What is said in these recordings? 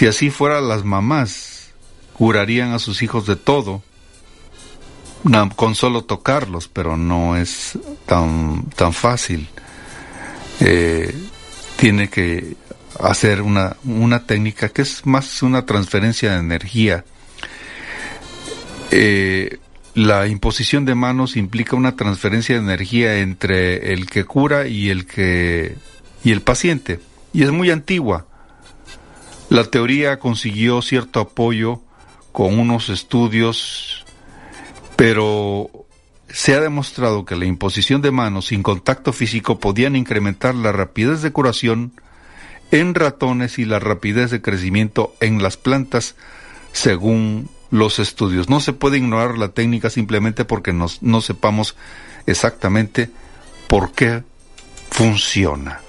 Si así fuera, las mamás curarían a sus hijos de todo con solo tocarlos, pero no es tan, tan fácil. Eh, tiene que hacer una, una técnica que es más una transferencia de energía. Eh, la imposición de manos implica una transferencia de energía entre el que cura y el que y el paciente y es muy antigua. La teoría consiguió cierto apoyo con unos estudios, pero se ha demostrado que la imposición de manos sin contacto físico podían incrementar la rapidez de curación en ratones y la rapidez de crecimiento en las plantas según los estudios. No se puede ignorar la técnica simplemente porque no sepamos exactamente por qué funciona.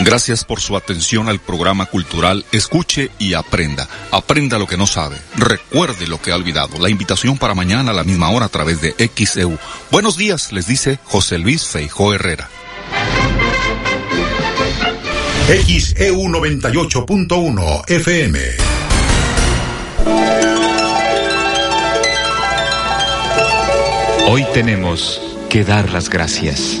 Gracias por su atención al programa cultural Escuche y Aprenda. Aprenda lo que no sabe. Recuerde lo que ha olvidado. La invitación para mañana a la misma hora a través de XEU. Buenos días, les dice José Luis Feijó Herrera. XEU 98.1 FM. Hoy tenemos que dar las gracias.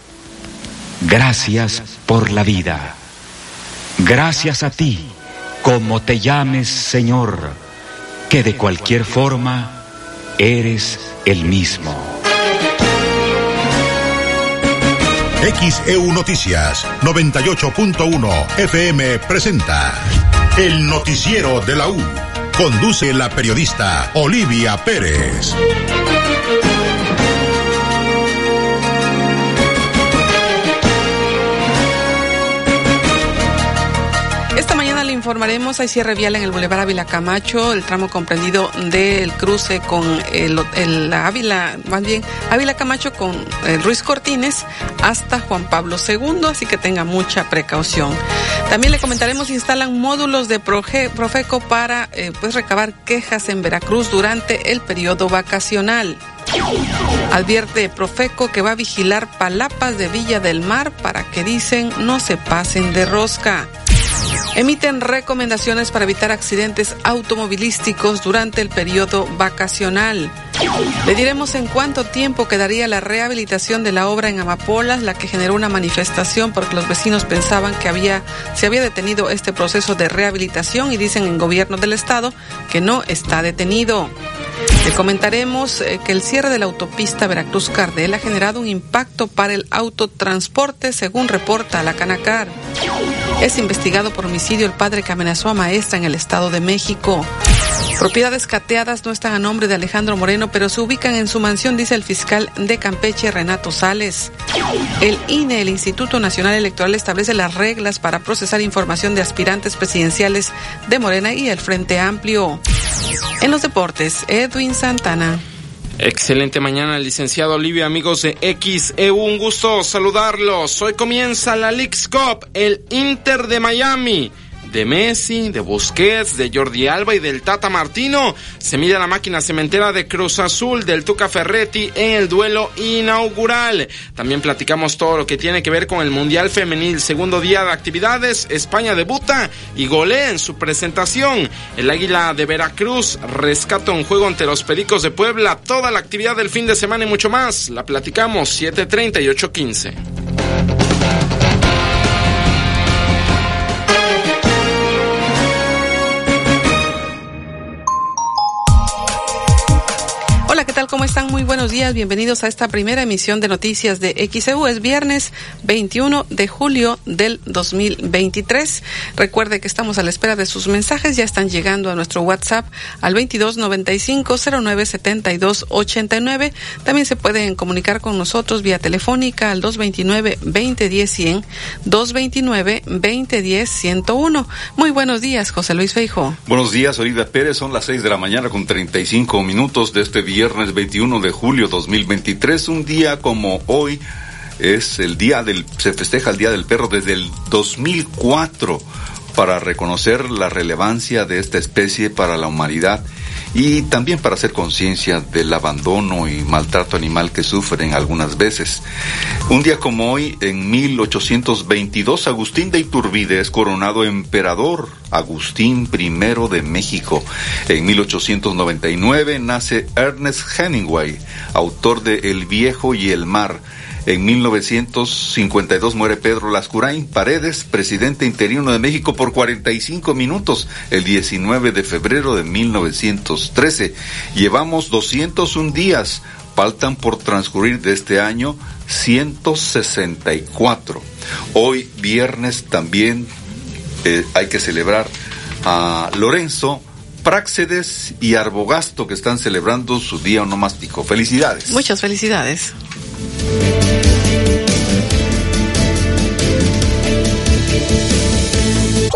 Gracias por la vida. Gracias a ti, como te llames Señor, que de cualquier forma eres el mismo. XEU Noticias 98.1 FM presenta El Noticiero de la U. Conduce la periodista Olivia Pérez. Informaremos, hay cierre vial en el Boulevard Ávila Camacho, el tramo comprendido del cruce con el, Ávila, más bien Ávila Camacho con eh, Ruiz Cortines hasta Juan Pablo II, así que tenga mucha precaución. También le comentaremos, instalan módulos de Profeco para eh, pues recabar quejas en Veracruz durante el periodo vacacional. Advierte Profeco que va a vigilar palapas de Villa del Mar para que dicen no se pasen de rosca. Emiten recomendaciones para evitar accidentes automovilísticos durante el periodo vacacional. Le diremos en cuánto tiempo quedaría la rehabilitación de la obra en Amapolas, la que generó una manifestación porque los vecinos pensaban que había, se había detenido este proceso de rehabilitación y dicen en gobierno del estado que no está detenido. Le comentaremos eh, que el cierre de la autopista Veracruz-Cardel ha generado un impacto para el autotransporte, según reporta la Canacar. Es investigado por homicidio el padre que amenazó a maestra en el Estado de México. Propiedades cateadas no están a nombre de Alejandro Moreno, pero se ubican en su mansión, dice el fiscal de Campeche, Renato Sales. El INE, el Instituto Nacional Electoral, establece las reglas para procesar información de aspirantes presidenciales de Morena y el Frente Amplio. En los deportes, Edwin Santana. Excelente mañana, licenciado Olivia, amigos de XEU, un gusto saludarlos. Hoy comienza la League's Cup, el Inter de Miami de Messi, de Busquets, de Jordi Alba y del Tata Martino. Se mide la máquina cementera de Cruz Azul del Tuca Ferretti en el duelo inaugural. También platicamos todo lo que tiene que ver con el Mundial Femenil, segundo día de actividades. España debuta y golea en su presentación. El Águila de Veracruz rescata un juego ante los Pericos de Puebla. Toda la actividad del fin de semana y mucho más. La platicamos 7.30 y 8.15. Muy buenos días, bienvenidos a esta primera emisión de noticias de XEU. Es viernes 21 de julio del 2023. Recuerde que estamos a la espera de sus mensajes, ya están llegando a nuestro WhatsApp al 2295-097289. También se pueden comunicar con nosotros vía telefónica al 229-2010-100, 229-2010-101. Muy buenos días, José Luis Feijo. Buenos días, Olivia Pérez. Son las 6 de la mañana con 35 minutos de este viernes 21 de julio 2023. Un día como hoy es el día del, se festeja el Día del Perro desde el 2004 para reconocer la relevancia de esta especie para la humanidad y también para hacer conciencia del abandono y maltrato animal que sufren algunas veces. Un día como hoy, en 1822, Agustín de Iturbide es coronado emperador Agustín I de México. En 1899 nace Ernest Hemingway, autor de El viejo y el mar en 1952 muere Pedro Lascurain Paredes, presidente interino de México por 45 minutos, el 19 de febrero de 1913. Llevamos 201 días, faltan por transcurrir de este año 164. Hoy viernes también eh, hay que celebrar a Lorenzo, Práxedes y Arbogasto que están celebrando su día onomástico. Felicidades. Muchas felicidades.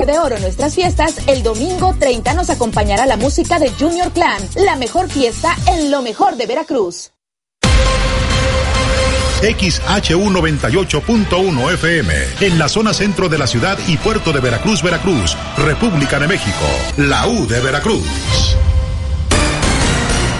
De oro nuestras fiestas, el domingo 30 nos acompañará la música de Junior Clan, la mejor fiesta en lo mejor de Veracruz. XHU 98.1 FM, en la zona centro de la ciudad y puerto de Veracruz, Veracruz, República de México, la U de Veracruz.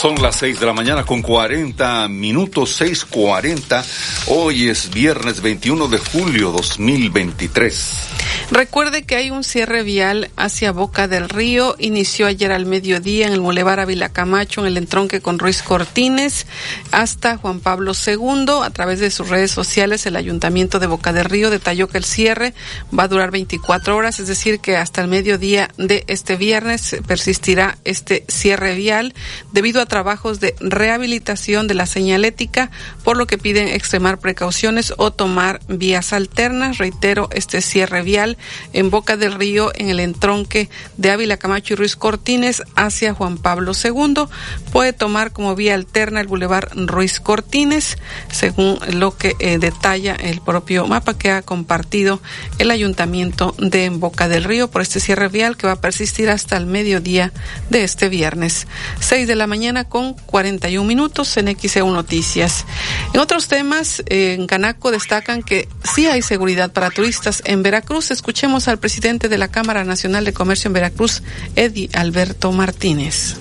Son las 6 de la mañana con 40 minutos, 6.40. Hoy es viernes 21 de julio 2023. Recuerde que hay un cierre vial hacia Boca del Río. Inició ayer al mediodía en el Boulevard Ávila Camacho, en el entronque con Ruiz Cortines, hasta Juan Pablo II. A través de sus redes sociales, el Ayuntamiento de Boca del Río detalló que el cierre va a durar 24 horas, es decir, que hasta el mediodía de este viernes persistirá este cierre vial debido a trabajos de rehabilitación de la señalética, por lo que piden extremar precauciones o tomar vías alternas. Reitero, este cierre vial en Boca del Río, en el entronque de Ávila Camacho y Ruiz Cortines hacia Juan Pablo II. Puede tomar como vía alterna el Boulevard Ruiz Cortines, según lo que eh, detalla el propio mapa que ha compartido el Ayuntamiento de Boca del Río por este cierre vial que va a persistir hasta el mediodía de este viernes. 6 de la mañana con 41 minutos en XEU Noticias. En otros temas, en Canaco destacan que sí hay seguridad para turistas en Veracruz. Escuchemos al presidente de la Cámara Nacional de Comercio en Veracruz, Eddie Alberto Martínez.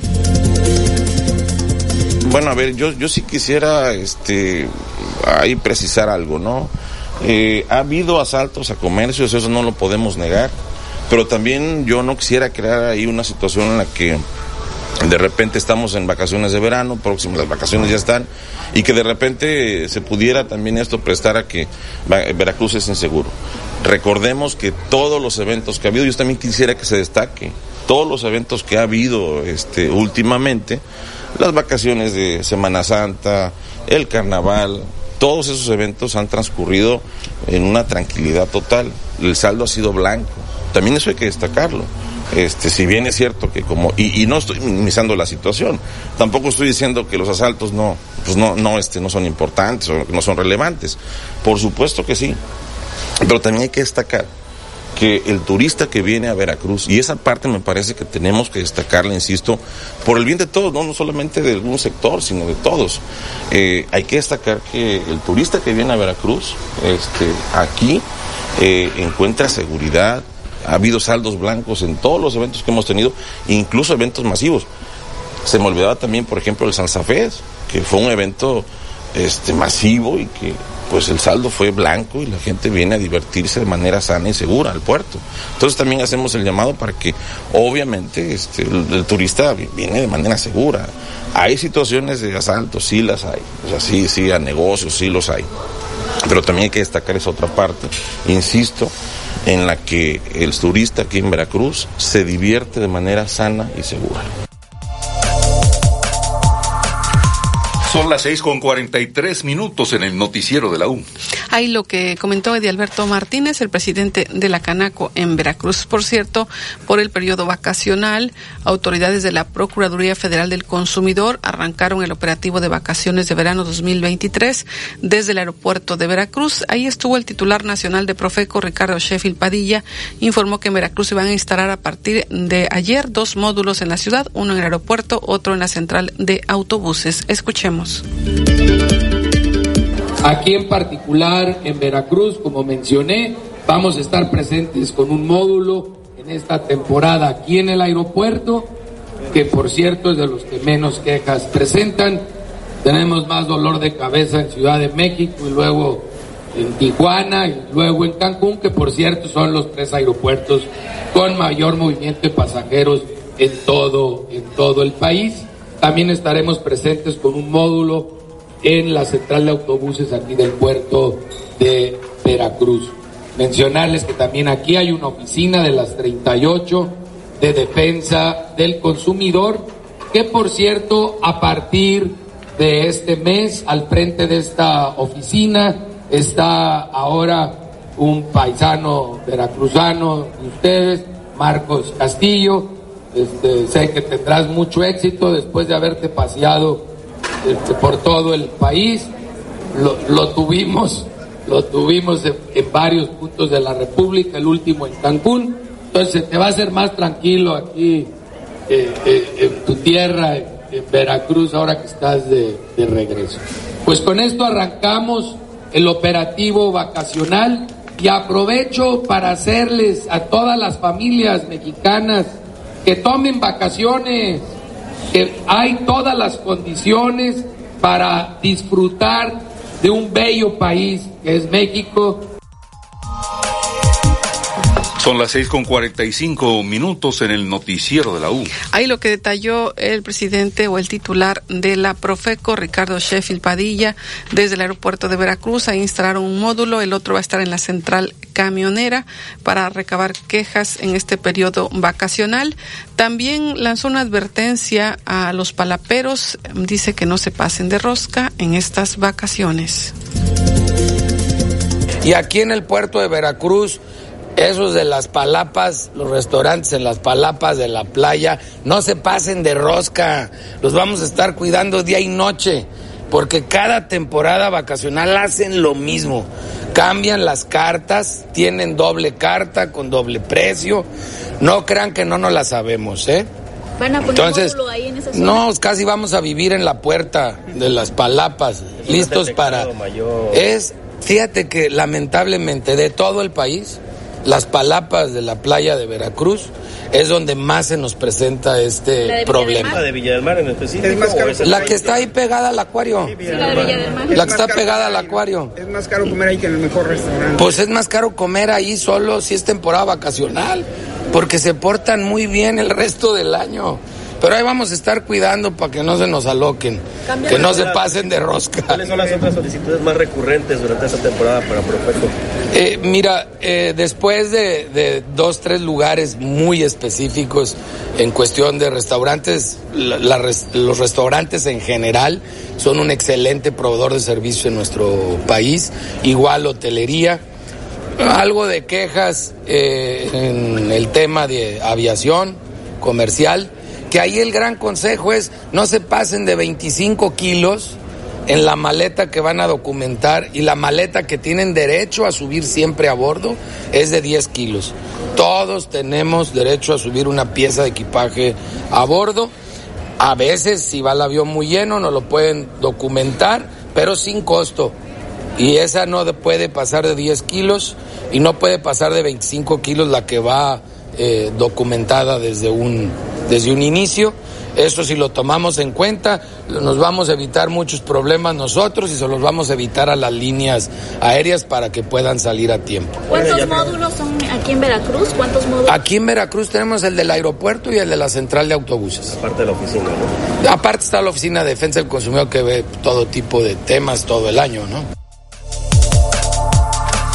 Bueno, a ver, yo, yo sí quisiera este, ahí precisar algo, ¿no? Eh, ha habido asaltos a comercios, eso no lo podemos negar, pero también yo no quisiera crear ahí una situación en la que de repente estamos en vacaciones de verano, próximas las vacaciones ya están, y que de repente se pudiera también esto prestar a que Veracruz es inseguro. Recordemos que todos los eventos que ha habido, yo también quisiera que se destaque, todos los eventos que ha habido este, últimamente, las vacaciones de Semana Santa, el carnaval, todos esos eventos han transcurrido en una tranquilidad total. El saldo ha sido blanco. También eso hay que destacarlo. Este, si bien es cierto que como, y, no estoy minimizando la situación, tampoco estoy diciendo que los asaltos no, pues no, no, este, no son importantes o no son relevantes. Por supuesto que sí. Pero también hay que destacar que el turista que viene a Veracruz, y esa parte me parece que tenemos que destacarla, insisto, por el bien de todos, no, solamente de algún sector, sino de todos. Eh, hay que destacar que el turista que viene a Veracruz, este, aquí eh, encuentra seguridad, ha habido saldos blancos en todos los eventos que hemos tenido, incluso eventos masivos. Se me olvidaba también, por ejemplo, el Salsafés, que fue un evento este, masivo y que pues el saldo fue blanco y la gente viene a divertirse de manera sana y segura al puerto. Entonces también hacemos el llamado para que obviamente este, el, turista viene de manera segura. Hay situaciones de asalto, sí las hay, o sea, sí, sí, a negocios, sí los hay. Pero también hay que destacar esa otra parte, insisto, en la que el turista aquí en Veracruz se divierte de manera sana y segura. Son las seis con cuarenta y tres minutos en el noticiero de la U. Ahí lo que comentó Eddie Alberto Martínez, el presidente de la Canaco en Veracruz. Por cierto, por el periodo vacacional, autoridades de la Procuraduría Federal del Consumidor arrancaron el operativo de vacaciones de verano 2023 desde el aeropuerto de Veracruz. Ahí estuvo el titular nacional de Profeco, Ricardo Sheffield Padilla, informó que en Veracruz se van a instalar a partir de ayer dos módulos en la ciudad, uno en el aeropuerto, otro en la central de autobuses. Escuchemos. Aquí en particular, en Veracruz, como mencioné, vamos a estar presentes con un módulo en esta temporada aquí en el aeropuerto, que por cierto es de los que menos quejas presentan. Tenemos más dolor de cabeza en Ciudad de México y luego en Tijuana y luego en Cancún, que por cierto son los tres aeropuertos con mayor movimiento de pasajeros en todo, en todo el país. También estaremos presentes con un módulo en la central de autobuses aquí del puerto de Veracruz. Mencionarles que también aquí hay una oficina de las 38 de defensa del consumidor, que por cierto, a partir de este mes, al frente de esta oficina, está ahora un paisano veracruzano de ustedes, Marcos Castillo, este, sé que tendrás mucho éxito después de haberte paseado este, por todo el país. Lo, tuvimos, lo tuvimos en, varios puntos de la República, el último en Cancún. Entonces te va a ser más tranquilo aquí eh, eh, en tu tierra, en, Veracruz, ahora que estás de, de regreso. Pues con esto arrancamos el operativo vacacional y aprovecho para hacerles a todas las familias mexicanas que tomen vacaciones, que hay todas las condiciones para disfrutar de un bello país que es México son las seis con cuarenta y cinco minutos en el noticiero de la U. Ahí lo que detalló el presidente o el titular de la Profeco, Ricardo Sheffield Padilla, desde el aeropuerto de Veracruz. Ahí instalaron un módulo, el otro va a estar en la central camionera para recabar quejas en este periodo vacacional. También lanzó una advertencia a los palaperos, dice que no se pasen de rosca en estas vacaciones. Y aquí en el puerto de Veracruz esos de las palapas, los restaurantes en las palapas de la playa, no se pasen de rosca. Los vamos a estar cuidando día y noche, porque cada temporada vacacional hacen lo mismo. Cambian las cartas, tienen doble carta con doble precio. No crean que no nos la sabemos, ¿eh? ¿Van a poner Entonces, ahí en esa zona? No, casi vamos a vivir en la puerta de las palapas, listos para... Es, fíjate que lamentablemente de todo el país, las palapas de la playa de Veracruz es donde más se nos presenta este problema. ¿La de Villa del Mar en específico? la que está ahí pegada al acuario. Sí, la de Villa del Mar. La que está pegada al acuario. Es más caro comer ahí que en el mejor restaurante. Pues es más caro comer ahí solo si es temporada vacacional, porque se portan muy bien el resto del año. Pero ahí vamos a estar cuidando para que no se nos aloquen, que no se pasen de rosca. ¿Cuáles son las otras solicitudes más recurrentes durante esta temporada para Profeco? Eh, mira, eh, después de, dos, tres lugares muy específicos en cuestión de restaurantes, los restaurantes en general son un excelente proveedor de servicios en nuestro país, igual hotelería. Algo de quejas eh, en el tema de aviación comercial que ahí el gran consejo es no se pasen de 25 kilos en la maleta que van a documentar y la maleta que tienen derecho a subir siempre a bordo es de 10 kilos. Todos tenemos derecho a subir una pieza de equipaje a bordo. A veces, si va el avión muy lleno, no lo pueden documentar, pero sin costo. Y esa no puede pasar de 10 kilos y no puede pasar de 25 kilos la que va eh, documentada desde un desde un inicio. Eso si lo tomamos en cuenta, nos vamos a evitar muchos problemas nosotros y se los vamos a evitar a las líneas aéreas para que puedan salir a tiempo. ¿Cuántos módulos son aquí en Veracruz? ¿Cuántos módulos? Aquí en Veracruz tenemos el del aeropuerto y el de la central de autobuses. Aparte de la oficina, ¿no? Aparte está la oficina de defensa del consumidor que ve todo tipo de temas todo el año, ¿no?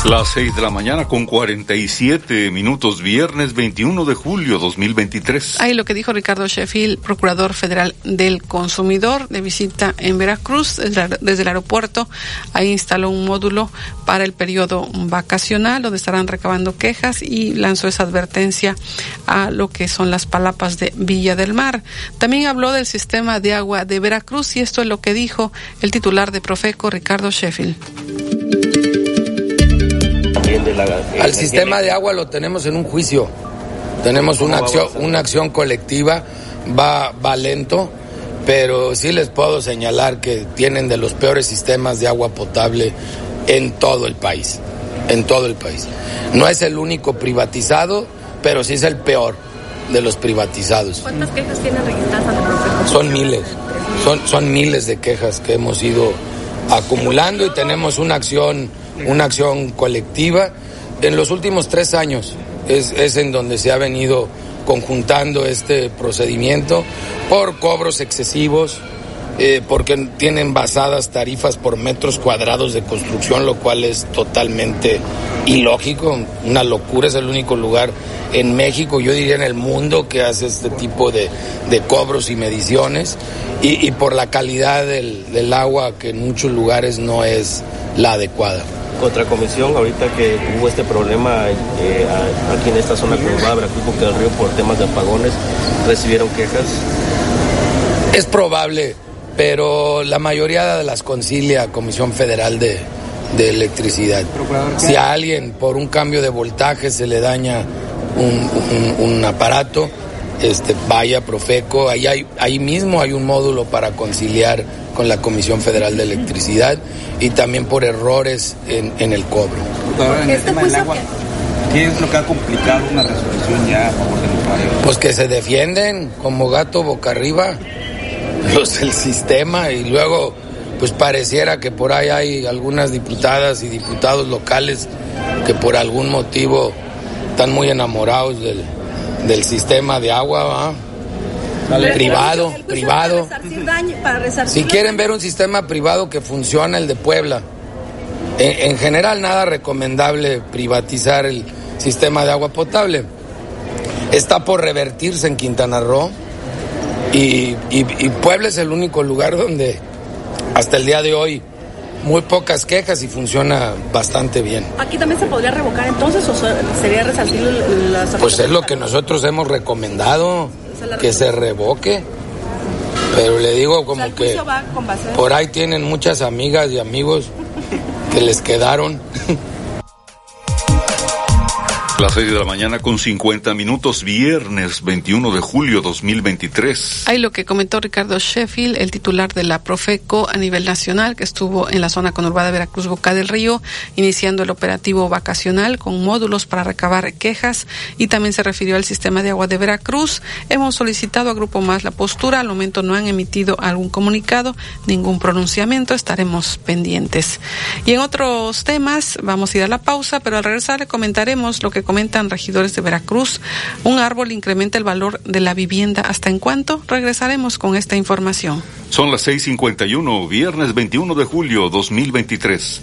Las 6 de la mañana con 47 minutos, viernes 21 de julio 2023. Ahí lo que dijo Ricardo Sheffield, procurador federal del consumidor, de visita en Veracruz desde el aeropuerto. Ahí instaló un módulo para el periodo vacacional donde estarán recabando quejas y lanzó esa advertencia a lo que son las palapas de Villa del Mar. También habló del sistema de agua de Veracruz y esto es lo que dijo el titular de Profeco, Ricardo Sheffield. Al sistema de agua lo tenemos en un juicio. Tenemos una acción, una acción colectiva, va, va lento, pero sí les puedo señalar que tienen de los peores sistemas de agua potable en todo el país. En todo el país. No es el único privatizado, pero sí es el peor de los privatizados. ¿Cuántas quejas tienen registradas Son miles. Son, son miles de quejas que hemos ido acumulando y tenemos una acción, una acción colectiva. En los últimos tres años es, es en donde se ha venido conjuntando este procedimiento por cobros excesivos, eh, porque tienen basadas tarifas por metros cuadrados de construcción, lo cual es totalmente ilógico, una locura, es el único lugar en México, yo diría en el mundo, que hace este tipo de, de cobros y mediciones, y, y por la calidad del, del agua que en muchos lugares no es la adecuada. Comisión ahorita que hubo este problema eh, aquí en esta zona conurbada Veracruz del Río por temas de apagones, recibieron quejas? Es probable, pero la mayoría de las concilia Comisión Federal de, de Electricidad. Si a alguien por un cambio de voltaje se le daña un, un, un aparato, este, vaya Profeco, ahí, hay, ahí mismo hay un módulo para conciliar con la Comisión Federal de Electricidad y también por errores en, en el cobro. en el tema del agua, ¿qué es lo que ha complicado una resolución ya a favor del usuario? Pues que se defienden como gato boca arriba los del sistema y luego pues pareciera que por ahí hay algunas diputadas y diputados locales que por algún motivo están muy enamorados del, del sistema de agua, ¿va? privado, privado. si quieren ver un sistema privado que funciona, el de Puebla. En, en, general, nada recomendable privatizar el sistema de agua potable. Está por revertirse en Quintana Roo y, y, y Puebla es el único lugar donde hasta el día de hoy muy pocas quejas y funciona bastante bien. ¿Aquí también se podría revocar entonces o sería resarcir las... Pues es lo que nosotros hemos recomendado, que se revoque. Pero le digo como o sea, que por ahí tienen muchas amigas y amigos que les quedaron. Las 6 de la mañana con 50 minutos, viernes 21 de julio 2023. Hay lo que comentó Ricardo Sheffield, el titular de la Profeco a nivel nacional, que estuvo en la zona conurbada de Veracruz, Boca del Río, iniciando el operativo vacacional con módulos para recabar quejas y también se refirió al sistema de agua de Veracruz. Hemos solicitado a Grupo Más la postura, al momento no han emitido algún comunicado, ningún pronunciamiento, estaremos pendientes. Y en otros temas, vamos a ir a la pausa, pero al regresar le comentaremos lo que comentan regidores de Veracruz, un árbol incrementa el valor de la vivienda. ¿Hasta en cuánto? Regresaremos con esta información. Son las 6:51, viernes 21 de julio 2023.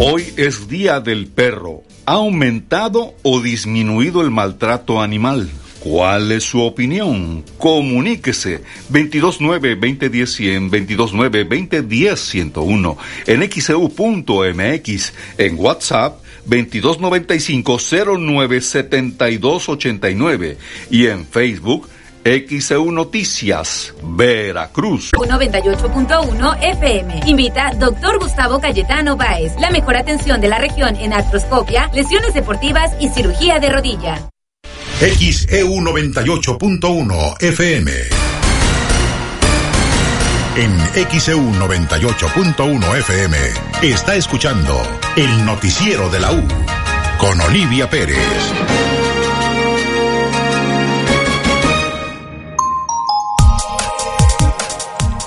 Hoy es Día del Perro. ¿Ha aumentado o disminuido el maltrato animal? ¿Cuál es su opinión? Comuníquese 229-2010-100, 229-2010-101, en xeu.mx, en WhatsApp 2295-097289 y en Facebook XEU Noticias, Veracruz. 98.1 FM. Invita Dr. Gustavo Cayetano Báez. La mejor atención de la región en artroscopia, lesiones deportivas y cirugía de rodilla. XEU 98.1 FM en XEU 98.1 FM está escuchando el noticiero de la U con Olivia Pérez.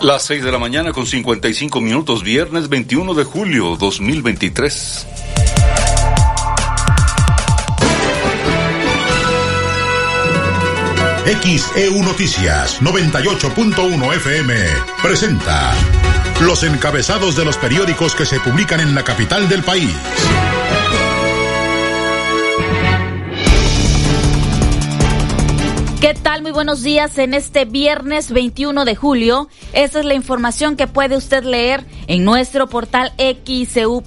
Las 6 de la mañana con 55 minutos, viernes 21 de julio 2023. XEU Noticias 98.1 FM presenta los encabezados de los periódicos que se publican en la capital del país. ¿Qué tal? Muy buenos días en este viernes 21 de julio. Esa es la información que puede usted leer en nuestro portal xcu.mx.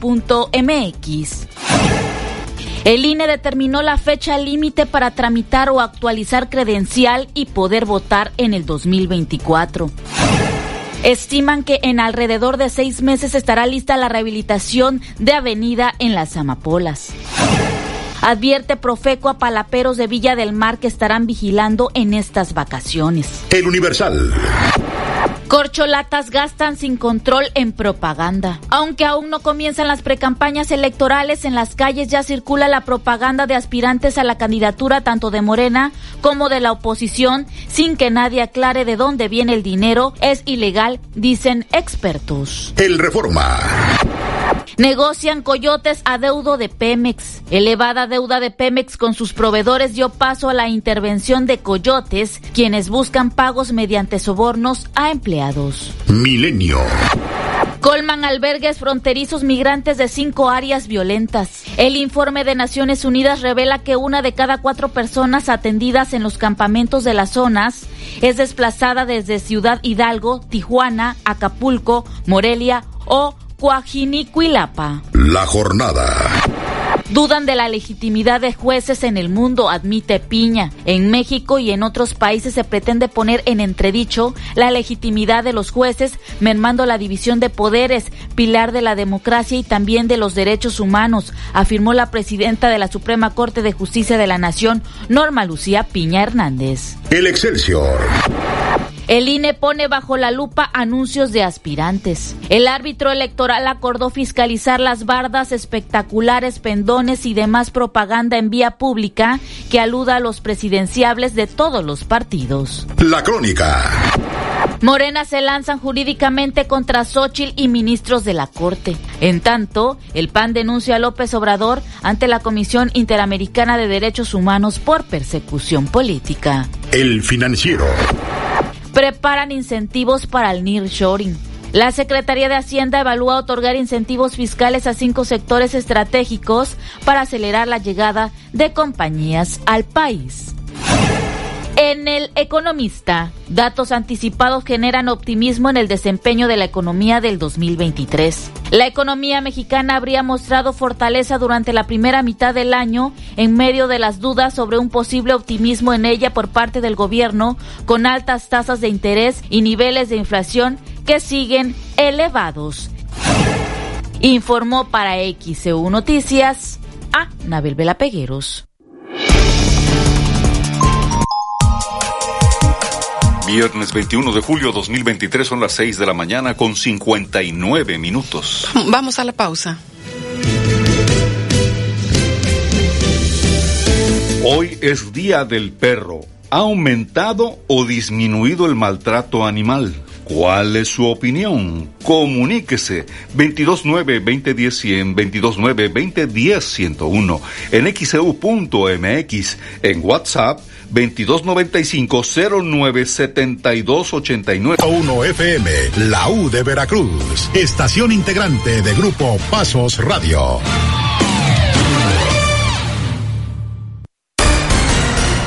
El INE determinó la fecha límite para tramitar o actualizar credencial y poder votar en el 2024. Estiman que en alrededor de seis meses estará lista la rehabilitación de avenida en las Amapolas. Advierte Profeco a palaperos de Villa del Mar que estarán vigilando en estas vacaciones. El Universal. Corcholatas gastan sin control en propaganda. Aunque aún no comienzan las precampañas electorales, en las calles ya circula la propaganda de aspirantes a la candidatura tanto de Morena como de la oposición, sin que nadie aclare de dónde viene el dinero. Es ilegal, dicen expertos. El Reforma. Negocian coyotes a deudo de Pemex. Elevada deuda de Pemex con sus proveedores dio paso a la intervención de coyotes, quienes buscan pagos mediante sobornos a empleados. Milenio. Colman albergues fronterizos migrantes de cinco áreas violentas. El informe de Naciones Unidas revela que una de cada cuatro personas atendidas en los campamentos de las zonas es desplazada desde Ciudad Hidalgo, Tijuana, Acapulco, Morelia o Coajinicuilapa. La jornada. Dudan de la legitimidad de jueces en el mundo, admite Piña. En México y en otros países se pretende poner en entredicho la legitimidad de los jueces, mermando la división de poderes, pilar de la democracia y también de los derechos humanos, afirmó la presidenta de la Suprema Corte de Justicia de la Nación, Norma Lucía Piña Hernández. El Excelsior. El INE pone bajo la lupa anuncios de aspirantes. El árbitro electoral acordó fiscalizar las bardas espectaculares, pendones y demás propaganda en vía pública que aluda a los presidenciables de todos los partidos. La crónica. Morena se lanzan jurídicamente contra Xochitl y ministros de la Corte. En tanto, el PAN denuncia a López Obrador ante la Comisión Interamericana de Derechos Humanos por persecución política. El financiero preparan incentivos para el nearshoring. La Secretaría de Hacienda evalúa otorgar incentivos fiscales a cinco sectores estratégicos para acelerar la llegada de compañías al país. En el Economista, datos anticipados generan optimismo en el desempeño de la economía del 2023. La economía mexicana habría mostrado fortaleza durante la primera mitad del año en medio de las dudas sobre un posible optimismo en ella por parte del gobierno, con altas tasas de interés y niveles de inflación que siguen elevados. Informó para XEU Noticias a Nabel Velapegueros. Viernes 21 de julio 2023 son las 6 de la mañana con 59 minutos. Vamos a la pausa. Hoy es Día del Perro. ¿Ha aumentado o disminuido el maltrato animal? ¿Cuál es su opinión? Comuníquese 229-2010-100, 229-2010-101, en xeu.mx, e en WhatsApp 2295-097289. 1 FM, la U de Veracruz, estación integrante de Grupo Pasos Radio.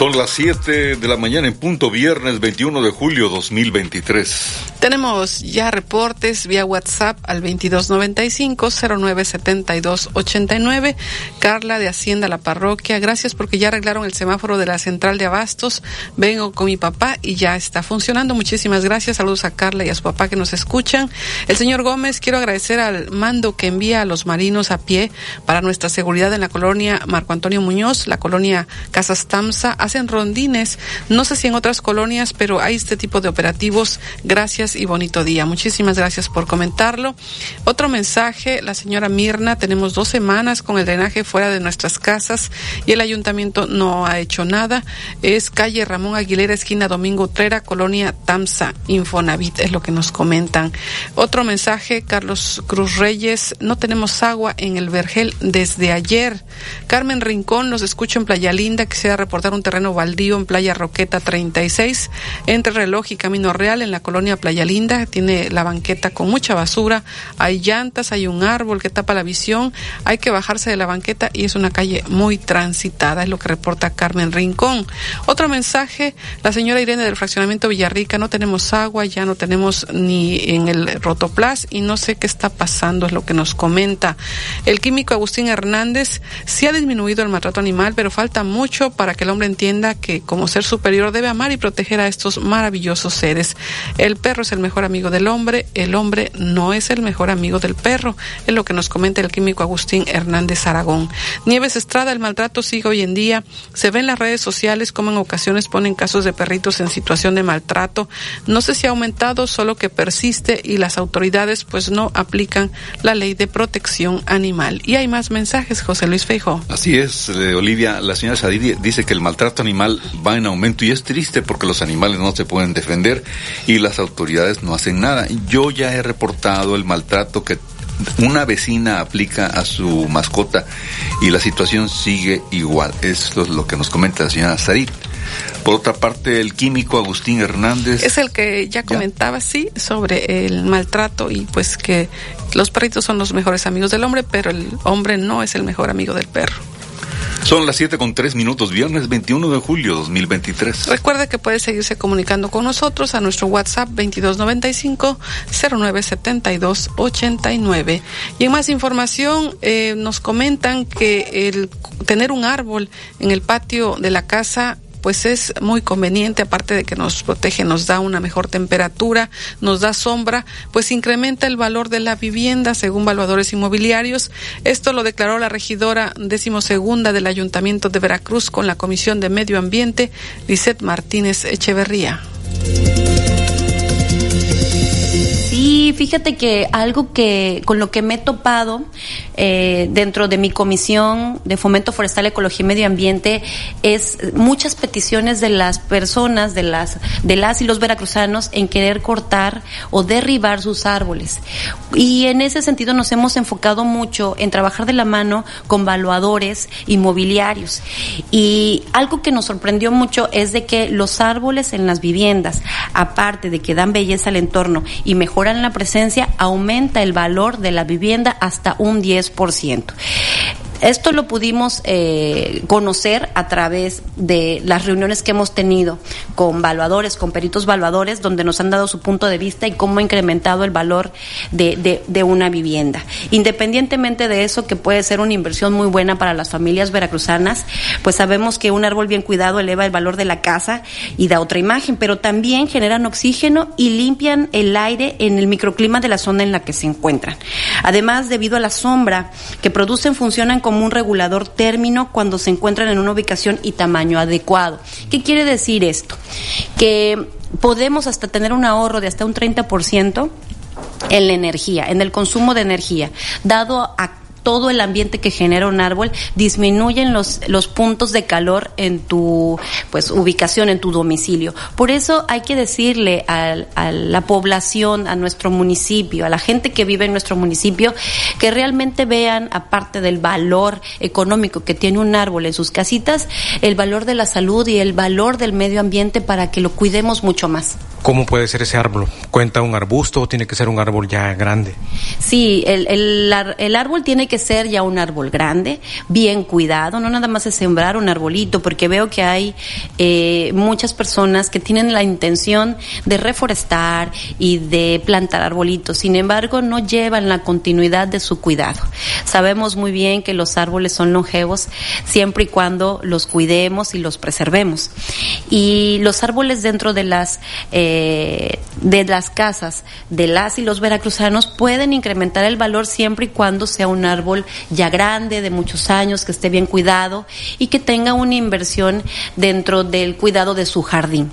Son las 7 de la mañana en punto viernes 21 de julio 2023. Tenemos ya reportes vía WhatsApp al 2295-097289. Carla de Hacienda La Parroquia, gracias porque ya arreglaron el semáforo de la central de Abastos. Vengo con mi papá y ya está funcionando. Muchísimas gracias. Saludos a Carla y a su papá que nos escuchan. El señor Gómez, quiero agradecer al mando que envía a los marinos a pie para nuestra seguridad en la colonia Marco Antonio Muñoz, la colonia Casas Tamsa. Ha hacen rondines. No sé si en otras colonias, pero hay este tipo de operativos. Gracias y bonito día. Muchísimas gracias por comentarlo. Otro mensaje, la señora Mirna, tenemos dos semanas con el drenaje fuera de nuestras casas y el ayuntamiento no ha hecho nada. Es calle Ramón Aguilera, esquina Domingo Utrera, colonia Tamsa, Infonavit, es lo que nos comentan. Otro mensaje, Carlos Cruz Reyes, no tenemos agua en el Vergel desde ayer. Carmen Rincón nos escucha en Playa Linda, quisiera reportar un terreno baldío en Playa Roqueta 36, entre reloj y Camino Real en la colonia Playa Linda. Tiene la banqueta con mucha basura, hay llantas, hay un árbol que tapa la visión, hay que bajarse de la banqueta y es una calle muy transitada, es lo que reporta Carmen Rincón. Otro mensaje, la señora Irene del fraccionamiento Villarrica, no tenemos agua, ya no tenemos ni en el Rotoplas y no sé qué está pasando, es lo que nos comenta. El químico Agustín Hernández, sí ha disminuido el maltrato animal, pero falta mucho para que el hombre entienda que como ser superior debe amar y proteger a estos maravillosos seres. El perro es el mejor amigo del hombre, el hombre no es el mejor amigo del perro, es lo que nos comenta el químico Agustín Hernández Aragón. Nieves Estrada, el maltrato sigue hoy en día, se ve en las redes sociales como en ocasiones ponen casos de perritos en situación de maltrato. No sé si ha aumentado, solo que persiste y las autoridades pues no aplican la ley de protección animal. Y hay más mensajes, José Luis Feijo. Así es, eh, Olivia. La señora Sadidi dice que el maltrato animal va en aumento y es triste porque los animales no se pueden defender y las autoridades no hacen nada. Yo ya he reportado el maltrato que una vecina aplica a su mascota y la situación sigue igual. Esto es lo que nos comenta la señora Sarit. Por otra parte, el químico Agustín Hernández. Es el que ya comentaba, sí, sobre el maltrato y pues que los perritos son los mejores amigos del hombre, pero el hombre no es el mejor amigo del perro. Son las 7 con 3 minutos, viernes 21 de julio 2023. Recuerde que puede seguirse comunicando con nosotros a nuestro WhatsApp 2295-0972-89. Y en más información, eh, nos comentan que el tener un árbol en el patio de la casa pues es muy conveniente, aparte de que nos protege, nos da una mejor temperatura, nos da sombra, pues incrementa el valor de la vivienda según valuadores inmobiliarios. Esto lo declaró la regidora decimosegunda del Ayuntamiento de Veracruz con la Comisión de Medio Ambiente, Lisette Martínez Echeverría. Fíjate que algo que con lo que me he topado eh, dentro de mi comisión de fomento forestal, ecología y medio ambiente es muchas peticiones de las personas, de las de las y los veracruzanos en querer cortar o derribar sus árboles. Y en ese sentido nos hemos enfocado mucho en trabajar de la mano con valuadores inmobiliarios. Y algo que nos sorprendió mucho es de que los árboles en las viviendas, aparte de que dan belleza al entorno y mejoran la presencia, aumenta el valor de la vivienda hasta un 10%. Esto lo pudimos eh, conocer a través de las reuniones que hemos tenido con valuadores, con peritos valuadores, donde nos han dado su punto de vista y cómo ha incrementado el valor de, de, una vivienda. Independientemente de eso, que puede ser una inversión muy buena para las familias veracruzanas, pues sabemos que un árbol bien cuidado eleva el valor de la casa y da otra imagen, pero también generan oxígeno y limpian el aire en el microclima de la zona en la que se encuentran. Además, debido a la sombra que producen, funcionan como como un regulador término cuando se encuentran en una ubicación y tamaño adecuado. ¿Qué quiere decir esto? Que podemos hasta tener un ahorro de hasta un 30% en la energía, en el consumo de energía, dado a todo el ambiente que genera un árbol, disminuyen los, los puntos de calor en tu pues ubicación, en tu domicilio. Por eso hay que decirle a, a la población, a nuestro municipio, a la gente que vive en nuestro municipio, que realmente vean, aparte del valor económico que tiene un árbol en sus casitas, el valor de la salud y el valor del medio ambiente para que lo cuidemos mucho más. ¿Cómo puede ser ese árbol? ¿Cuenta un arbusto o tiene que ser un árbol ya grande? Sí, el, el, el árbol tiene que ser ya un árbol grande, bien cuidado, no nada más es sembrar un arbolito, porque veo que hay eh, muchas personas que tienen la intención de reforestar y de plantar arbolitos, sin embargo no llevan la continuidad de su cuidado. Sabemos muy bien que los árboles son longevos siempre y cuando los cuidemos y los preservemos. Y los árboles dentro de las, eh, de las casas de las y los veracruzanos pueden incrementar el valor siempre y cuando sea un árbol árbol ya grande, de muchos años, que esté bien cuidado y que tenga una inversión dentro del cuidado de su jardín.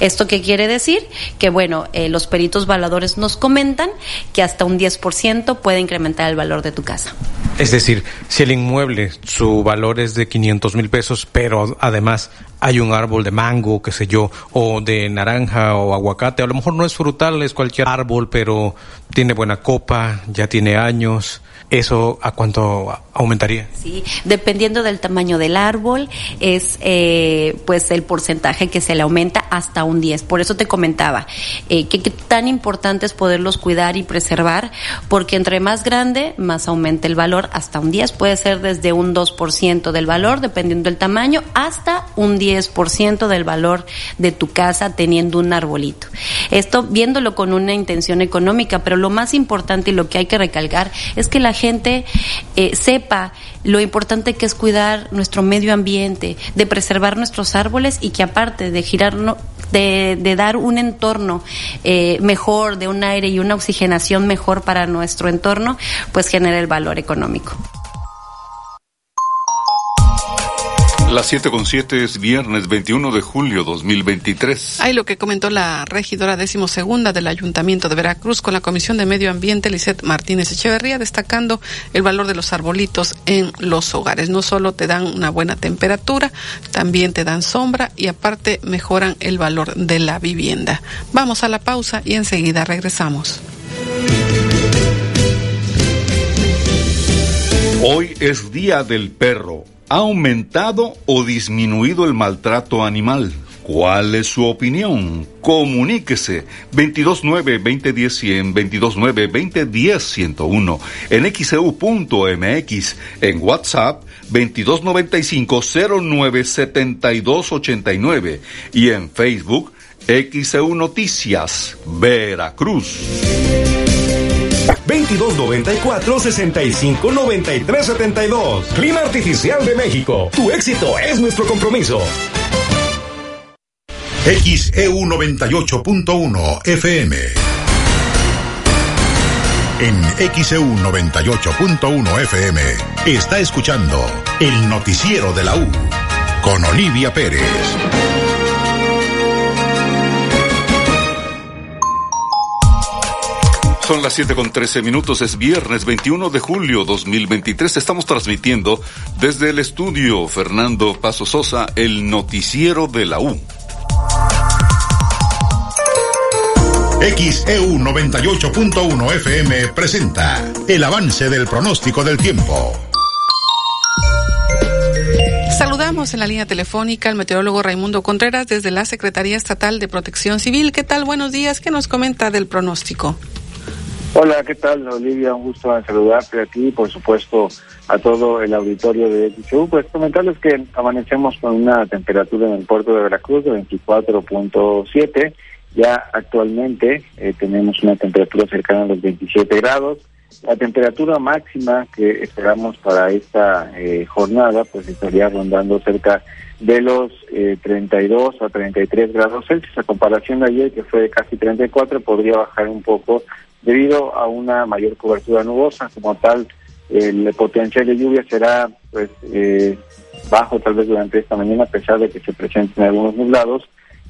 ¿Esto qué quiere decir? Que bueno, eh, los peritos valadores nos comentan que hasta un 10% puede incrementar el valor de tu casa. Es decir, si el inmueble, su valor es de 500 mil pesos, pero además hay un árbol de mango, qué sé yo, o de naranja o aguacate, a lo mejor no es frutal, es cualquier árbol, pero tiene buena copa, ya tiene años, ¿eso a cuánto aumentaría? Sí, dependiendo del tamaño del árbol, es eh, pues el porcentaje que se le aumenta hasta un 10. Por eso te comentaba eh, que, tan importante es poderlos cuidar y preservar, porque entre más grande, más aumenta el valor, hasta un 10, puede ser desde un 2% del valor, dependiendo del tamaño, hasta un 10% del valor de tu casa teniendo un arbolito. Esto viéndolo con una intención económica, pero lo más importante y lo que hay que recalcar es que la gente eh, sepa lo importante que es cuidar nuestro medio ambiente, de preservar nuestros árboles y que aparte de girarnos de, de, dar un entorno eh, mejor, de un aire y una oxigenación mejor para nuestro entorno, pues genera el valor económico. Las 7 con 7 es viernes 21 de julio 2023. Hay lo que comentó la regidora decimosegunda del Ayuntamiento de Veracruz con la Comisión de Medio Ambiente, Lisette Martínez Echeverría, destacando el valor de los arbolitos en los hogares. No solo te dan una buena temperatura, también te dan sombra y aparte mejoran el valor de la vivienda. Vamos a la pausa y enseguida regresamos. Hoy es Día del Perro. ¿Ha aumentado o disminuido el maltrato animal? ¿Cuál es su opinión? Comuníquese 229-2010-100, 229-2010-101, en xeu.mx, en WhatsApp 2295-097289 y en Facebook XEU Noticias, Veracruz. 2294-659372. Clima Artificial de México. Tu éxito es nuestro compromiso. XEU 98.1 FM. En XEU 98.1 FM está escuchando el noticiero de la U con Olivia Pérez. Son las 7 con 13 minutos, es viernes 21 de julio 2023. Estamos transmitiendo desde el estudio Fernando Paso Sosa, el noticiero de la U. XEU 98.1 FM presenta el avance del pronóstico del tiempo. Saludamos en la línea telefónica al meteorólogo Raimundo Contreras desde la Secretaría Estatal de Protección Civil. ¿Qué tal? Buenos días. ¿Qué nos comenta del pronóstico? Hola, ¿qué tal, Olivia? Un gusto saludarte a ti y, por supuesto, a todo el auditorio de XU. Pues comentarles que amanecemos con una temperatura en el puerto de Veracruz de 24.7. Ya actualmente eh, tenemos una temperatura cercana a los 27 grados. La temperatura máxima que esperamos para esta eh, jornada, pues estaría rondando cerca de los eh, 32 a 33 grados Celsius. A comparación de ayer, que fue de casi 34, podría bajar un poco debido a una mayor cobertura nubosa. Como tal, el potencial de lluvia será pues eh, bajo tal vez durante esta mañana, a pesar de que se presenten algunos nublados,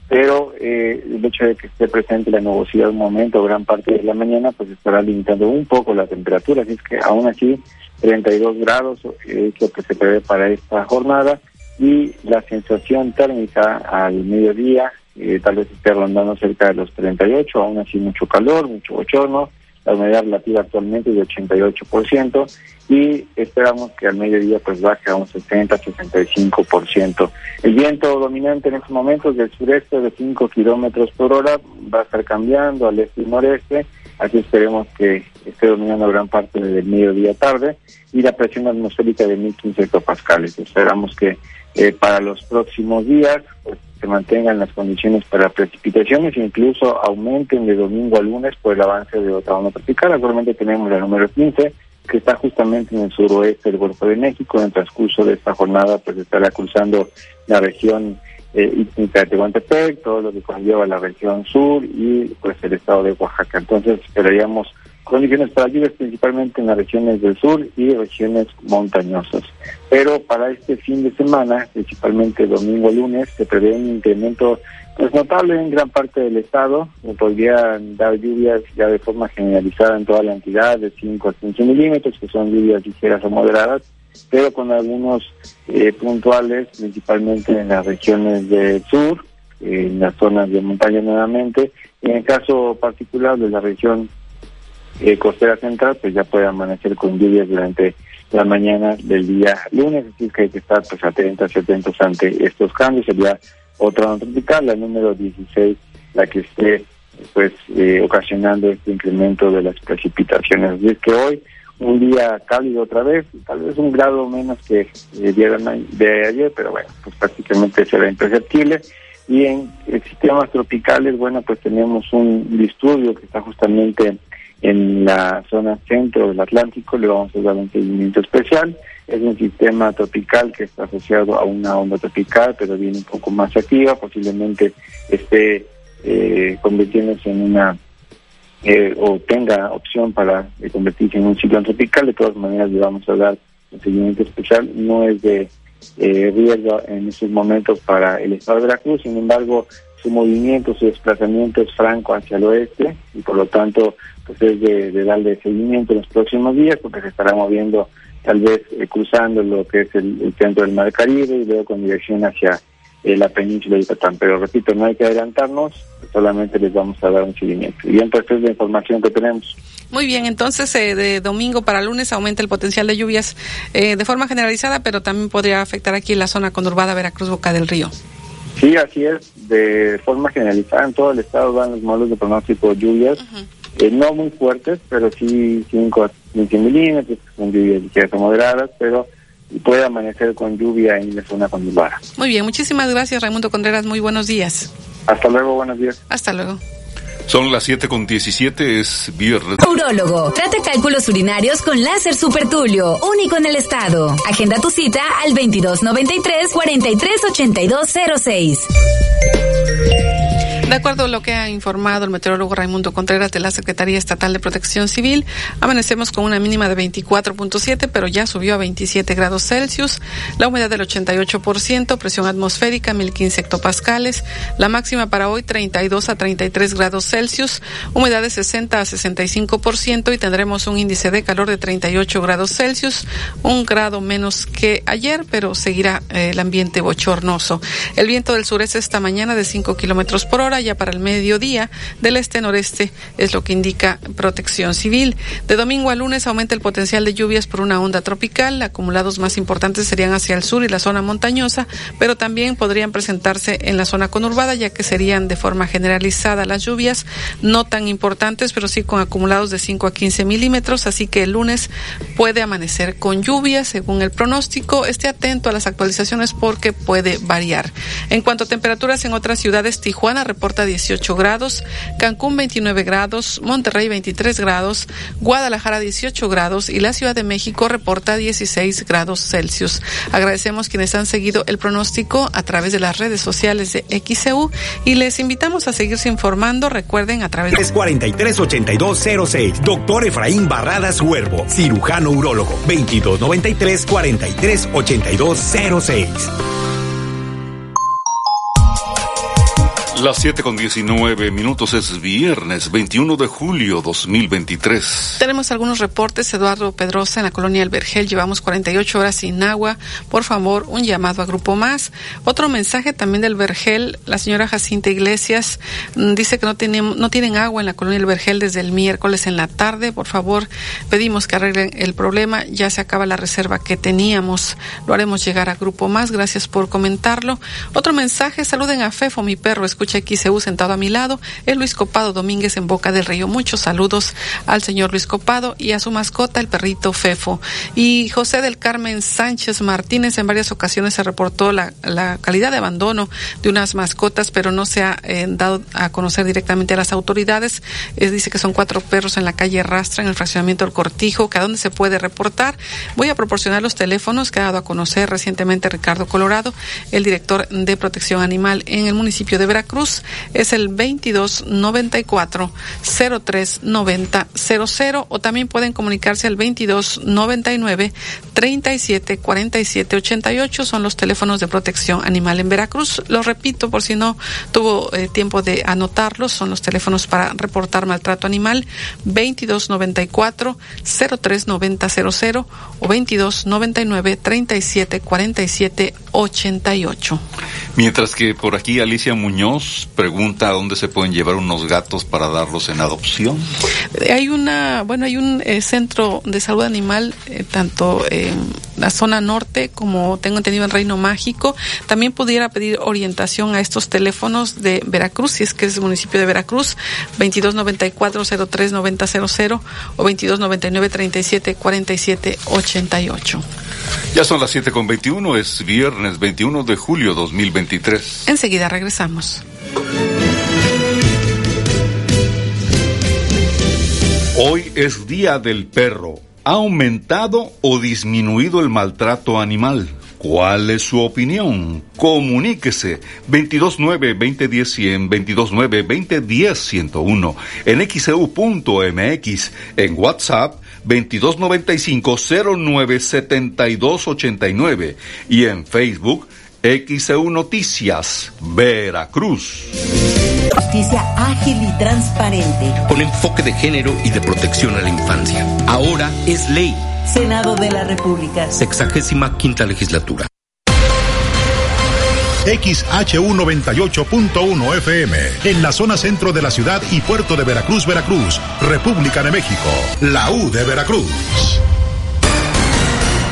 pero eh, el hecho de que esté presente la nubosidad un momento, gran parte de la mañana, pues estará limitando un poco la temperatura, así es que aún así 32 grados eh, es lo que se prevé para esta jornada y la sensación térmica al mediodía eh, tal vez esté rondando cerca de los 38, aún así mucho calor, mucho bochorno, la humedad relativa actualmente es de 88% y esperamos que al mediodía pues baje a un 60-65%. El viento dominante en estos momentos del sureste de 5 kilómetros por hora va a estar cambiando al este y noreste, así esperemos que esté dominando gran parte del mediodía tarde y la presión atmosférica de 1015 hectopascales. Esperamos que eh, para los próximos días pues, se mantengan las condiciones para precipitaciones e incluso aumenten de domingo a lunes por el avance de otra onda tropical. Actualmente tenemos la número 15 que está justamente en el suroeste del Golfo de México. En el transcurso de esta jornada pues estará cruzando la región eh, de Tehuantepec, todo lo que conlleva la región sur y pues el estado de Oaxaca. Entonces esperaríamos condiciones para lluvias principalmente en las regiones del sur y regiones montañosas. Pero para este fin de semana, principalmente domingo lunes, se prevé un incremento pues notable en gran parte del estado. Podrían dar lluvias ya de forma generalizada en toda la entidad de 5 a 15 milímetros, que son lluvias ligeras o moderadas, pero con algunos eh, puntuales, principalmente en las regiones del sur, en las zonas de montaña nuevamente. En el caso particular de la región eh, costera central, pues ya puede amanecer con lluvias durante la mañana del día lunes, así que hay que estar pues atentos, atentos ante estos cambios. Sería otra tropical, la número 16, la que esté pues eh, ocasionando este incremento de las precipitaciones. Así es que hoy un día cálido otra vez, tal vez un grado menos que el día de ayer, pero bueno, pues prácticamente será imperceptible. Y en sistemas tropicales, bueno, pues tenemos un disturbio que está justamente en la zona centro del Atlántico, le vamos a dar un seguimiento especial. Es un sistema tropical que está asociado a una onda tropical, pero viene un poco más activa, posiblemente esté eh, convirtiéndose en una eh, o tenga opción para eh, convertirse en un ciclón tropical. De todas maneras, le vamos a dar un seguimiento especial. No es de eh, riesgo en estos momentos para el estado de Veracruz, sin embargo, su movimiento, su desplazamiento es franco hacia el oeste y por lo tanto pues es de, darle seguimiento en los próximos días porque se estará moviendo tal vez eh, cruzando lo que es el, centro del Mar Caribe y luego con dirección hacia eh, la península de Yucatán. Pero repito, no hay que adelantarnos, solamente les vamos a dar un seguimiento. Y bien, pues es la información que tenemos. Muy bien, entonces eh, de domingo para lunes aumenta el potencial de lluvias de forma generalizada, pero también podría afectar aquí la zona conurbada Veracruz Boca del Río. Sí, así es. De forma generalizada en todo el estado van los modelos de pronóstico de lluvias. Eh, no muy fuertes, pero sí 5 a 15 milímetros, con lluvias ligeras o moderadas, pero puede amanecer con lluvia en la zona conurbada. Muy bien, muchísimas gracias Raimundo Contreras, muy buenos días. Hasta luego, buenos días. Hasta luego. Son las 7 con 17, es viernes. Urólogo, trata cálculos urinarios con láser supertulio, único en el estado. Agenda tu cita al 2293 438206. De acuerdo a lo que ha informado el meteorólogo Raimundo Contreras de la Secretaría Estatal de Protección Civil, amanecemos con una mínima de 24.7, pero ya subió a 27 grados Celsius, la humedad del 88%, presión atmosférica 1015 hectopascales, la máxima para hoy 32 a 33 grados Celsius, humedad de 60 a 65% y tendremos un índice de calor de 38 grados Celsius, un grado menos que ayer, pero seguirá eh, el ambiente bochornoso. El viento del sureste esta mañana de 5 kilómetros por hora ya para el mediodía del este-noreste, es lo que indica Protección Civil. De domingo a lunes aumenta el potencial de lluvias por una onda tropical. Acumulados más importantes serían hacia el sur y la zona montañosa, pero también podrían presentarse en la zona conurbada, ya que serían de forma generalizada las lluvias, no tan importantes, pero sí con acumulados de 5 a 15 milímetros. Así que el lunes puede amanecer con lluvias, según el pronóstico. Esté atento a las actualizaciones porque puede variar. En cuanto a temperaturas en otras ciudades, Tijuana reporta 18 grados, Cancún 29 grados, Monterrey 23 grados, Guadalajara 18 grados. Y la Ciudad de México reporta 16 grados Celsius. Agradecemos quienes han seguido el pronóstico a través de las redes sociales de XCU y les invitamos a seguirse informando. Recuerden a través de 438206, doctor Efraín Barradas Huervo, cirujano urólogo, 2293 Las 7 con 19 minutos es viernes 21 de julio 2023. Tenemos algunos reportes. Eduardo Pedrosa en la colonia El Vergel. Llevamos 48 horas sin agua. Por favor, un llamado a Grupo Más. Otro mensaje también del Vergel. La señora Jacinta Iglesias mm, dice que no, tienen, no tienen agua en la colonia El Vergel desde el miércoles en la tarde. Por favor, pedimos que arreglen el problema. Ya se acaba la reserva que teníamos. Lo haremos llegar a Grupo Más. Gracias por comentarlo. Otro mensaje. Saluden a Fefo, mi perro. Escucha XCU sentado a mi lado, es Luis Copado Domínguez en Boca del Río. Muchos saludos al señor Luis Copado y a su mascota, el perrito Fefo. Y José del Carmen Sánchez Martínez en varias ocasiones se reportó la, la calidad de abandono de unas mascotas, pero no se ha eh, dado a conocer directamente a las autoridades. dice que son cuatro perros en la calle Rastra, en el fraccionamiento del Cortijo, que a dónde se puede reportar. Voy a proporcionar los teléfonos que ha dado a conocer recientemente Ricardo Colorado, el director de protección animal en el municipio de Veracruz Es el 2294 039000 o también pueden comunicarse al 2299 37 47 88 son los teléfonos de protección animal en Veracruz. Lo repito por si no tuvo eh, tiempo de anotarlos, son los teléfonos para reportar maltrato animal 2294 039000 o 2299 37 47 88. Mientras que por aquí Alicia Muñoz pregunta dónde se pueden llevar unos gatos para darlos en adopción. Hay una, bueno, hay un eh, centro de salud animal eh, tanto en la zona norte como tengo entendido en Reino Mágico. También pudiera pedir orientación a estos teléfonos de Veracruz, si es que es el municipio de Veracruz, 2294-039000 o 2299-374788. Ya son las 7 con 21, es viernes 21 de julio 2023. Enseguida regresamos. Hoy es Día del Perro. ¿Ha aumentado o disminuido el maltrato animal? ¿Cuál es su opinión? Comuníquese 229-2010-100, 229-2010-101, en xeu.mx, en WhatsApp 2295-097289 y en Facebook XEU Noticias, Veracruz. Justicia ágil y transparente. Con enfoque de género y de protección a la infancia. Ahora es ley. Senado de la República. Sexagésima quinta legislatura. XHU 98.1 FM, en la zona centro de la ciudad y puerto de Veracruz, Veracruz, República de México, la U de Veracruz.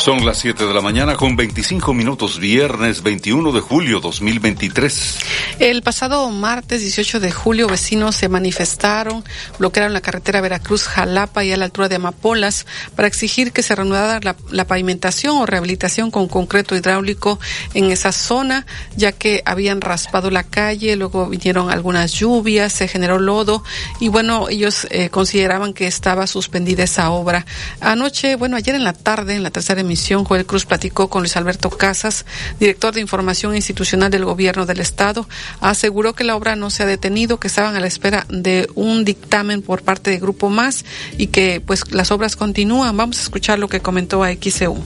Son las 7 de la mañana con 25 minutos, viernes 21 de julio 2023. El pasado martes 18 de julio, vecinos se manifestaron, bloquearon la carretera Veracruz-Jalapa y a la altura de Amapolas para exigir que se reanudara la, pavimentación o rehabilitación con concreto hidráulico en esa zona, ya que habían raspado la calle, luego vinieron algunas lluvias, se generó lodo y bueno, ellos eh, consideraban que estaba suspendida esa obra. Anoche, bueno, ayer en la tarde, en la tercera Joel Cruz platicó con Luis Alberto Casas, director de Información Institucional del Gobierno del Estado, aseguró que la obra no se ha detenido, que estaban a la espera de un dictamen por parte de Grupo Más y que pues las obras continúan. Vamos a escuchar lo que comentó a XEU.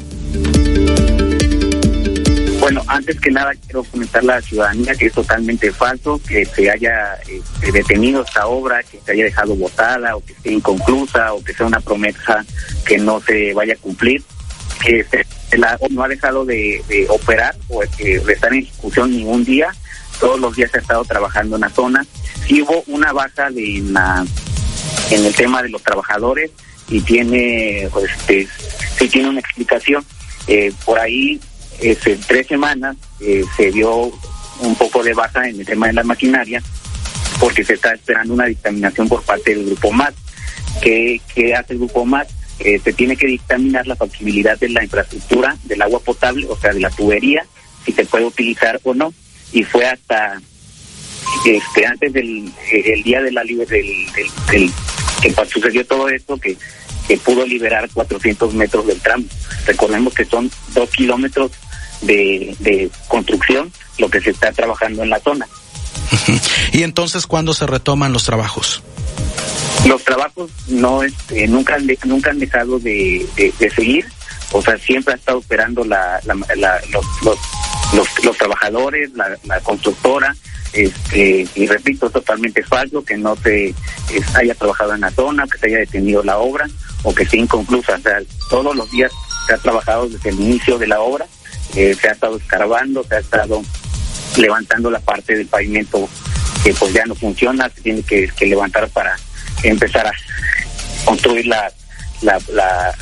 Bueno, antes que nada quiero comentarle a la ciudadanía que es totalmente falso que se haya este, detenido esta obra, que se haya dejado botada o que esté inconclusa o que sea una promesa que no se vaya a cumplir. Que se, la, no ha dejado de, de operar o de, estar en ejecución ningún día todos los días ha estado trabajando en la zona. Sí hubo una baja de en, la, en el tema de los trabajadores y tiene, pues, este, sí tiene una explicación. Eh, por ahí, este, tres semanas eh, se dio un poco de baja en el tema de la maquinaria porque se está esperando una dictaminación por parte del Grupo MAT. ¿Qué, qué hace el Grupo MAT? Eh, se tiene que dictaminar la factibilidad de la infraestructura del agua potable, o sea, de la tubería, si se puede utilizar o no y fue hasta este antes del el día de la del, del, del, que sucedió todo esto que, que pudo liberar 400 metros del tramo. Recordemos que son dos kilómetros de, de construcción lo que se está trabajando en la zona. ¿Y entonces cuándo se retoman los trabajos? Los trabajos no este, nunca han nunca han dejado de, seguir, o sea siempre ha estado operando la, la, los, trabajadores, la, constructora, este, y repito, totalmente falso que no se haya trabajado en la zona, que se haya detenido la obra o que esté inconclusa. O sea, todos los días se ha trabajado desde el inicio de la obra, eh, se ha estado escarbando, se ha estado levantando la parte del pavimento que pues ya no funciona, se tiene que, que levantar para empezar a construir la, la, la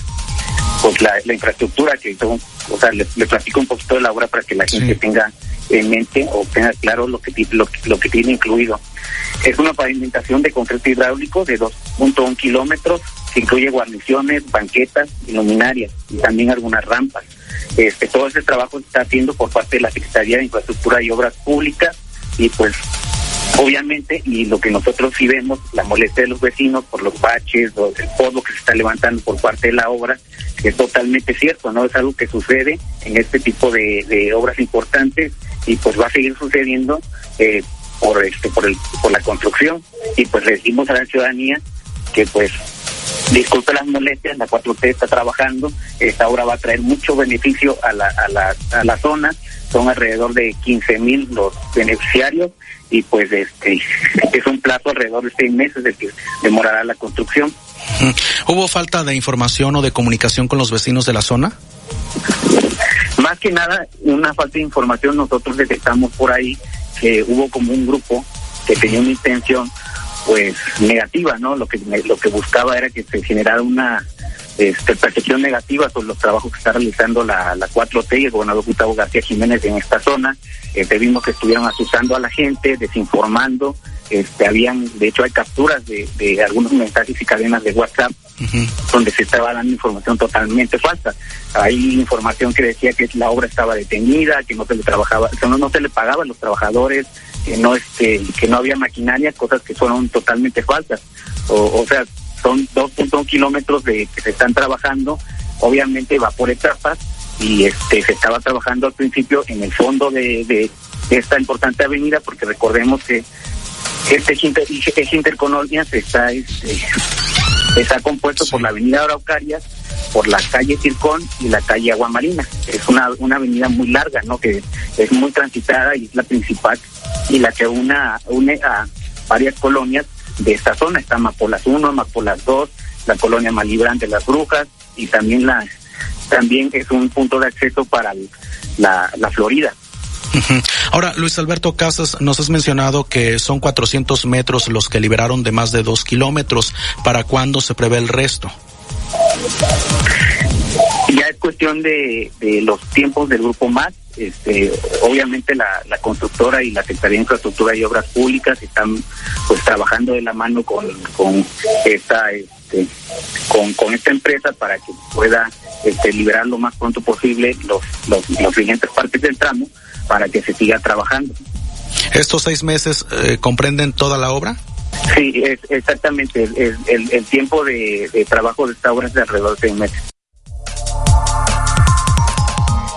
pues la, la infraestructura que son o sea, le, le, platico un poquito de la obra para que la gente tenga en mente o tenga claro lo que, lo, lo que tiene incluido. Es una pavimentación de concreto hidráulico de 2.1 kilómetros que incluye guarniciones, banquetas y luminarias y también algunas rampas. Este, todo ese trabajo se está haciendo por parte de la Secretaría de Infraestructura y Obras Públicas y pues Obviamente, y lo que nosotros sí vemos, la molestia de los vecinos por los baches, o el polvo que se está levantando por parte de la obra, es totalmente cierto, ¿no? Es algo que sucede en este tipo de, de obras importantes y pues va a seguir sucediendo eh, por este por el por la construcción y pues le decimos a la ciudadanía que pues disculpe las molestias, la 4T está trabajando, esta obra va a traer mucho beneficio a la, a la, a la zona, son alrededor de 15 mil los beneficiarios y pues este es un plazo alrededor de seis meses de que demorará la construcción. ¿Hubo falta de información o de comunicación con los vecinos de la zona? Más que nada, una falta de información, nosotros detectamos por ahí que hubo como un grupo que tenía una intención pues negativa, ¿no? Lo que lo que buscaba era que se generara una este, percepción negativa sobre los trabajos que está realizando la, la 4T y el gobernador Gustavo García Jiménez en esta zona. Este, vimos que estuvieron asusando a la gente, desinformando. Este, habían, de hecho, hay capturas de, de algunos mensajes y cadenas de WhatsApp donde se estaba dando información totalmente falsa. Hay información que decía que la obra estaba detenida, que no se le trabajaba, que no, no se le pagaba a los trabajadores, que no este, que no había maquinaria, cosas que fueron totalmente falsas. O, o sea, son 2.1 kilómetros de que se están trabajando, obviamente va por etapas y este se estaba trabajando al principio en el fondo de, de esta importante avenida porque recordemos que este eje inter, intercolonias está este, está compuesto por la avenida Araucarias, por la calle Circón y la calle Aguamarina. Es una, una avenida muy larga, ¿no? Que es muy transitada y es la principal y la que una, une a varias colonias de esta zona. Está Mapolas 1, Mapolas 2, la colonia Malibrán de las Brujas y también la también es un punto de acceso para la, la Florida. Ahora, Luis Alberto Casas, nos has mencionado que son 400 metros los que liberaron de más de dos kilómetros. ¿Para cuándo se prevé el resto? Es cuestión de, de los tiempos del grupo MAS. Este, obviamente la, la constructora y la Secretaría de Infraestructura y Obras Públicas están pues trabajando de la mano con, con esta este, con, con esta empresa para que pueda este, liberar lo más pronto posible los, los, los siguientes partes del tramo para que se siga trabajando. ¿Estos seis meses eh, comprenden toda la obra? Sí, es, exactamente. El, el, el tiempo de, de trabajo de esta obra es de alrededor de seis meses.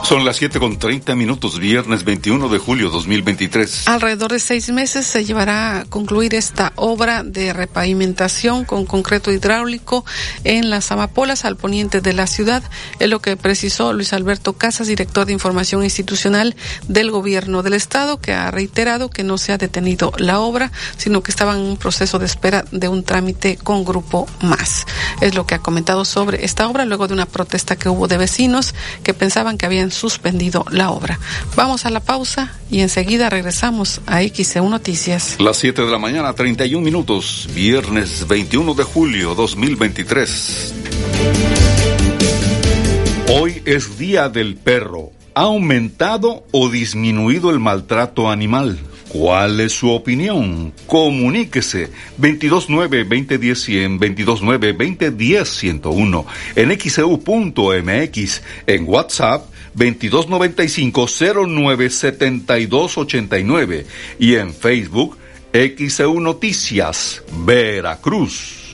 Son las 7 con 30 minutos, viernes 21 de julio 2023. Alrededor de seis meses se llevará a concluir esta obra de repavimentación con concreto hidráulico en las amapolas al poniente de la ciudad, es lo que precisó Luis Alberto Casas, director de Información Institucional del Gobierno del Estado, que ha reiterado que no se ha detenido la obra, sino que estaba en un proceso de espera de un trámite con Grupo Más. Es lo que ha comentado sobre esta obra luego de una protesta que hubo de vecinos que pensaban que habían suspendido la obra. Vamos a la pausa y enseguida regresamos a XEU Noticias. Las 7 de la mañana, 31 minutos, viernes 21 de julio 2023. Hoy es Día del Perro. ¿Ha aumentado o disminuido el maltrato animal? ¿Cuál es su opinión? Comuníquese 229-2010-100, 229-2010-101, en xeu.mx, en WhatsApp 2295-097289 y en Facebook XEU Noticias, Veracruz.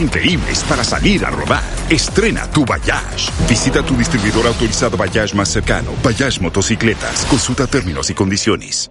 increíbles para salir a rodar. Estrena tu Bayash. Visita tu distribuidor autorizado Bayash más cercano. Bayash Motocicletas. Consulta términos y condiciones.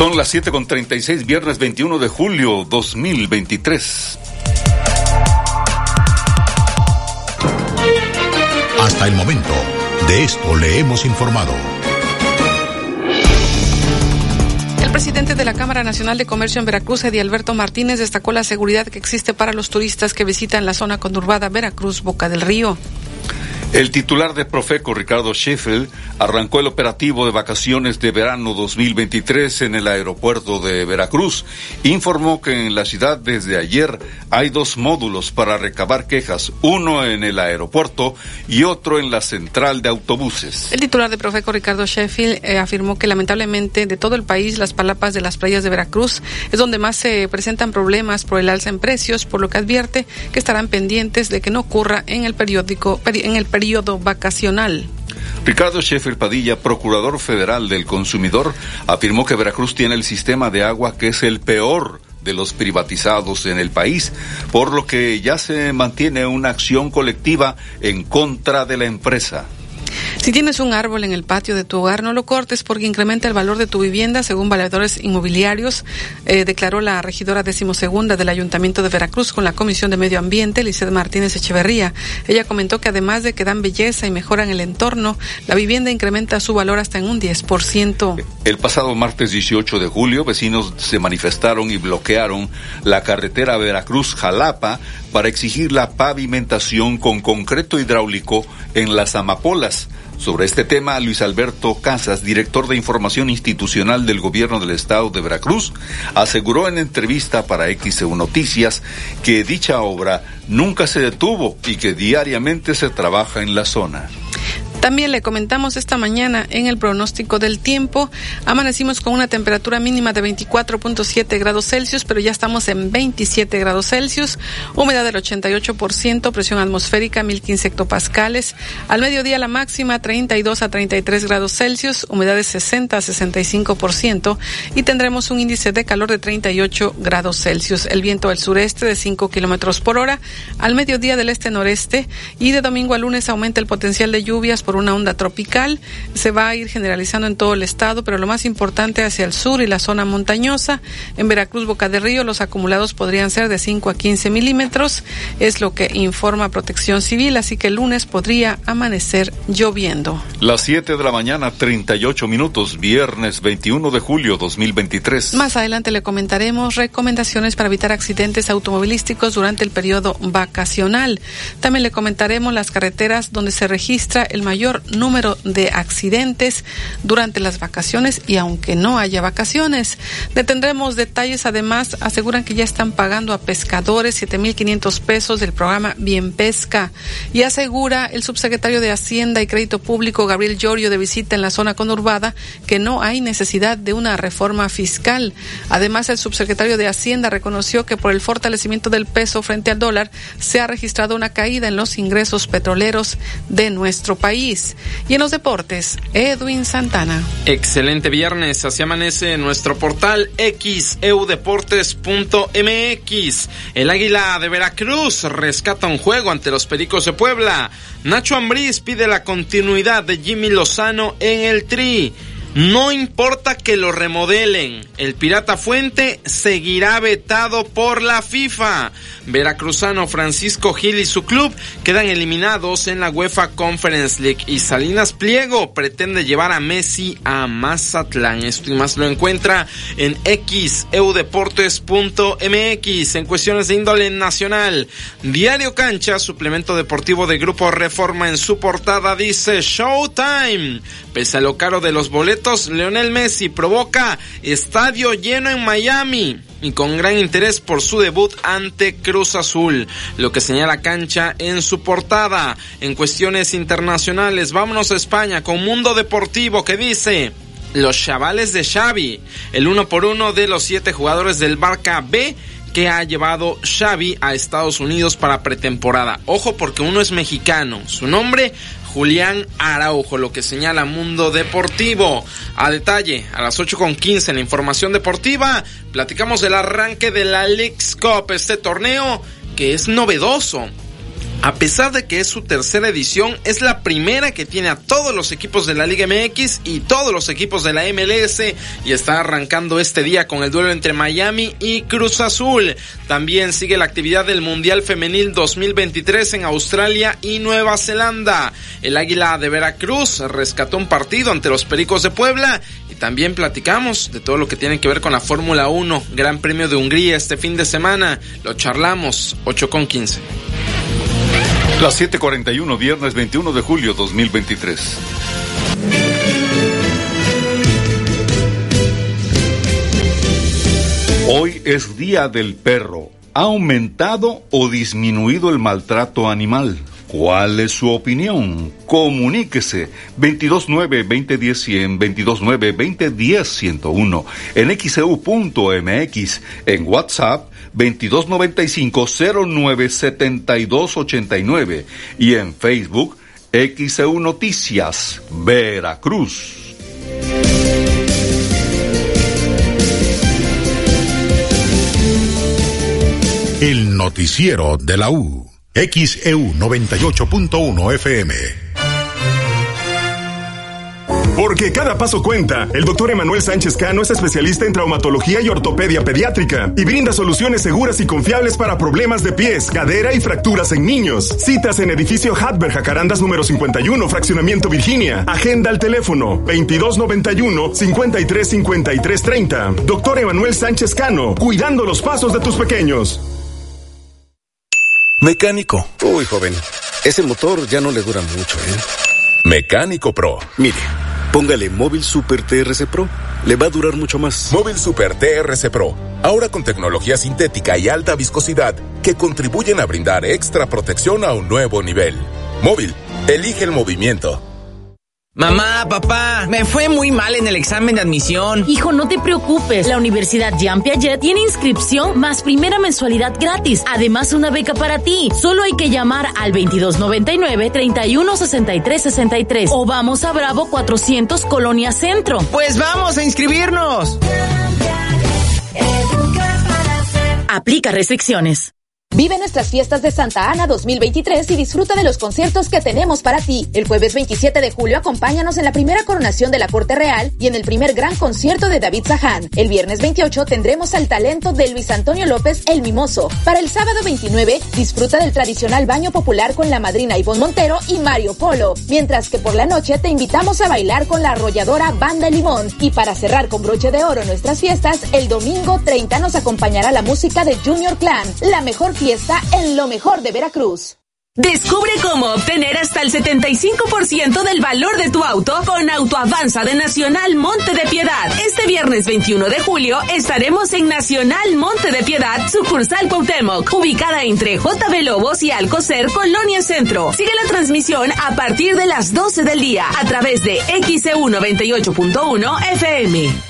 Son las 7 con 36, viernes 21 de julio 2023. Hasta el momento, de esto le hemos informado. El presidente de la Cámara Nacional de Comercio en Veracruz, Eddie Alberto Martínez, destacó la seguridad que existe para los turistas que visitan la zona conurbada Veracruz, Boca del Río. El titular de Profeco, Ricardo Sheffield, arrancó el operativo de vacaciones de verano 2023 en el aeropuerto de Veracruz. Informó que en la ciudad desde ayer hay dos módulos para recabar quejas, uno en el aeropuerto y otro en la central de autobuses. El titular de Profeco, Ricardo Sheffield, eh, afirmó que lamentablemente de todo el país las palapas de las playas de Veracruz es donde más se presentan problemas por el alza en precios, por lo que advierte que estarán pendientes de que no ocurra en el periódico en el vacacional. Ricardo Sheffield Padilla, procurador federal del consumidor, afirmó que Veracruz tiene el sistema de agua que es el peor de los privatizados en el país, por lo que ya se mantiene una acción colectiva en contra de la empresa. Si tienes un árbol en el patio de tu hogar, no lo cortes porque incrementa el valor de tu vivienda, según valedores inmobiliarios, eh, declaró la regidora decimosegunda del Ayuntamiento de Veracruz con la Comisión de Medio Ambiente, Lizeth Martínez Echeverría. Ella comentó que además de que dan belleza y mejoran el entorno, la vivienda incrementa su valor hasta en un 10%. El pasado martes 18 de julio, vecinos se manifestaron y bloquearon la carretera Veracruz-Jalapa para exigir la pavimentación con concreto hidráulico en las amapolas. Sobre este tema, Luis Alberto Casas, director de Información Institucional del Gobierno del Estado de Veracruz, aseguró en entrevista para XEU Noticias que dicha obra nunca se detuvo y que diariamente se trabaja en la zona. También le comentamos esta mañana en el pronóstico del tiempo. Amanecimos con una temperatura mínima de 24.7 grados Celsius, pero ya estamos en 27 grados Celsius. Humedad del 88%, presión atmosférica 1015 hectopascales. Al mediodía la máxima 32 a 33 grados Celsius, humedad de 60 a 65% y tendremos un índice de calor de 38 grados Celsius. El viento del sureste de 5 kilómetros por hora. Al mediodía del este-noreste y de domingo a lunes aumenta el potencial de lluvias una onda tropical. Se va a ir generalizando en todo el estado, pero lo más importante hacia el sur y la zona montañosa. En Veracruz, Boca de Río, los acumulados podrían ser de 5 a 15 milímetros. Es lo que informa Protección Civil, así que el lunes podría amanecer lloviendo. Las 7 de la mañana, 38 minutos, viernes 21 de julio 2023. Más adelante le comentaremos recomendaciones para evitar accidentes automovilísticos durante el periodo vacacional. También le comentaremos las carreteras donde se registra el mayor número de accidentes durante las vacaciones y aunque no haya vacaciones. Detendremos detalles, además aseguran que ya están pagando a pescadores 7.500 pesos del programa Bien Pesca y asegura el subsecretario de Hacienda y Crédito Público Gabriel Llorio de visita en la zona conurbada que no hay necesidad de una reforma fiscal. Además, el subsecretario de Hacienda reconoció que por el fortalecimiento del peso frente al dólar se ha registrado una caída en los ingresos petroleros de nuestro país. Y en los deportes, Edwin Santana. Excelente viernes, así amanece nuestro portal xeudeportes.mx. El Águila de Veracruz rescata un juego ante los Pericos de Puebla. Nacho Ambriz pide la continuidad de Jimmy Lozano en el Tri. No importa que lo remodelen, el Pirata Fuente seguirá vetado por la FIFA. Veracruzano Francisco Gil y su club quedan eliminados en la UEFA Conference League y Salinas Pliego pretende llevar a Messi a Mazatlán. Esto y más lo encuentra en xeudeportes.mx en cuestiones de índole nacional. Diario Cancha, suplemento deportivo de Grupo Reforma en su portada dice Showtime. Pese a lo caro de los boletos, Leonel Messi provoca estadio lleno en Miami y con gran interés por su debut ante Cruz Azul, lo que señala cancha en su portada. En cuestiones internacionales, vámonos a España con Mundo Deportivo que dice... Los chavales de Xavi, el uno por uno de los siete jugadores del Barca B que ha llevado Xavi a Estados Unidos para pretemporada. Ojo porque uno es mexicano, su nombre Julián Araujo, lo que señala Mundo Deportivo. A detalle, a las 8.15 en la información deportiva, platicamos del arranque de la Leagues Cup, este torneo que es novedoso a pesar de que es su tercera edición, es la primera que tiene a todos los equipos de la Liga MX y todos los equipos de la MLS y está arrancando este día con el duelo entre Miami y Cruz Azul. También sigue la actividad del Mundial Femenil 2023 en Australia y Nueva Zelanda. El Águila de Veracruz rescató un partido ante los Pericos de Puebla y también platicamos de todo lo que tiene que ver con la Fórmula 1, Gran Premio de Hungría este fin de semana. Lo charlamos 8 con 15. Las 7:41, viernes 21 de julio 2023. Hoy es Día del Perro. ¿Ha aumentado o disminuido el maltrato animal? ¿Cuál es su opinión? Comuníquese 229-2010-100, 229-2010-101, en xeu.mx, en WhatsApp 2295-097289 y en Facebook XEU Noticias, Veracruz. El noticiero de la U. XEU 98.1 FM. Porque cada paso cuenta. El doctor Emanuel Sánchez Cano es especialista en traumatología y ortopedia pediátrica y brinda soluciones seguras y confiables para problemas de pies, cadera y fracturas en niños. Citas en edificio Hadber Jacarandas número 51, fraccionamiento Virginia. Agenda al teléfono 2291 535330. Doctor Emanuel Sánchez Cano, cuidando los pasos de tus pequeños. Mecánico. Uy, joven. Ese motor ya no le dura mucho, ¿eh? Mecánico Pro. Mire, póngale Móvil Super TRC Pro. Le va a durar mucho más. Móvil Super TRC Pro. Ahora con tecnología sintética y alta viscosidad que contribuyen a brindar extra protección a un nuevo nivel. Móvil. Elige el movimiento. Mamá, papá, me fue muy mal en el examen de admisión. Hijo, no te preocupes. La Universidad Jean Piaget tiene inscripción más primera mensualidad gratis. Además, una beca para ti. Solo hay que llamar al 2299-316363 o vamos a Bravo 400 Colonia Centro. Pues vamos a inscribirnos. Aplica restricciones. Vive nuestras fiestas de Santa Ana 2023 y disfruta de los conciertos que tenemos para ti. El jueves 27 de julio acompáñanos en la primera coronación de la Corte Real y en el primer gran concierto de David Zahán. El viernes 28 tendremos al talento de Luis Antonio López El Mimoso. Para el sábado 29 disfruta del tradicional baño popular con la madrina Ivonne Montero y Mario Polo. Mientras que por la noche te invitamos a bailar con la arrolladora Banda Limón. Y para cerrar con broche de oro nuestras fiestas, el domingo 30 nos acompañará la música de Junior Clan, la mejor fiesta en lo mejor de Veracruz. Descubre cómo obtener hasta el 75% del valor de tu auto con Autoavanza de Nacional Monte de Piedad. Este viernes 21 de julio estaremos en Nacional Monte de Piedad, sucursal Cuauhtémoc, ubicada entre JB Lobos y Alcocer, Colonia Centro. Sigue la transmisión a partir de las 12 del día a través de XEU 98.1 FM.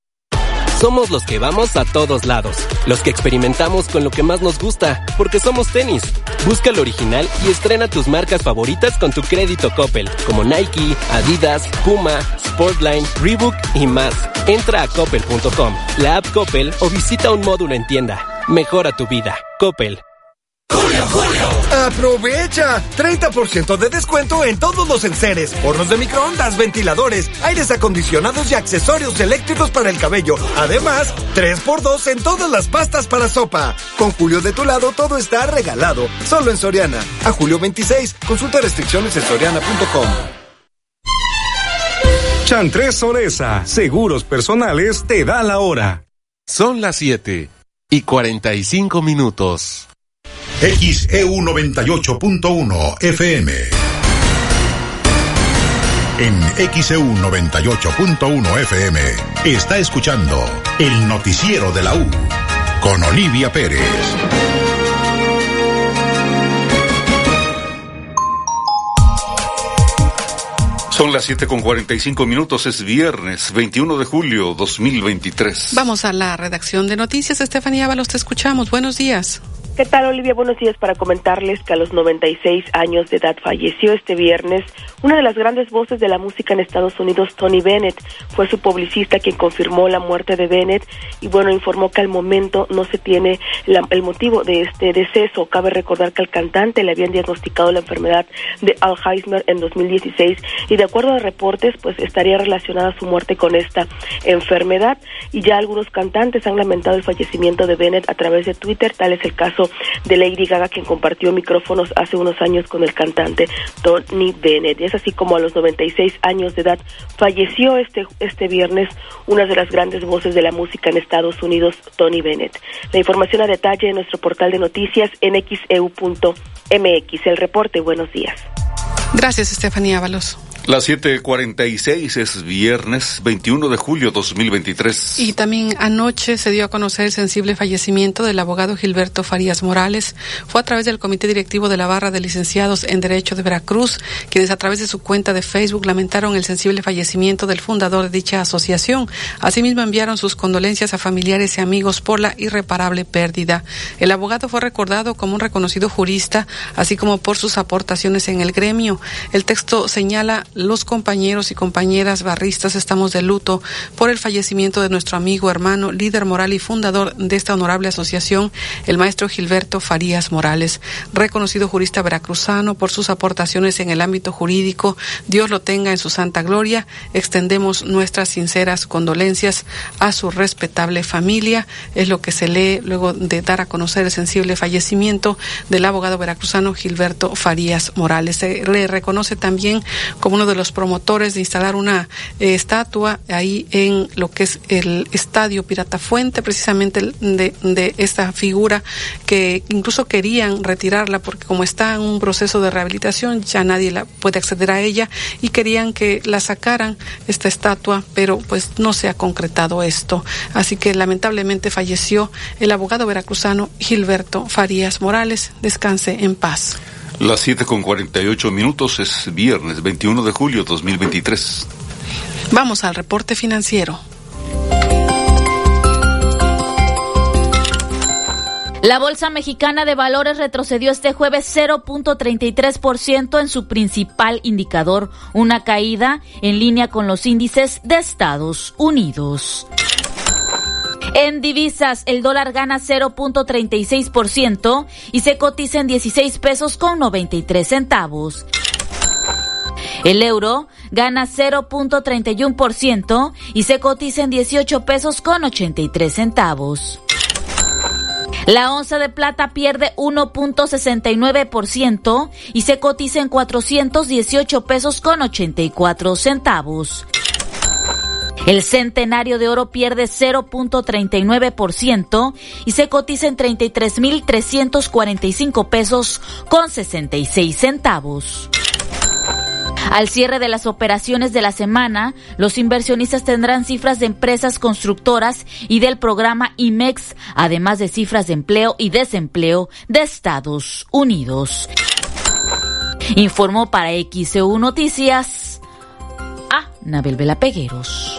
Somos los que vamos a todos lados, los que experimentamos con lo que más nos gusta, porque somos tenis. Busca lo original y estrena tus marcas favoritas con tu crédito Coppel, como Nike, Adidas, Puma, Sportline, Reebok y más. Entra a coppel.com, la app Coppel o visita un módulo en tienda. Mejora tu vida. Coppel. ¡Aprovecha! 30% de descuento en todos los enseres, hornos de microondas, ventiladores, aires acondicionados y accesorios eléctricos para el cabello. Además, 3x2 en todas las pastas para sopa. Con Julio de tu lado todo está regalado. Solo en Soriana. A julio 26. Consulta restricciones en soriana.com. Chantres Soresa, Seguros Personales te da la hora. Son las 7 y 45 minutos. XEU 98.1 FM. En XEU 98.1 FM está escuchando el noticiero de la U con Olivia Pérez. Son las 7 con 45 minutos, es viernes 21 de julio 2023. Vamos a la redacción de noticias. Estefanía Ábalos, te escuchamos. Buenos días. ¿Qué tal, Olivia? Buenos días para comentarles que a los 96 años de edad falleció este viernes una de las grandes voces de la música en Estados Unidos, Tony Bennett. Fue su publicista quien confirmó la muerte de Bennett y, bueno, informó que al momento no se tiene el motivo de este deceso. Cabe recordar que al cantante le habían diagnosticado la enfermedad de Alzheimer en 2016 y, de acuerdo a reportes, pues estaría relacionada su muerte con esta enfermedad. Y ya algunos cantantes han lamentado el fallecimiento de Bennett a través de Twitter. Tal es el caso de Lady Gaga, quien compartió micrófonos hace unos años con el cantante Tony Bennett. Es así como a los 96 años de edad falleció este, este viernes una de las grandes voces de la música en Estados Unidos, Tony Bennett. La información a detalle en nuestro portal de noticias nxeu.mx. El reporte, buenos días. Gracias, Estefanía Ábalos. Las 7:46 es viernes 21 de julio 2023. Y también anoche se dio a conocer el sensible fallecimiento del abogado Gilberto Farías Morales. Fue a través del Comité Directivo de la Barra de Licenciados en Derecho de Veracruz, quienes a través de su cuenta de Facebook lamentaron el sensible fallecimiento del fundador de dicha asociación. Asimismo enviaron sus condolencias a familiares y amigos por la irreparable pérdida. El abogado fue recordado como un reconocido jurista, así como por sus aportaciones en el gremio. El texto señala los compañeros y compañeras barristas estamos de luto por el fallecimiento de nuestro amigo, hermano, líder moral y fundador de esta honorable asociación, el maestro Gilberto Farías Morales, reconocido jurista veracruzano por sus aportaciones en el ámbito jurídico. Dios lo tenga en su santa gloria. Extendemos nuestras sinceras condolencias a su respetable familia. Es lo que se lee luego de dar a conocer el sensible fallecimiento del abogado veracruzano Gilberto Farías Morales. Se le reconoce también como de los promotores de instalar una eh, estatua ahí en lo que es el estadio Pirata Fuente, precisamente de, de esta figura que incluso querían retirarla porque como está en un proceso de rehabilitación ya nadie la puede acceder a ella y querían que la sacaran esta estatua, pero pues no se ha concretado esto. Así que lamentablemente falleció el abogado veracruzano Gilberto Farías Morales. Descanse en paz. Las 7 con 48 minutos es viernes 21 de julio 2023. Vamos al reporte financiero. La Bolsa Mexicana de Valores retrocedió este jueves 0.33% en su principal indicador, una caída en línea con los índices de Estados Unidos. En divisas, el dólar gana 0.36% y se cotiza en 16 pesos con 93 centavos. El euro gana 0.31% y se cotiza en 18 pesos con 83 centavos. La onza de plata pierde 1.69% y se cotiza en 418 pesos con 84 centavos. El centenario de oro pierde 0.39% y se cotiza en 33.345 pesos con 66 centavos. Al cierre de las operaciones de la semana, los inversionistas tendrán cifras de empresas constructoras y del programa IMEX, además de cifras de empleo y desempleo de Estados Unidos. Informó para XEU Noticias a Nabel Vela Pegueros.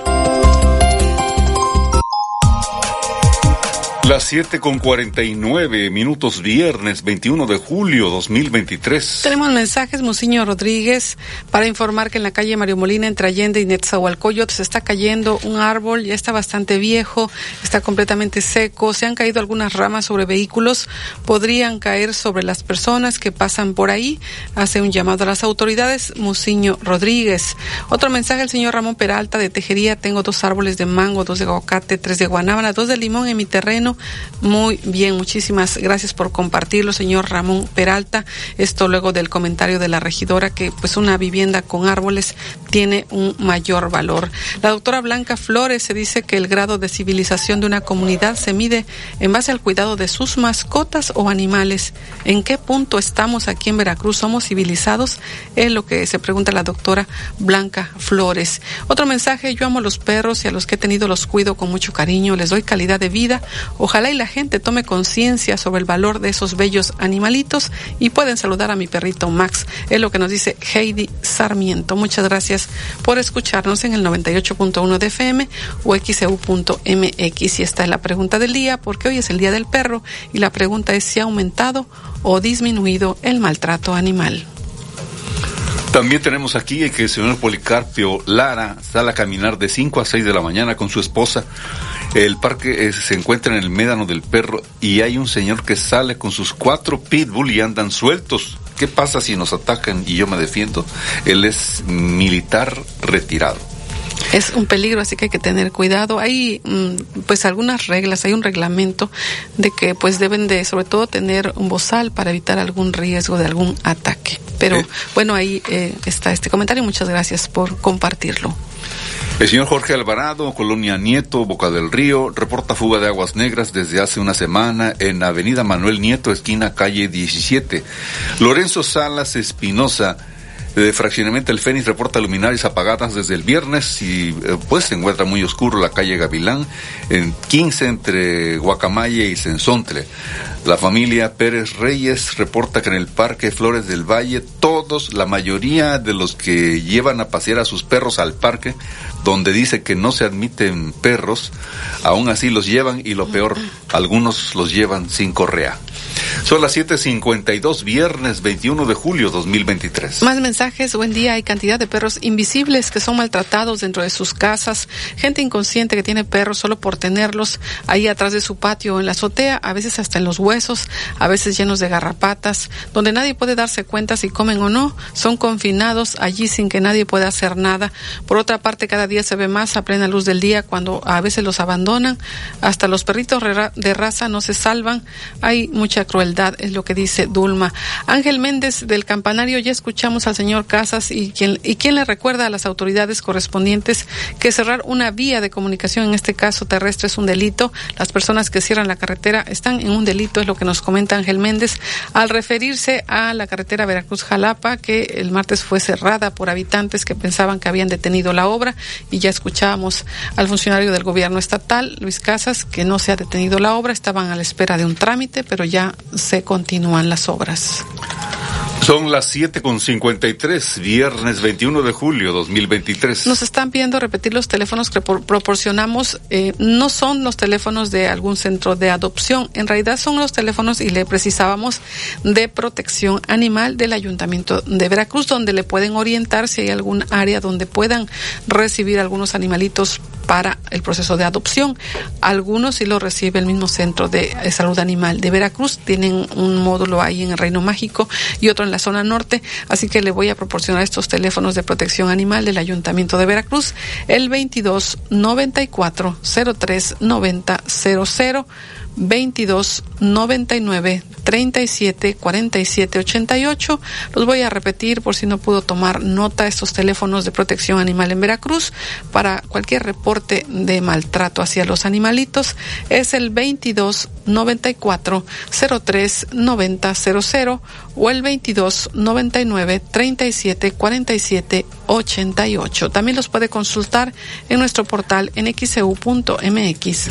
Las 7 con 49 minutos viernes 21 de julio 2023. Tenemos mensajes, Monsiño Rodríguez, para informar que en la calle Mario Molina entre Allende y Netzahualcoyot se está cayendo un árbol, ya está bastante viejo, está completamente seco, se han caído algunas ramas sobre vehículos, podrían caer sobre las personas que pasan por ahí. Hace un llamado a las autoridades, Monsiño Rodríguez. Otro mensaje, el señor Ramón Peralta de Tejería, tengo dos árboles de mango, dos de aguacate, tres de guanábana, dos de limón en mi terreno muy bien, muchísimas gracias por compartirlo, señor Ramón Peralta. Esto luego del comentario de la regidora que pues una vivienda con árboles tiene un mayor valor. La doctora Blanca Flores se dice que el grado de civilización de una comunidad se mide en base al cuidado de sus mascotas o animales. ¿En qué punto estamos aquí en Veracruz? ¿Somos civilizados? Es lo que se pregunta la doctora Blanca Flores. Otro mensaje, yo amo a los perros y a los que he tenido los cuido con mucho cariño, les doy calidad de vida Ojalá y la gente tome conciencia sobre el valor de esos bellos animalitos y pueden saludar a mi perrito Max. Es lo que nos dice Heidi Sarmiento. Muchas gracias por escucharnos en el 98.1 de FM o xeu.mx. Y esta es la pregunta del día, porque hoy es el Día del Perro y la pregunta es si ha aumentado o disminuido el maltrato animal. También tenemos aquí que el señor Policarpio Lara sale a caminar de 5 a 6 de la mañana con su esposa. El parque eh, se encuentra en el médano del perro y hay un señor que sale con sus cuatro pitbull y andan sueltos. ¿Qué pasa si nos atacan y yo me defiendo? Él es militar retirado es un peligro, así que hay que tener cuidado. Hay mm, pues algunas reglas, hay un reglamento de que pues deben de sobre todo tener un bozal para evitar algún riesgo de algún ataque. Pero bueno, ahí eh, está este comentario. Muchas gracias por compartirlo. El señor Jorge Alvarado, Colonia Nieto, Boca del Río, reporta fuga de aguas negras desde hace una semana en Avenida Manuel Nieto, esquina calle 17. Lorenzo Salas Espinosa, de fraccionamiento El Fénix reporta luminarias apagadas desde el viernes y eh, pues se encuentra muy oscuro la calle Gavilán en 15 entre Guacamaya y Sensontle. La familia Pérez Reyes reporta que en el Parque Flores del Valle todos, la mayoría de los que llevan a pasear a sus perros al parque, donde dice que no se admiten perros, aún así los llevan y lo peor, algunos los llevan sin correa. Son las 7:52, viernes 21 de julio 2023. Más mensajes. Buen día. Hay cantidad de perros invisibles que son maltratados dentro de sus casas. Gente inconsciente que tiene perros solo por tenerlos ahí atrás de su patio, en la azotea, a veces hasta en los huesos, a veces llenos de garrapatas, donde nadie puede darse cuenta si comen o no. Son confinados allí sin que nadie pueda hacer nada. Por otra parte, cada día se ve más a plena luz del día cuando a veces los abandonan. Hasta los perritos de raza no se salvan. Hay mucha crueldad, es lo que dice Dulma. Ángel Méndez del Campanario, ya escuchamos al señor Casas y quien, y quien le recuerda a las autoridades correspondientes que cerrar una vía de comunicación, en este caso terrestre, es un delito. Las personas que cierran la carretera están en un delito, es lo que nos comenta Ángel Méndez, al referirse a la carretera Veracruz-Jalapa, que el martes fue cerrada por habitantes que pensaban que habían detenido la obra y ya escuchábamos al funcionario del gobierno estatal, Luis Casas, que no se ha detenido la obra, estaban a la espera de un trámite, pero ya se continúan las obras. Son las 7.53, viernes 21 de julio 2023. Nos están pidiendo repetir los teléfonos que proporcionamos. Eh, no son los teléfonos de algún centro de adopción. En realidad son los teléfonos, y le precisábamos, de protección animal del Ayuntamiento de Veracruz, donde le pueden orientar si hay algún área donde puedan recibir algunos animalitos para el proceso de adopción. Algunos sí lo recibe el mismo Centro de Salud Animal de Veracruz. Tienen un módulo ahí en el Reino Mágico y otro en la zona norte. Así que le voy a proporcionar estos teléfonos de protección animal del Ayuntamiento de Veracruz. El 22 94 03 90 00 22 99 37 47 88. Los voy a repetir por si no pudo tomar nota estos teléfonos de protección animal en Veracruz para cualquier reporte de maltrato hacia los animalitos. Es el 22 94 03 90 00 o el 22 99 37 47 88. También los puede consultar en nuestro portal en xeu.mx.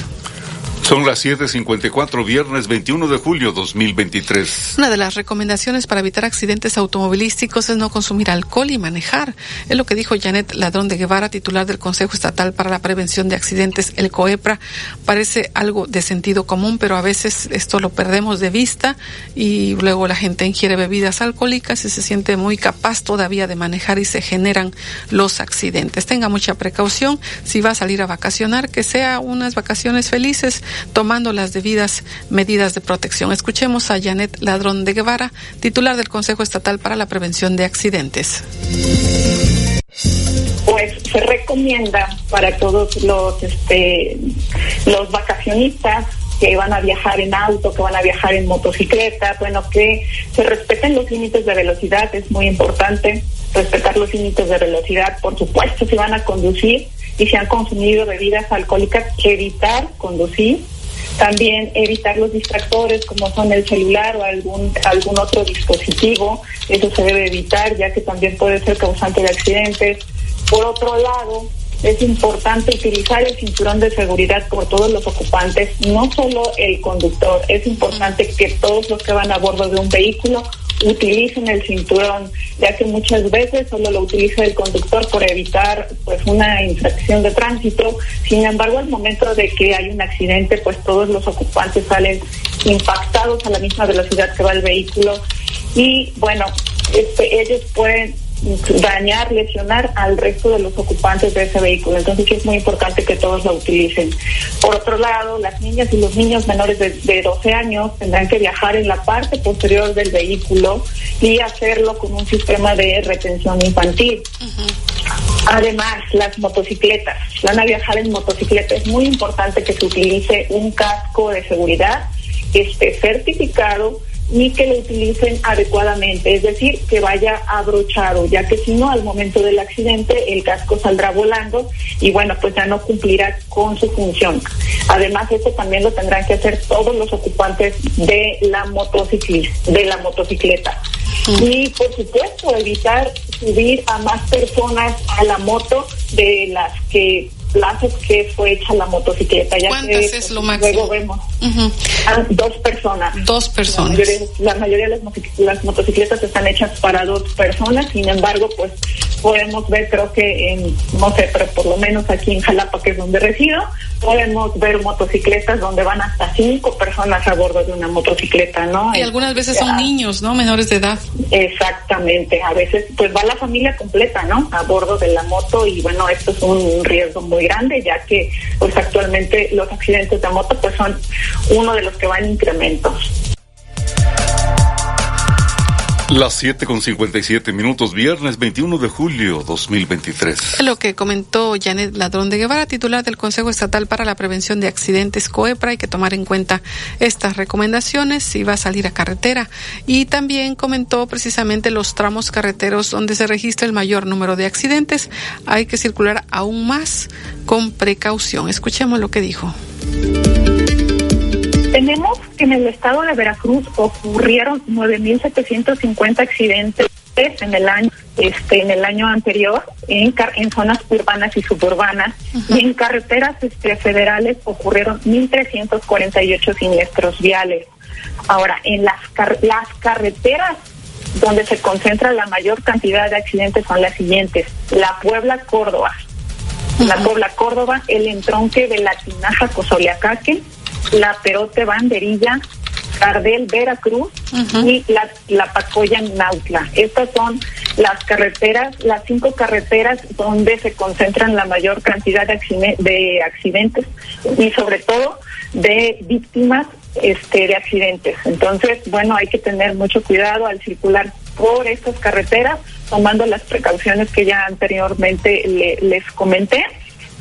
Son las 7:54, viernes 21 de julio 2023. Una de las recomendaciones para evitar accidentes automovilísticos es no consumir alcohol y manejar. Es lo que dijo Janet Ladrón de Guevara, titular del Consejo Estatal para la Prevención de Accidentes, el COEPRA. Parece algo de sentido común, pero a veces esto lo perdemos de vista y luego la gente ingiere bebidas alcohólicas y se siente muy capaz todavía de manejar y se generan los accidentes. Tenga mucha precaución si va a salir a vacacionar, que sea unas vacaciones felices tomando las debidas medidas de protección. Escuchemos a Janet Ladrón de Guevara, titular del Consejo Estatal para la Prevención de Accidentes. Pues se recomienda para todos los este, los vacacionistas que van a viajar en auto, que van a viajar en motocicleta, bueno, que se respeten los límites de velocidad, es muy importante respetar los límites de velocidad, por supuesto, si van a conducir, y si han consumido bebidas alcohólicas, evitar conducir. También evitar los distractores como son el celular o algún, algún otro dispositivo. Eso se debe evitar ya que también puede ser causante de accidentes. Por otro lado, es importante utilizar el cinturón de seguridad por todos los ocupantes, no solo el conductor. Es importante que todos los que van a bordo de un vehículo utilicen el cinturón, ya que muchas veces solo lo utiliza el conductor por evitar pues una infracción de tránsito. Sin embargo, al momento de que hay un accidente, pues todos los ocupantes salen impactados a la misma velocidad que va el vehículo y bueno, este, ellos pueden dañar, lesionar al resto de los ocupantes de ese vehículo. Entonces sí es muy importante que todos lo utilicen. Por otro lado, las niñas y los niños menores de, de 12 años tendrán que viajar en la parte posterior del vehículo y hacerlo con un sistema de retención infantil. Además, las motocicletas, van a viajar en motocicleta. Es muy importante que se utilice un casco de seguridad que esté certificado ni que lo utilicen adecuadamente, es decir, que vaya abrochado, ya que si no, al momento del accidente el casco saldrá volando y bueno, pues ya no cumplirá con su función. Además, esto también lo tendrán que hacer todos los ocupantes de la motocicleta, de la motocicleta. Y por supuesto, evitar subir a más personas a la moto de las que plazos que fue hecha la motocicleta. Ya ¿Cuántas que, es pues, lo máximo? Luego vemos a dos personas. Dos personas. La mayoría, la mayoría de las, motoc- las motocicletas están hechas para dos personas, sin embargo, pues podemos ver, creo que en, no sé, pero por lo menos aquí en Jalapa, que es donde resido, podemos ver motocicletas donde van hasta cinco personas a bordo de una motocicleta, ¿no? Y algunas veces son Ah, niños, ¿no? Menores de edad. Exactamente, a veces pues va la familia completa, ¿no? A bordo de la moto y bueno, esto es un riesgo muy grande ya que pues actualmente los accidentes de moto pues son uno de los que van en incremento. Las 7 con 57 minutos, viernes 21 de julio 2023. Lo que comentó Janet Ladrón de Guevara, titular del Consejo Estatal para la Prevención de Accidentes COEPRA, hay que tomar en cuenta estas recomendaciones si va a salir a carretera. Y también comentó precisamente los tramos carreteros donde se registra el mayor número de accidentes. Hay que circular aún más con precaución. Escuchemos lo que dijo. Tenemos que en el estado de Veracruz ocurrieron 9.750 accidentes en el año este en el año anterior en, car- en zonas urbanas y suburbanas y en carreteras este, federales ocurrieron 1.348 siniestros viales. Ahora, en las, car- las carreteras donde se concentra la mayor cantidad de accidentes son las siguientes. La Puebla-Córdoba, la Puebla Córdoba, el entronque de la Tinaja Cozoleacaque, la Perote Banderilla, Cardel Veracruz y la, la Pacoya Nautla. Estas son las carreteras, las cinco carreteras donde se concentran la mayor cantidad de, accine- de accidentes y sobre todo de víctimas este, de accidentes. Entonces, bueno, hay que tener mucho cuidado al circular por estas carreteras, tomando las precauciones que ya anteriormente le- les comenté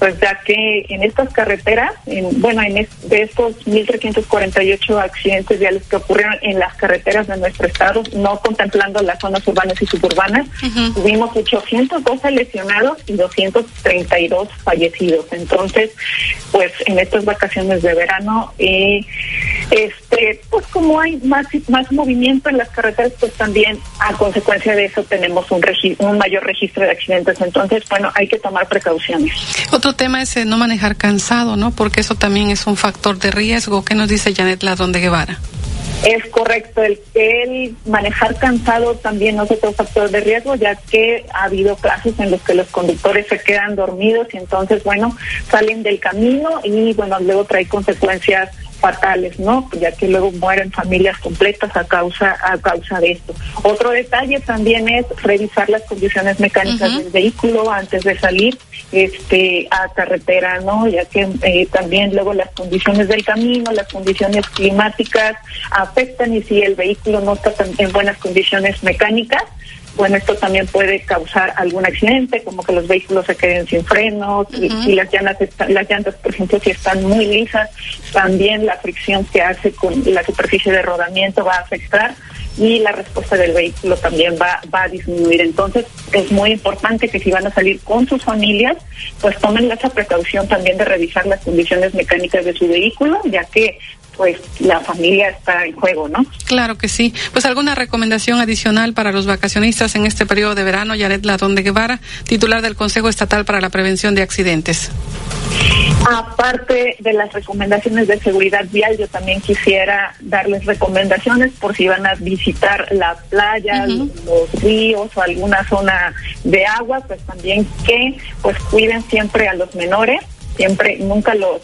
pues ya que en estas carreteras, en, bueno, en es- de estos 1.348 accidentes viales que ocurrieron en las carreteras de nuestro estado, no contemplando las zonas urbanas y suburbanas, tuvimos 812 lesionados y 232 fallecidos. Entonces, pues en estas vacaciones de verano, eh, este, pues como hay más más movimiento en las carreteras, pues también a consecuencia de eso tenemos un, regi- un mayor registro de accidentes. Entonces, bueno, hay que tomar precauciones. Otro tema es eh, no manejar cansado, ¿no? Porque eso también es un factor de riesgo. ¿Qué nos dice Janet Ladrón de Guevara? Es correcto, el, el manejar cansado también es otro factor de riesgo, ya que ha habido casos en los que los conductores se quedan dormidos y entonces, bueno, salen del camino y, bueno, luego trae consecuencias fatales, ¿no? Ya que luego mueren familias completas a causa a causa de esto. Otro detalle también es revisar las condiciones mecánicas del vehículo antes de salir este a carretera, ¿no? Ya que eh, también luego las condiciones del camino, las condiciones climáticas afectan y si el vehículo no está en buenas condiciones mecánicas, bueno, esto también puede causar algún accidente, como que los vehículos se queden sin frenos y, y las llantas, están- las llantas, por ejemplo, si están muy lisas, también la fricción que hace con la superficie de rodamiento va a afectar y la respuesta del vehículo también va, va a disminuir. Entonces, es muy importante que si van a salir con sus familias, pues tomen esa precaución también de revisar las condiciones mecánicas de su vehículo, ya que pues la familia está en juego, ¿no? Claro que sí. Pues alguna recomendación adicional para los vacacionistas en este periodo de verano, Yaret Ladón de Guevara, titular del Consejo Estatal para la Prevención de Accidentes. Aparte de las recomendaciones de seguridad vial, yo también quisiera darles recomendaciones por si van a visitar la playa, los ríos o alguna zona de agua, pues también que pues cuiden siempre a los menores, siempre nunca los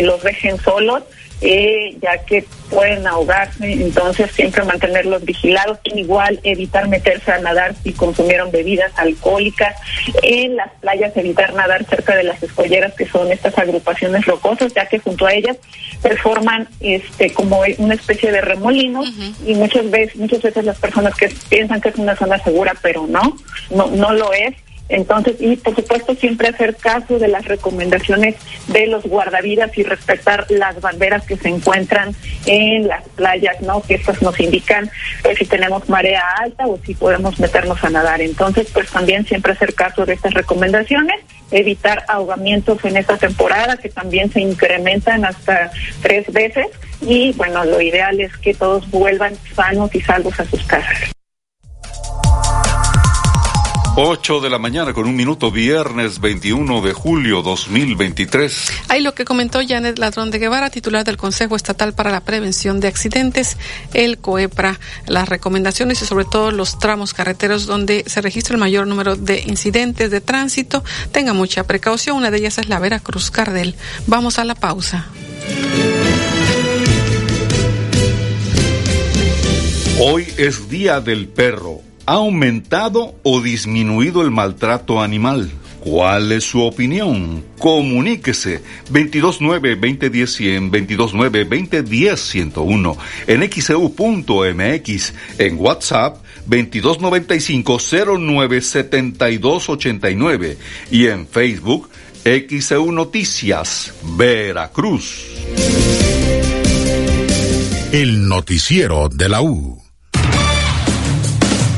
los dejen solos eh, ya que pueden ahogarse, entonces siempre mantenerlos vigilados, igual evitar meterse a nadar si consumieron bebidas alcohólicas, en las playas evitar nadar cerca de las escolleras que son estas agrupaciones rocosas, ya que junto a ellas se forman este como una especie de remolino y muchas veces muchas veces las personas que piensan que es una zona segura, pero no, no no lo es entonces, y por supuesto siempre hacer caso de las recomendaciones de los guardavidas y respetar las banderas que se encuentran en las playas, ¿no? Que estas nos indican pues, si tenemos marea alta o si podemos meternos a nadar. Entonces, pues también siempre hacer caso de estas recomendaciones, evitar ahogamientos en esta temporada que también se incrementan hasta tres veces y bueno, lo ideal es que todos vuelvan sanos y salvos a sus casas. 8 de la mañana con un minuto, viernes 21 de julio 2023. Ahí lo que comentó Janet Ladrón de Guevara, titular del Consejo Estatal para la Prevención de Accidentes, el COEPRA, las recomendaciones y sobre todo los tramos carreteros donde se registra el mayor número de incidentes de tránsito. Tenga mucha precaución, una de ellas es la Veracruz Cardel. Vamos a la pausa. Hoy es Día del Perro ¿Ha aumentado o disminuido el maltrato animal? ¿Cuál es su opinión? Comuníquese 229-2010-100, 229-2010-101, en xeu.mx, e en WhatsApp 2295-097289 y en Facebook XEU Noticias, Veracruz. El noticiero de la U.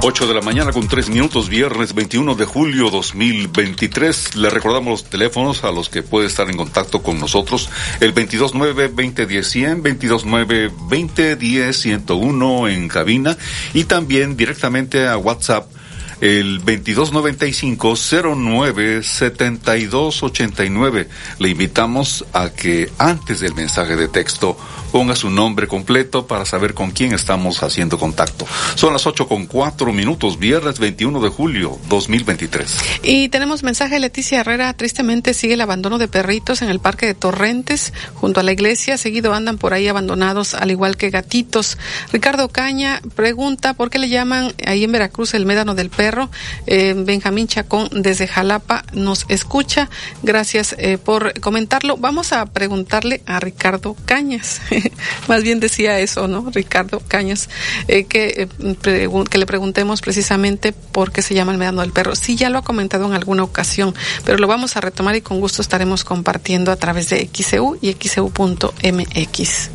8 de la mañana con 3 minutos, viernes 21 de julio 2023. Le recordamos los teléfonos a los que puede estar en contacto con nosotros. El 229-2010-100, 229-2010-101 en cabina y también directamente a WhatsApp el 2295-097289. Le invitamos a que antes del mensaje de texto ponga su nombre completo para saber con quién estamos haciendo contacto. Son las 8 con 4 minutos, viernes 21 de julio 2023. Y tenemos mensaje Leticia Herrera. Tristemente sigue el abandono de perritos en el parque de Torrentes, junto a la iglesia. Seguido andan por ahí abandonados, al igual que gatitos. Ricardo Caña pregunta por qué le llaman ahí en Veracruz el médano del perro. Eh, Benjamín Chacón desde Jalapa nos escucha. Gracias eh, por comentarlo. Vamos a preguntarle a Ricardo Cañas. más bien decía eso, ¿no? Ricardo Cañas, eh, que, eh, que le preguntemos precisamente por qué se llama el medano del perro. Sí, ya lo ha comentado en alguna ocasión, pero lo vamos a retomar y con gusto estaremos compartiendo a través de XEU y XEU.mx.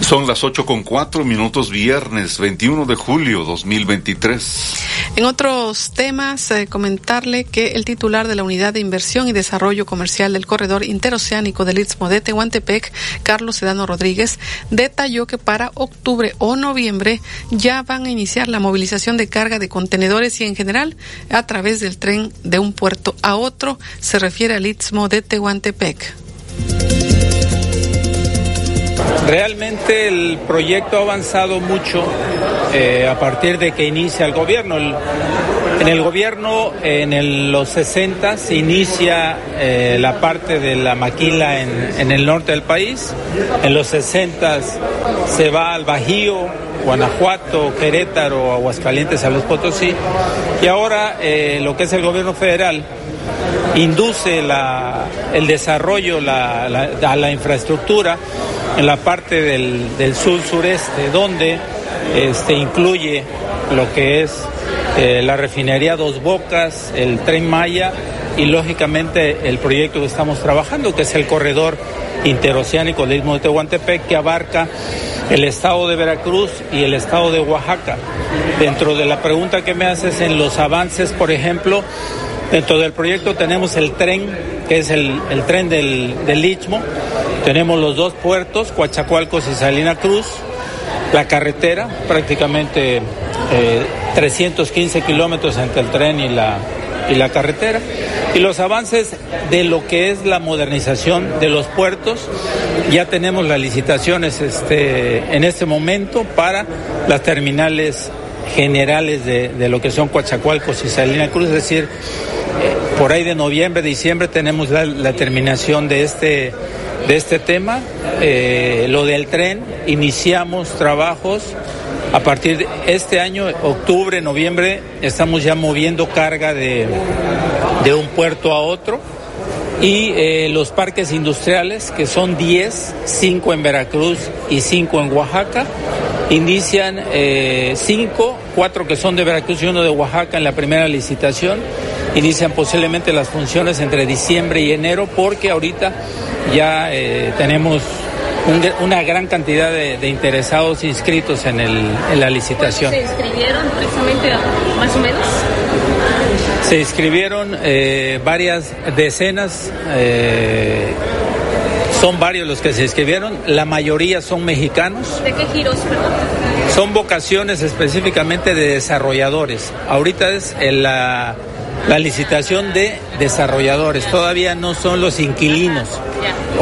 Son las 8 con 4 minutos viernes 21 de julio 2023. En otros temas, eh, comentarle que el titular de la Unidad de Inversión y Desarrollo Comercial del Corredor Interoceánico del Istmo de Tehuantepec, Carlos Sedano Rodríguez, detalló que para octubre o noviembre ya van a iniciar la movilización de carga de contenedores y en general a través del tren de un puerto a otro, se refiere al Istmo de Tehuantepec. Realmente el proyecto ha avanzado mucho eh, a partir de que inicia el gobierno. En el gobierno, en los 60 se inicia eh, la parte de la maquila en, en el norte del país. En los 60 se va al Bajío, Guanajuato, Querétaro, Aguascalientes, a los Potosí. Y ahora eh, lo que es el gobierno federal induce la- el desarrollo, la, la- a la infraestructura en la parte del, sur-sureste, donde este, incluye lo que es eh, la refinería Dos Bocas, el tren Maya y lógicamente el proyecto que estamos trabajando, que es el corredor interoceánico del Istmo de Tehuantepec, que abarca el estado de Veracruz y el estado de Oaxaca. Dentro de la pregunta que me haces en los avances, por ejemplo, Dentro del proyecto tenemos el tren, que es el, tren del, del. Tenemos los dos puertos, Coatzacoalcos y Salina Cruz. La carretera, prácticamente eh, 315 kilómetros entre el tren y la, carretera. Y los avances de lo que es la modernización de los puertos. Ya tenemos las licitaciones este, en este momento para las terminales generales de, lo que son Coatzacoalcos y Salina Cruz, es decir, eh, por ahí de noviembre, diciembre tenemos la, terminación de este, de este tema. Eh, lo del tren, iniciamos trabajos a partir de este año, octubre, noviembre, estamos ya moviendo carga de, de un puerto a otro. Y eh, los parques industriales, que son 10, 5 en Veracruz y 5 en Oaxaca, inician 5, 4 que son de Veracruz y uno de Oaxaca en la primera licitación. Inician posiblemente las funciones entre diciembre y enero porque ahorita ya eh, tenemos un una gran cantidad de, de interesados inscritos en, el, en la licitación. ¿Se inscribieron precisamente más o menos? Se inscribieron eh, varias decenas, eh, son varios los que se inscribieron, la mayoría son mexicanos, ¿De qué giros, perdón? son vocaciones específicamente de desarrolladores. Ahorita es en la, la licitación de desarrolladores, todavía no son los inquilinos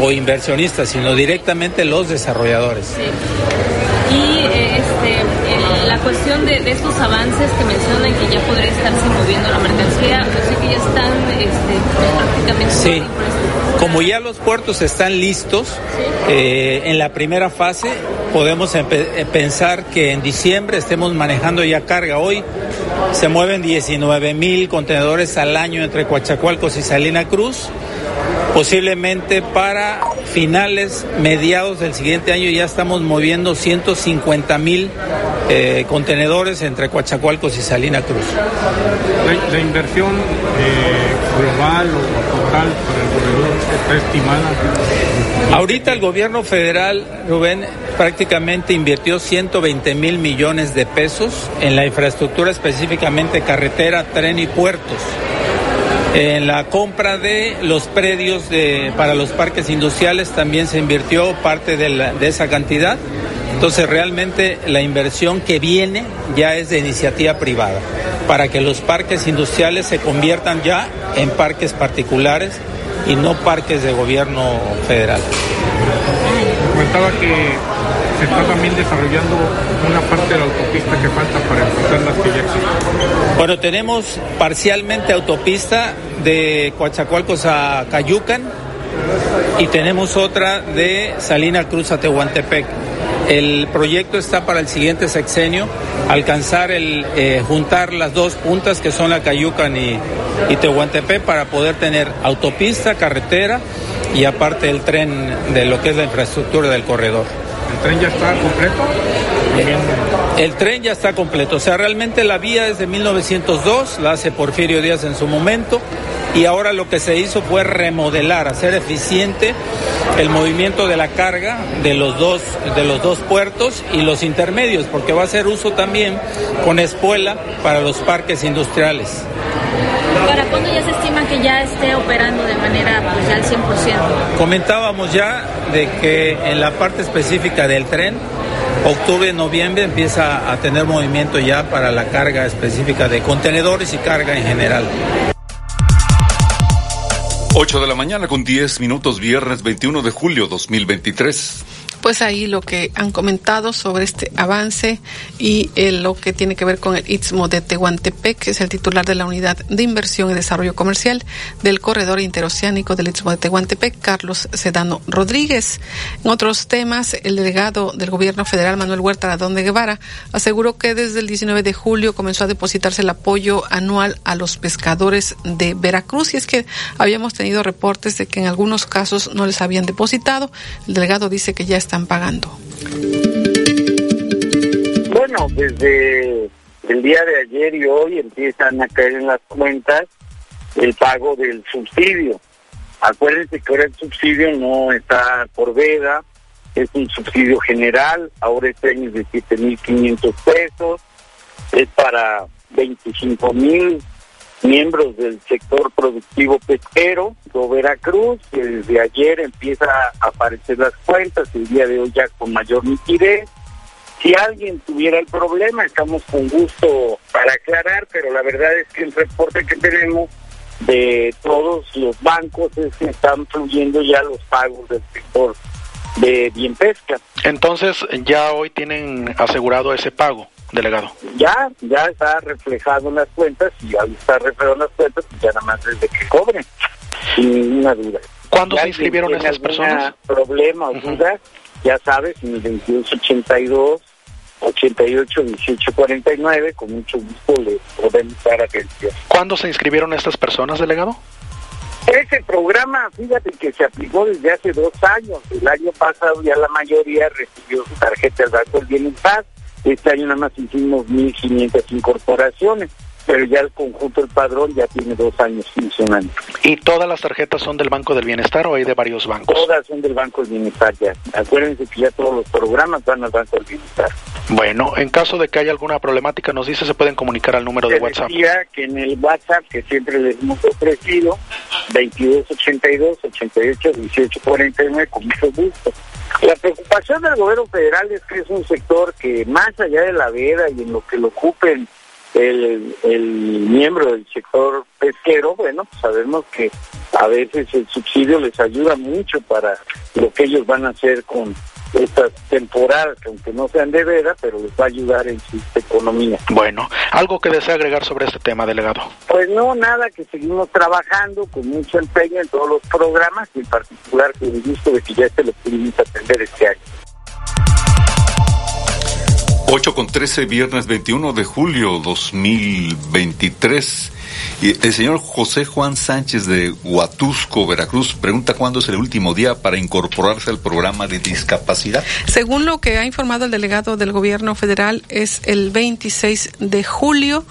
o inversionistas, sino directamente los desarrolladores. Y eh, este, la cuestión de, de estos avances que mencionan que ya podría estarse moviendo la mercancía, yo sé que ya están este, prácticamente... Sí, como ya los puertos están listos, eh, en la primera fase podemos eh, pensar que en diciembre estemos manejando ya carga. Hoy se mueven 19 mil contenedores al año entre Coatzacoalcos y Salina Cruz. Posiblemente para finales, mediados del siguiente año ya estamos moviendo 150 mil eh, contenedores entre Coatzacoalcos y Salina Cruz. La, la inversión eh, global o total para el corredor está estimada. Ahorita el gobierno federal, Rubén, prácticamente invirtió 120 mil millones de pesos en la infraestructura, específicamente carretera, tren y puertos. En la compra de los predios para los parques industriales también se invirtió parte de, esa cantidad. Entonces realmente la inversión que viene ya es de iniciativa privada para que los parques industriales se conviertan ya en parques particulares y no parques de gobierno federal. Que se está también desarrollando una parte de la autopista que falta para empezar las que. Bueno, tenemos parcialmente autopista de Coatzacoalcos a Cayucan y tenemos otra de Salina Cruz a Tehuantepec. El proyecto está para el siguiente sexenio, alcanzar el, eh, juntar las dos puntas que son la Cayucan y Tehuantepec para poder tener autopista, carretera y aparte el tren de lo que es la infraestructura del corredor. ¿El tren ya está completo? El tren ya está completo, o sea, realmente la vía es de 1902, la hace Porfirio Díaz en su momento, y ahora lo que se hizo fue remodelar, hacer eficiente el movimiento de la carga de los dos, de los dos puertos y los intermedios, porque va a hacer uso también con espuela para los parques industriales. ¿Para cuándo ya se estima que ya esté operando de manera pues, ya al 100%? Comentábamos ya de que en la parte específica del tren, octubre, noviembre empieza a tener movimiento ya para la carga específica de contenedores y carga en general. 8 de la mañana con 10 minutos, viernes 21 de julio 2023. Pues ahí lo que han comentado sobre este avance y eh, lo que tiene que ver con el Istmo de Tehuantepec, que es el titular de la Unidad de Inversión y Desarrollo Comercial del Corredor Interoceánico del Istmo de Tehuantepec, Carlos Sedano Rodríguez. En otros temas, el delegado del Gobierno Federal, Manuel Huerta Radón de Guevara, aseguró que desde el 19 de julio comenzó a depositarse el apoyo anual a los pescadores de Veracruz y es que habíamos tenido reportes de que en algunos casos no les habían depositado. El delegado dice que ya están pagando. Bueno, desde el día de ayer y hoy empiezan a caer en las cuentas el pago del subsidio. Acuérdense que ahora el subsidio no está por veda, es un subsidio general, ahora este año es de 7.500 pesos, es para 25.000 miembros del sector productivo pesquero de Veracruz, que desde ayer empieza a aparecer las cuentas, el día de hoy ya con mayor nitidez. Si alguien tuviera el problema, estamos con gusto para aclarar, pero la verdad es que el reporte que tenemos de todos los bancos es que están fluyendo ya los pagos del sector de bien pesca. Entonces, ya hoy tienen asegurado ese pago delegado? Ya, ya está reflejado en las cuentas y al estar reflejado en las cuentas, ya nada más desde que cobren, sin ninguna duda. ¿Cuándo se inscribieron esas personas? problema o duda, ya sabes, en el 2282 88 18 49, con mucho gusto le podemos dar atención. ¿Cuándo se inscribieron estas personas, delegado? Ese programa, fíjate que se aplicó desde hace dos años. El año pasado ya la mayoría recibió su tarjeta del Banco del Bienestar este año nada más hicimos 1.500 incorporaciones, pero ya el conjunto del padrón ya tiene dos años funcionando. ¿Y todas las tarjetas son del Banco del Bienestar o hay de varios bancos? Todas son del Banco del Bienestar ya. Acuérdense que ya todos los programas van al Banco del Bienestar. Bueno, en caso de que haya alguna problemática, nos dice, se pueden comunicar al número de WhatsApp. Decía que en el WhatsApp que siempre les hemos ofrecido, 2282 88 1849, con mucho gusto. La preocupación del gobierno federal es que es un sector que más allá de la veda y en lo que lo ocupen el, el miembro del sector pesquero, bueno, sabemos que a veces el subsidio les ayuda mucho para lo que ellos van a hacer con estas temporadas, que aunque no sean de veda, pero les va a ayudar en su economía. Bueno, ¿algo que desea agregar sobre este tema, delegado? Pues no, nada, que seguimos trabajando con mucho empeño en todos los programas, y en particular con el gusto de que ya se lo pudimos atender este año. 8 con 13, viernes 21 de julio 2023. Y el señor José Juan Sánchez de Huatusco, Veracruz, pregunta cuándo es el último día para incorporarse al programa de discapacidad. Según lo que ha informado el delegado del gobierno federal, es el 26 de julio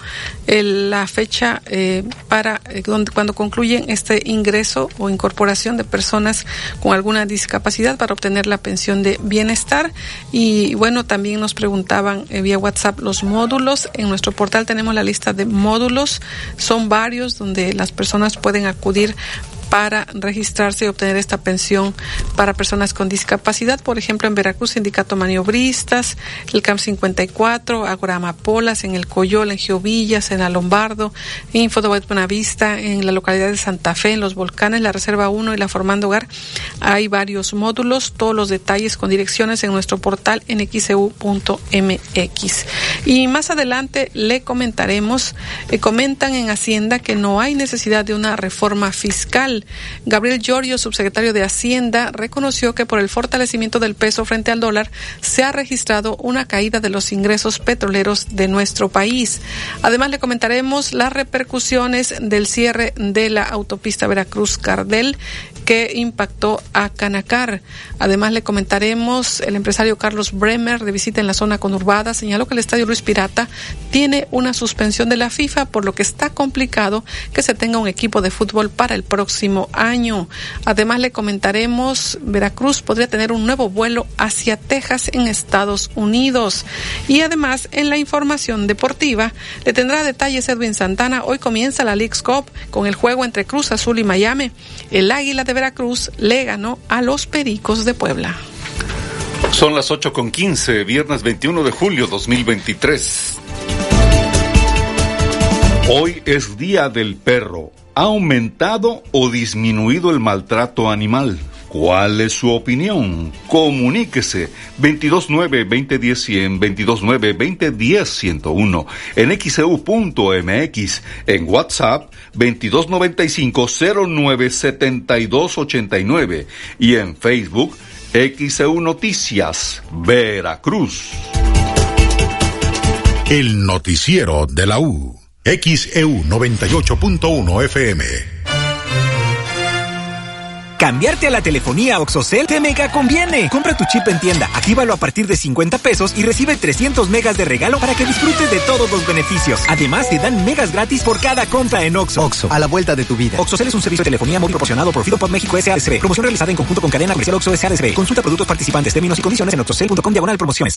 la fecha eh, para eh, cuando concluyen este ingreso o incorporación de personas con alguna discapacidad para obtener la pensión de bienestar. Y bueno, también nos preguntaban eh, vía WhatsApp los módulos. En nuestro portal tenemos la lista de módulos. Son varios donde las personas pueden acudir para registrarse y obtener esta pensión para personas con discapacidad. Por ejemplo, en Veracruz, Sindicato Maniobristas, el CAM 54, Agora Amapolas, en el Coyol, en Geovillas, en Alombardo, Info de Buenavista, en la localidad de Santa Fe, en Los Volcanes, la Reserva 1 y la Formando Hogar. Hay varios módulos, todos los detalles con direcciones en nuestro portal en xeu.mx. Y más adelante le comentaremos, eh, comentan en Hacienda que no hay necesidad de una reforma fiscal Gabriel Giorgio, subsecretario de Hacienda, reconoció que por el fortalecimiento del peso frente al dólar se ha registrado una caída de los ingresos petroleros de nuestro país. Además, le comentaremos las repercusiones del cierre de la autopista Veracruz-Cardel que impactó a Canacar. Además, le comentaremos el empresario Carlos Bremer de visita en la zona conurbada señaló que el estadio Luis Pirata tiene una suspensión de la FIFA, por lo que está complicado que se tenga un equipo de fútbol para el próximo año. Además, le comentaremos Veracruz podría tener un nuevo vuelo hacia Texas en Estados Unidos. Y además, en la información deportiva, le tendrá detalles Edwin Santana. Hoy comienza la League's Cup con el juego entre Cruz Azul y Miami. El Águila de Veracruz le ganó a los Pericos de Puebla. Son las 8 con 15, viernes 21 de julio 2023. Hoy es Día del Perro. ¿Ha aumentado o disminuido el maltrato animal? ¿Cuál es su opinión? Comuníquese 229-2010-100, 229-2010-101, en xeu.mx, e en WhatsApp 2295-097289 y en Facebook XEU Noticias, Veracruz. El noticiero de la U. XEU 98.1 FM. Cambiarte a la telefonía OxoCell te mega conviene. Compra tu chip en tienda, actívalo a partir de 50 pesos y recibe 300 megas de regalo para que disfrutes de todos los beneficios. Además, te dan megas gratis por cada compra en Oxo. Oxo, a la vuelta de tu vida. OxoCell es un servicio de telefonía móvil proporcionado por Fido México S.A.S.B. Promoción realizada en conjunto con cadena comercial Oxo S.A.S.B. Consulta productos participantes, términos y condiciones en oxocell.com diagonal promociones.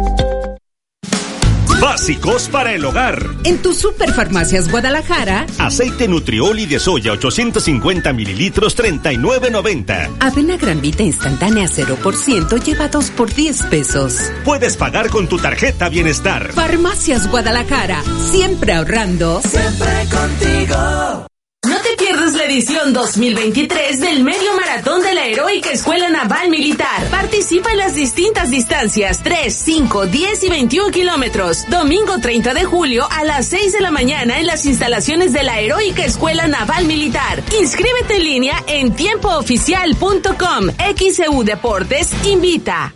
básicos para el hogar. En tu Superfarmacias Guadalajara, aceite Nutrioli de soya 850 mililitros 39.90. Avena Granvita instantánea 0% lleva 2 por 10 pesos. Puedes pagar con tu tarjeta Bienestar. Farmacias Guadalajara, siempre ahorrando. Siempre contigo. No te pierdas la edición 2023 del Medio Maratón de la Heroica Escuela Naval Militar. Participa en las distintas distancias 3, 5, 10 y 21 kilómetros. Domingo 30 de julio a las 6 de la mañana en las instalaciones de la Heroica Escuela Naval Militar. Inscríbete en línea en tiempooficial.com. XEU Deportes invita.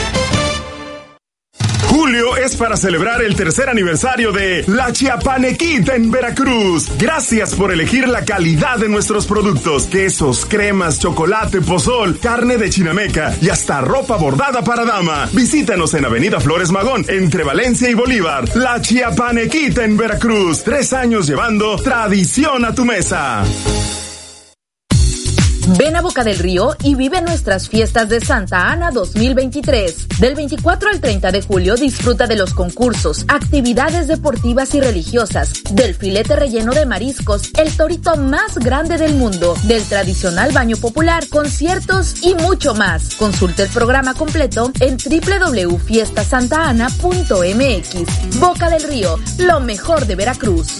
Julio es para celebrar el tercer aniversario de La Chiapanequita en Veracruz. Gracias por elegir la calidad de nuestros productos, quesos, cremas, chocolate, pozol, carne de chinameca y hasta ropa bordada para dama. Visítanos en Avenida Flores Magón, entre Valencia y Bolívar. La Chiapanequita en Veracruz. Tres años llevando tradición a tu mesa. Ven a Boca del Río y vive nuestras fiestas de Santa Ana 2023. Del 24 al 30 de julio disfruta de los concursos, actividades deportivas y religiosas, del filete relleno de mariscos, el torito más grande del mundo, del tradicional baño popular, conciertos y mucho más. Consulte el programa completo en www.fiestasantana.mx. Boca del Río, lo mejor de Veracruz.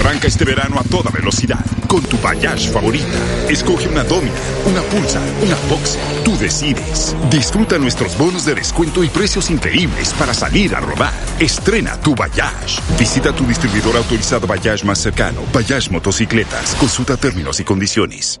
Arranca este verano a toda velocidad con tu Bayash favorita. Escoge una Domina, una Pulsar, una Boxer. Tú decides. Disfruta nuestros bonos de descuento y precios increíbles para salir a rodar. Estrena tu Bayash. Visita tu distribuidor autorizado Bayash más cercano. Bayash Motocicletas. Consulta términos y condiciones.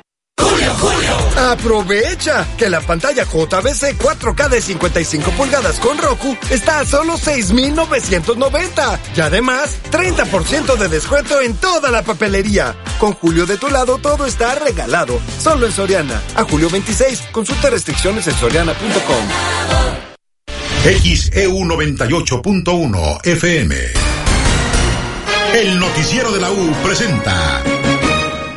Aprovecha que la pantalla JBC 4K de 55 pulgadas con Roku está a solo 6,990 y además 30% de descuento en toda la papelería. Con Julio de tu lado todo está regalado, solo en Soriana. A julio 26, consulta restricciones en soriana.com. XEU 98.1 FM. El noticiero de la U presenta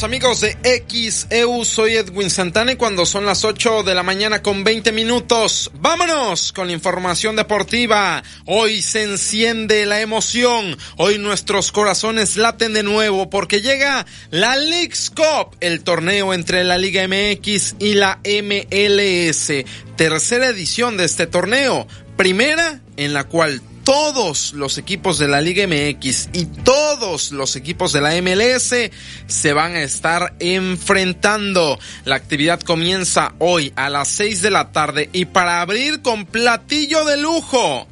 Amigos de XEU, soy Edwin Santana y cuando son las 8 de la mañana con 20 minutos, vámonos con la información deportiva. Hoy se enciende la emoción, hoy nuestros corazones laten de nuevo porque llega la League's Cup, el torneo entre la Liga MX y la MLS. Tercera edición de este torneo, primera en la cual todos los equipos de la Liga MX y todos los equipos de la MLS se van a estar enfrentando. La actividad comienza hoy a las 6 de la tarde y para abrir con platillo de lujo,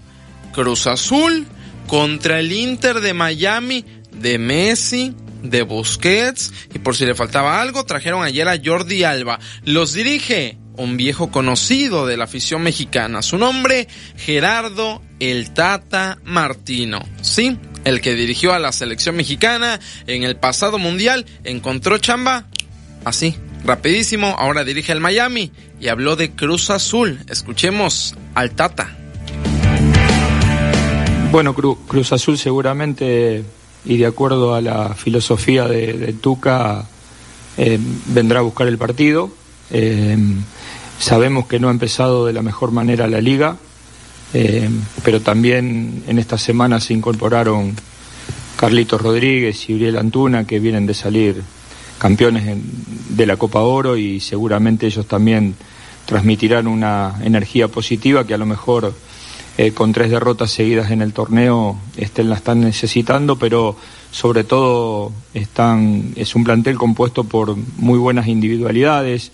Cruz Azul contra el Inter de Miami de Messi, de Busquets y por si le faltaba algo, trajeron ayer a Jordi Alba. Los dirige un viejo conocido de la afición mexicana. Su nombre, Gerardo El Tata Martino. Sí, el que dirigió a la selección mexicana en el pasado mundial, encontró chamba así, rapidísimo, ahora dirige el Miami y habló de Cruz Azul. Escuchemos al Tata. Bueno, Cruz Azul seguramente, y de acuerdo a la filosofía de, Tuca, eh, vendrá a buscar el partido. Eh, Sabemos que no ha empezado de la mejor manera la liga, eh, pero también en esta semana se incorporaron Carlitos Rodríguez y Uriel Antuna, que vienen de salir campeones de la Copa Oro y seguramente ellos también transmitirán una energía positiva que a lo mejor eh, con tres derrotas seguidas en el torneo estén, la están necesitando, pero sobre todo están, es un plantel compuesto por muy buenas individualidades,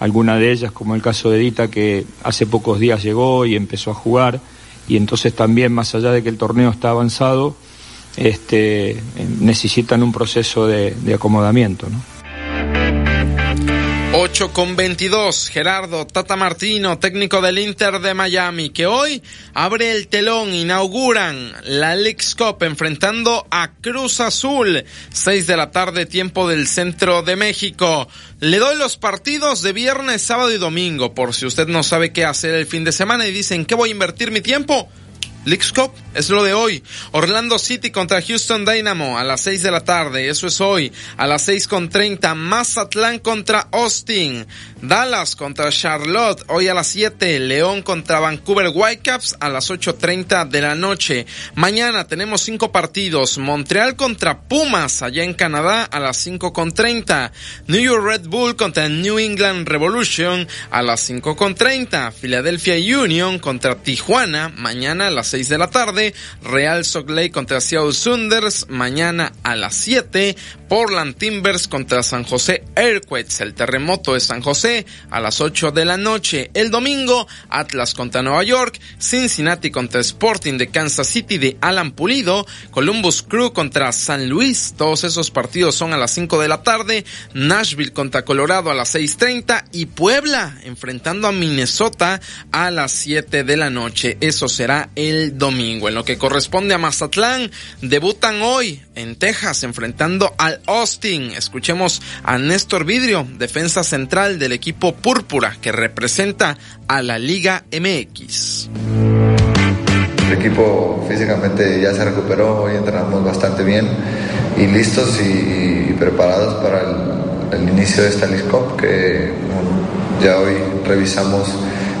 alguna de ellas, como el caso de Edita, que hace pocos días llegó y empezó a jugar, y entonces también, más allá de que el torneo está avanzado, este, necesitan un proceso de, de acomodamiento. ¿no? 8 con 22, Gerardo Tata Martino, técnico del Inter de Miami, que hoy abre el telón, inauguran la League's Cup enfrentando a Cruz Azul, 6 de la tarde, tiempo del centro de México. Le doy los partidos de viernes, sábado y domingo, por si usted no sabe qué hacer el fin de semana y dicen, ¿qué voy a invertir mi tiempo? Leagues es lo de hoy. Orlando City contra Houston Dynamo a las 6 de la tarde. Eso es hoy. A las 6 con 30. Mazatlán contra Austin. Dallas contra Charlotte. Hoy a las 7. León contra Vancouver Whitecaps a las 8.30 de la noche. Mañana tenemos cinco partidos. Montreal contra Pumas allá en Canadá a las 5 con 30. New York Red Bull contra New England Revolution a las 5 con 30. Philadelphia Union contra Tijuana mañana a las de la tarde. Real Salt Lake contra Seattle Sunders mañana a las 7. Portland Timbers contra San José Earthquakes, el terremoto de San José, a las 8 de la noche. El domingo, Atlas contra Nueva York, Cincinnati contra Sporting de Kansas City de Alan Pulido, Columbus Crew contra San Luis, todos esos partidos son a las 5 de la tarde, Nashville contra Colorado a las 6.30 y Puebla enfrentando a Minnesota a las 7 de la noche. Eso será el domingo. En lo que corresponde a Mazatlán, debutan hoy en Texas enfrentando al Austin. Escuchemos a Néstor Vidrio, defensa central del equipo Púrpura, que representa a la Liga MX. El equipo físicamente ya se recuperó, hoy entrenamos bastante bien y listos y, preparados para el, inicio de esta que ya hoy revisamos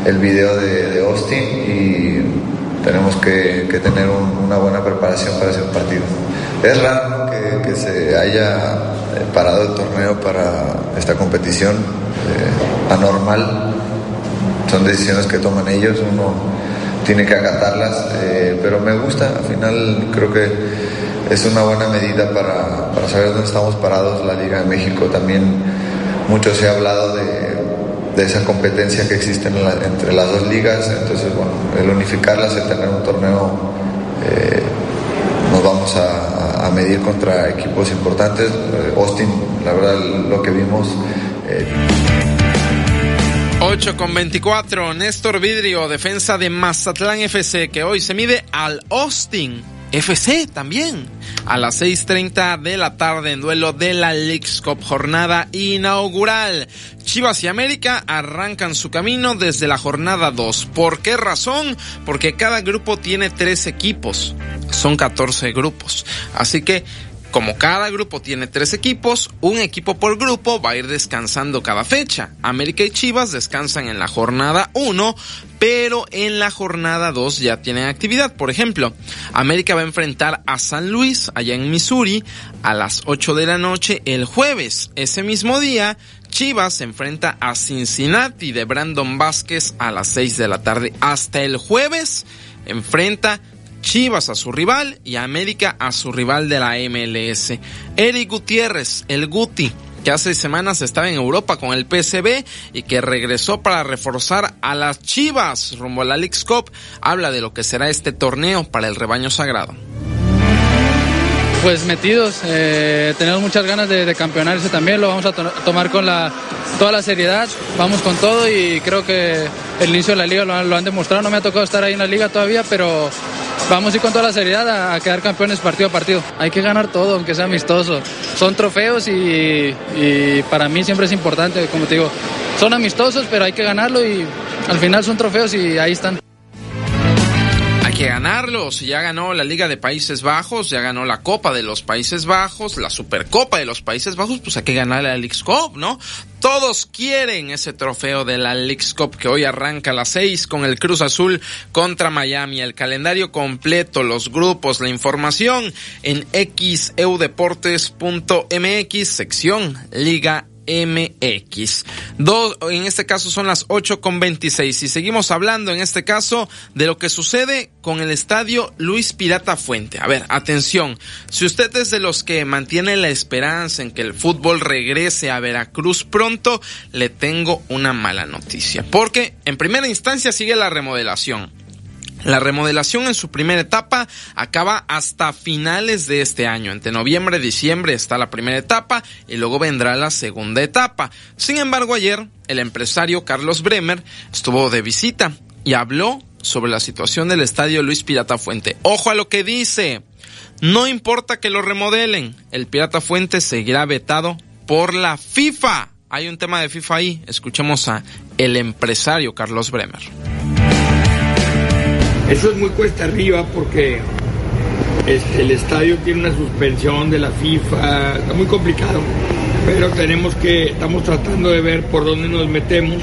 el video de, Austin y tenemos que, tener una buena preparación para ese partido. Es raro que, se haya eh, parado el torneo para esta competición eh, anormal. Son decisiones que toman ellos, uno tiene que acatarlas, eh, pero me gusta, al final creo que es una buena medida para, para, saber dónde estamos parados. La Liga de México también, mucho se ha hablado de, de esa competencia que existe entre las dos ligas, entonces bueno, el unificarlas, el tener un torneo nos vamos a, medir contra equipos importantes. Eh, Austin, la verdad, lo que vimos. 8 eh, con 24, Néstor Vidrio, defensa de Mazatlán FC, que hoy se mide al Austin FC también. A las 6.30 de la tarde en duelo de la Leagues Cup jornada inaugural. Chivas y América arrancan su camino desde la jornada 2. ¿Por qué razón? Porque cada grupo tiene tres equipos. Son 14 grupos. Así que como cada grupo tiene tres equipos, un equipo por grupo va a ir descansando cada fecha. América y Chivas descansan en la jornada 1, pero en la jornada 2 ya tienen actividad. Por ejemplo, América va a enfrentar a San Luis, allá en Missouri, a las 8 de la noche el jueves. Ese mismo día, Chivas se enfrenta a Cincinnati de Brandon Vázquez a las 6 de la tarde. Hasta el jueves enfrenta Chivas a su rival y América a su rival de la MLS. Eric Gutiérrez, el Guti, que hace semanas estaba en Europa con el PSB y que regresó para reforzar a las Chivas rumbo a la Leagues habla de lo que será este torneo para el rebaño sagrado. Pues metidos, eh, tenemos muchas ganas de, de campeonar ese también, lo vamos a to tomar con la, toda la seriedad, vamos con todo y creo que el inicio de la liga lo, han demostrado, no me ha tocado estar ahí en la liga todavía, pero vamos a ir con toda la seriedad a, a, quedar campeones partido a partido. Hay que ganar todo, aunque sea amistoso. Son trofeos y, y, para mí siempre es importante, como te digo, son amistosos, pero hay que ganarlo y al final son trofeos y ahí están. Que ganarlos. Ya ganó la Liga de Países Bajos, ya ganó la Copa de los Países Bajos, la Supercopa de los Países Bajos, pues hay que ganar la Leagues Cup, ¿no? Todos quieren ese trofeo de la Leagues Cup que hoy arranca a las 6 con el Cruz Azul contra Miami. El calendario completo, los grupos, la información en xeudeportes.mx, sección Liga MX. En este caso son las 8 con 26 y seguimos hablando en este caso de lo que sucede con el estadio Luis Pirata Fuente. A ver, atención, si usted es de los que mantiene la esperanza en que el fútbol regrese a Veracruz pronto, le tengo una mala noticia, porque en primera instancia sigue la remodelación. La remodelación en su primera etapa acaba hasta finales de este año. Entre noviembre y diciembre está la primera etapa y luego vendrá la segunda etapa. Sin embargo, ayer el empresario Carlos Bremer estuvo de visita y habló sobre la situación del estadio Luis Pirata Fuente. Ojo a lo que dice. No importa que lo remodelen, el Pirata Fuente seguirá vetado por la FIFA. Hay un tema de FIFA ahí. Escuchemos a el empresario Carlos Bremer. Eso es muy cuesta arriba porque este, el estadio tiene una suspensión de la FIFA, está muy complicado, pero tenemos que, estamos tratando de ver por dónde nos metemos,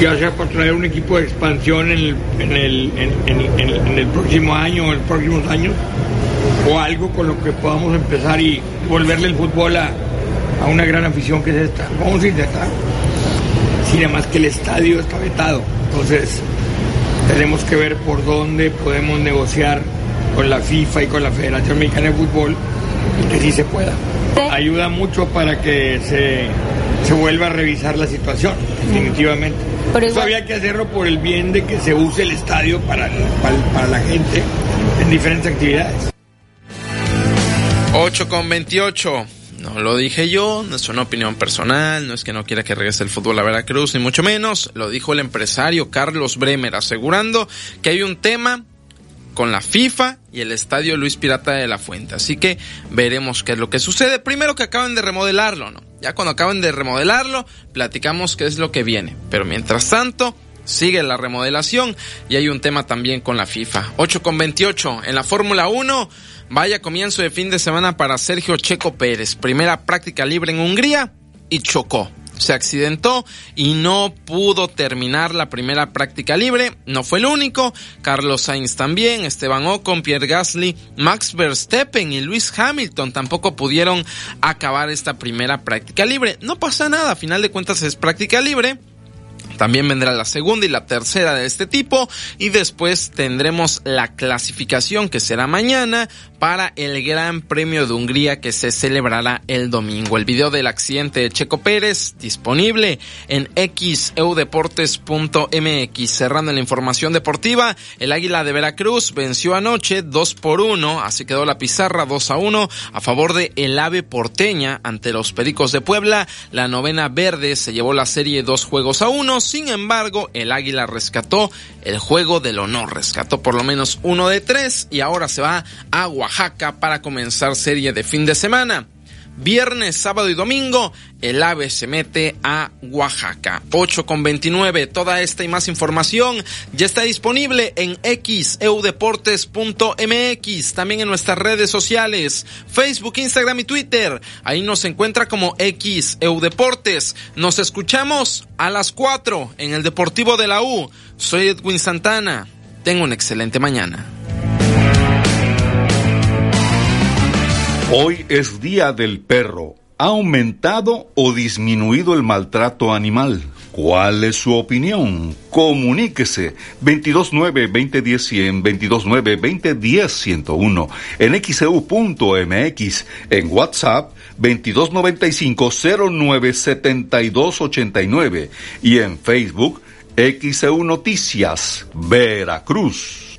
ya sea para traer un equipo de expansión en el próximo año o en los próximos años, o algo con lo que podamos empezar y volverle el fútbol a, a una gran afición que es esta. Vamos a intentar. Sin más que el estadio está vetado. Entonces, tenemos que ver por dónde podemos negociar con la FIFA y con la Federación Mexicana de Fútbol y que sí se pueda. Ayuda mucho para que se, se vuelva a revisar la situación, definitivamente. Pero Eso había que hacerlo por el bien de que se use el estadio para, para, para la gente en diferentes actividades. 8 con 28. No lo dije yo, no es una opinión personal, no es que no quiera que regrese el fútbol a Veracruz, ni mucho menos. Lo dijo el empresario Carlos Bremer, asegurando que hay un tema con la FIFA y el estadio Luis Pirata de la Fuente. Así que veremos qué es lo que sucede. Primero que acaben de remodelarlo, ¿no? Ya cuando acaben de remodelarlo, platicamos qué es lo que viene. Pero mientras tanto, sigue la remodelación y hay un tema también con la FIFA. 8 con 28 en la Fórmula 1. Vaya comienzo de fin de semana para Sergio Checo Pérez. Primera práctica libre en Hungría y chocó. Se accidentó y no pudo terminar la primera práctica libre. No fue el único. Carlos Sainz también, Esteban Ocon, Pierre Gasly, Max Verstappen y Luis Hamilton tampoco pudieron acabar esta primera práctica libre. No pasa nada, a final de cuentas es práctica libre. También vendrá la segunda y la tercera de este tipo y después tendremos la clasificación que será mañana para el Gran Premio de Hungría que se celebrará el domingo. El video del accidente de Checo Pérez disponible en xeudeportes.mx. Cerrando la información deportiva, el Águila de Veracruz venció anoche 2 por 1, así quedó la pizarra 2 a 1 a favor de el Ave Porteña ante los Pericos de Puebla. La novena verde se llevó la serie dos juegos a uno sin embargo, el Águila rescató el juego del honor, rescató por lo menos uno de tres y ahora se va a Oaxaca para comenzar serie de fin de semana. Viernes, sábado y domingo, el AVE se mete a Oaxaca. 8 con 29. Toda esta y más información ya está disponible en xeudeportes.mx. También en nuestras redes sociales, Facebook, Instagram y Twitter. Ahí nos encuentra como xeudeportes. Nos escuchamos a las 4 en el Deportivo de la U. Soy Edwin Santana. Tengo una excelente mañana. Hoy es Día del Perro. ¿Ha aumentado o disminuido el maltrato animal? ¿Cuál es su opinión? Comuníquese 229-2010-100, 229-2010-101, en xeu.mx, en WhatsApp 2295-097289 y en Facebook XEU e Noticias, Veracruz.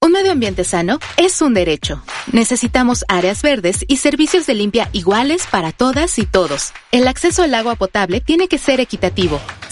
Un medio ambiente sano es un derecho. Necesitamos áreas verdes y servicios de limpia iguales para todas y todos. El acceso al agua potable tiene que ser equitativo,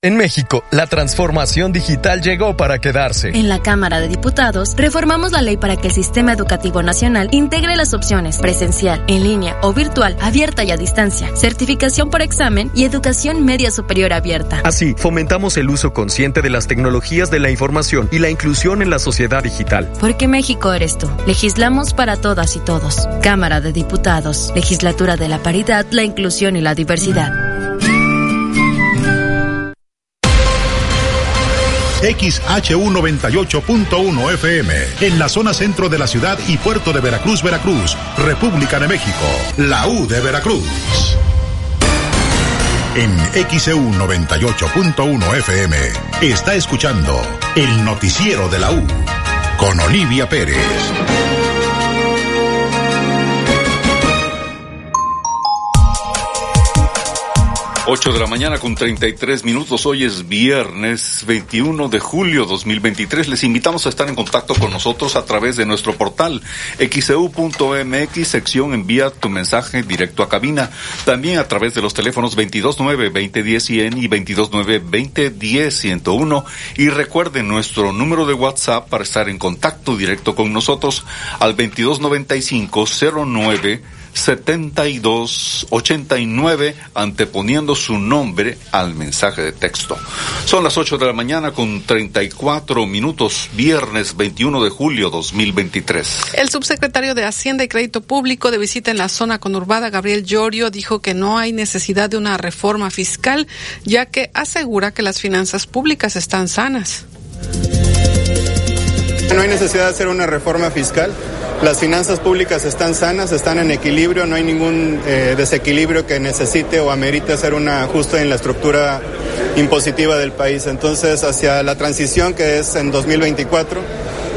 En México, la transformación digital llegó para quedarse. En la Cámara de Diputados, reformamos la ley para que el Sistema Educativo Nacional integre las opciones presencial, en línea o virtual, abierta y a distancia, certificación por examen y educación media superior abierta. Así, fomentamos el uso consciente de las tecnologías de la información y la inclusión en la sociedad digital. Porque México eres tú. Legislamos para todas y todos. Cámara de Diputados, Legislatura de la Paridad, la Inclusión y la Diversidad. XHU 98.1 FM, en la zona centro de la ciudad y puerto de Veracruz, Veracruz, República de México, la U de Veracruz. En XEU 98.1 FM está escuchando el noticiero de la U con Olivia Pérez. 8 de la mañana con 33 minutos. Hoy es viernes 21 de julio 2023. Les invitamos a estar en contacto con nosotros a través de nuestro portal xeu.mx, sección envía tu mensaje directo a cabina. También a través de los teléfonos 229-2010-100 y 229-2010-101. Y recuerden nuestro número de WhatsApp para estar en contacto directo con nosotros al 2295 09 7289 anteponiendo su nombre al mensaje de texto. Son las 8 de la mañana con 34 minutos, viernes 21 de julio 2023. El subsecretario de Hacienda y Crédito Público de visita en la zona conurbada, Gabriel Llorio, dijo que no hay necesidad de una reforma fiscal, ya que asegura que las finanzas públicas están sanas. No hay necesidad de hacer una reforma fiscal. Las finanzas públicas están sanas, están en equilibrio, no hay ningún eh, desequilibrio que necesite o amerite hacer un ajuste en la estructura impositiva del país. Entonces, hacia la transición que es en 2024,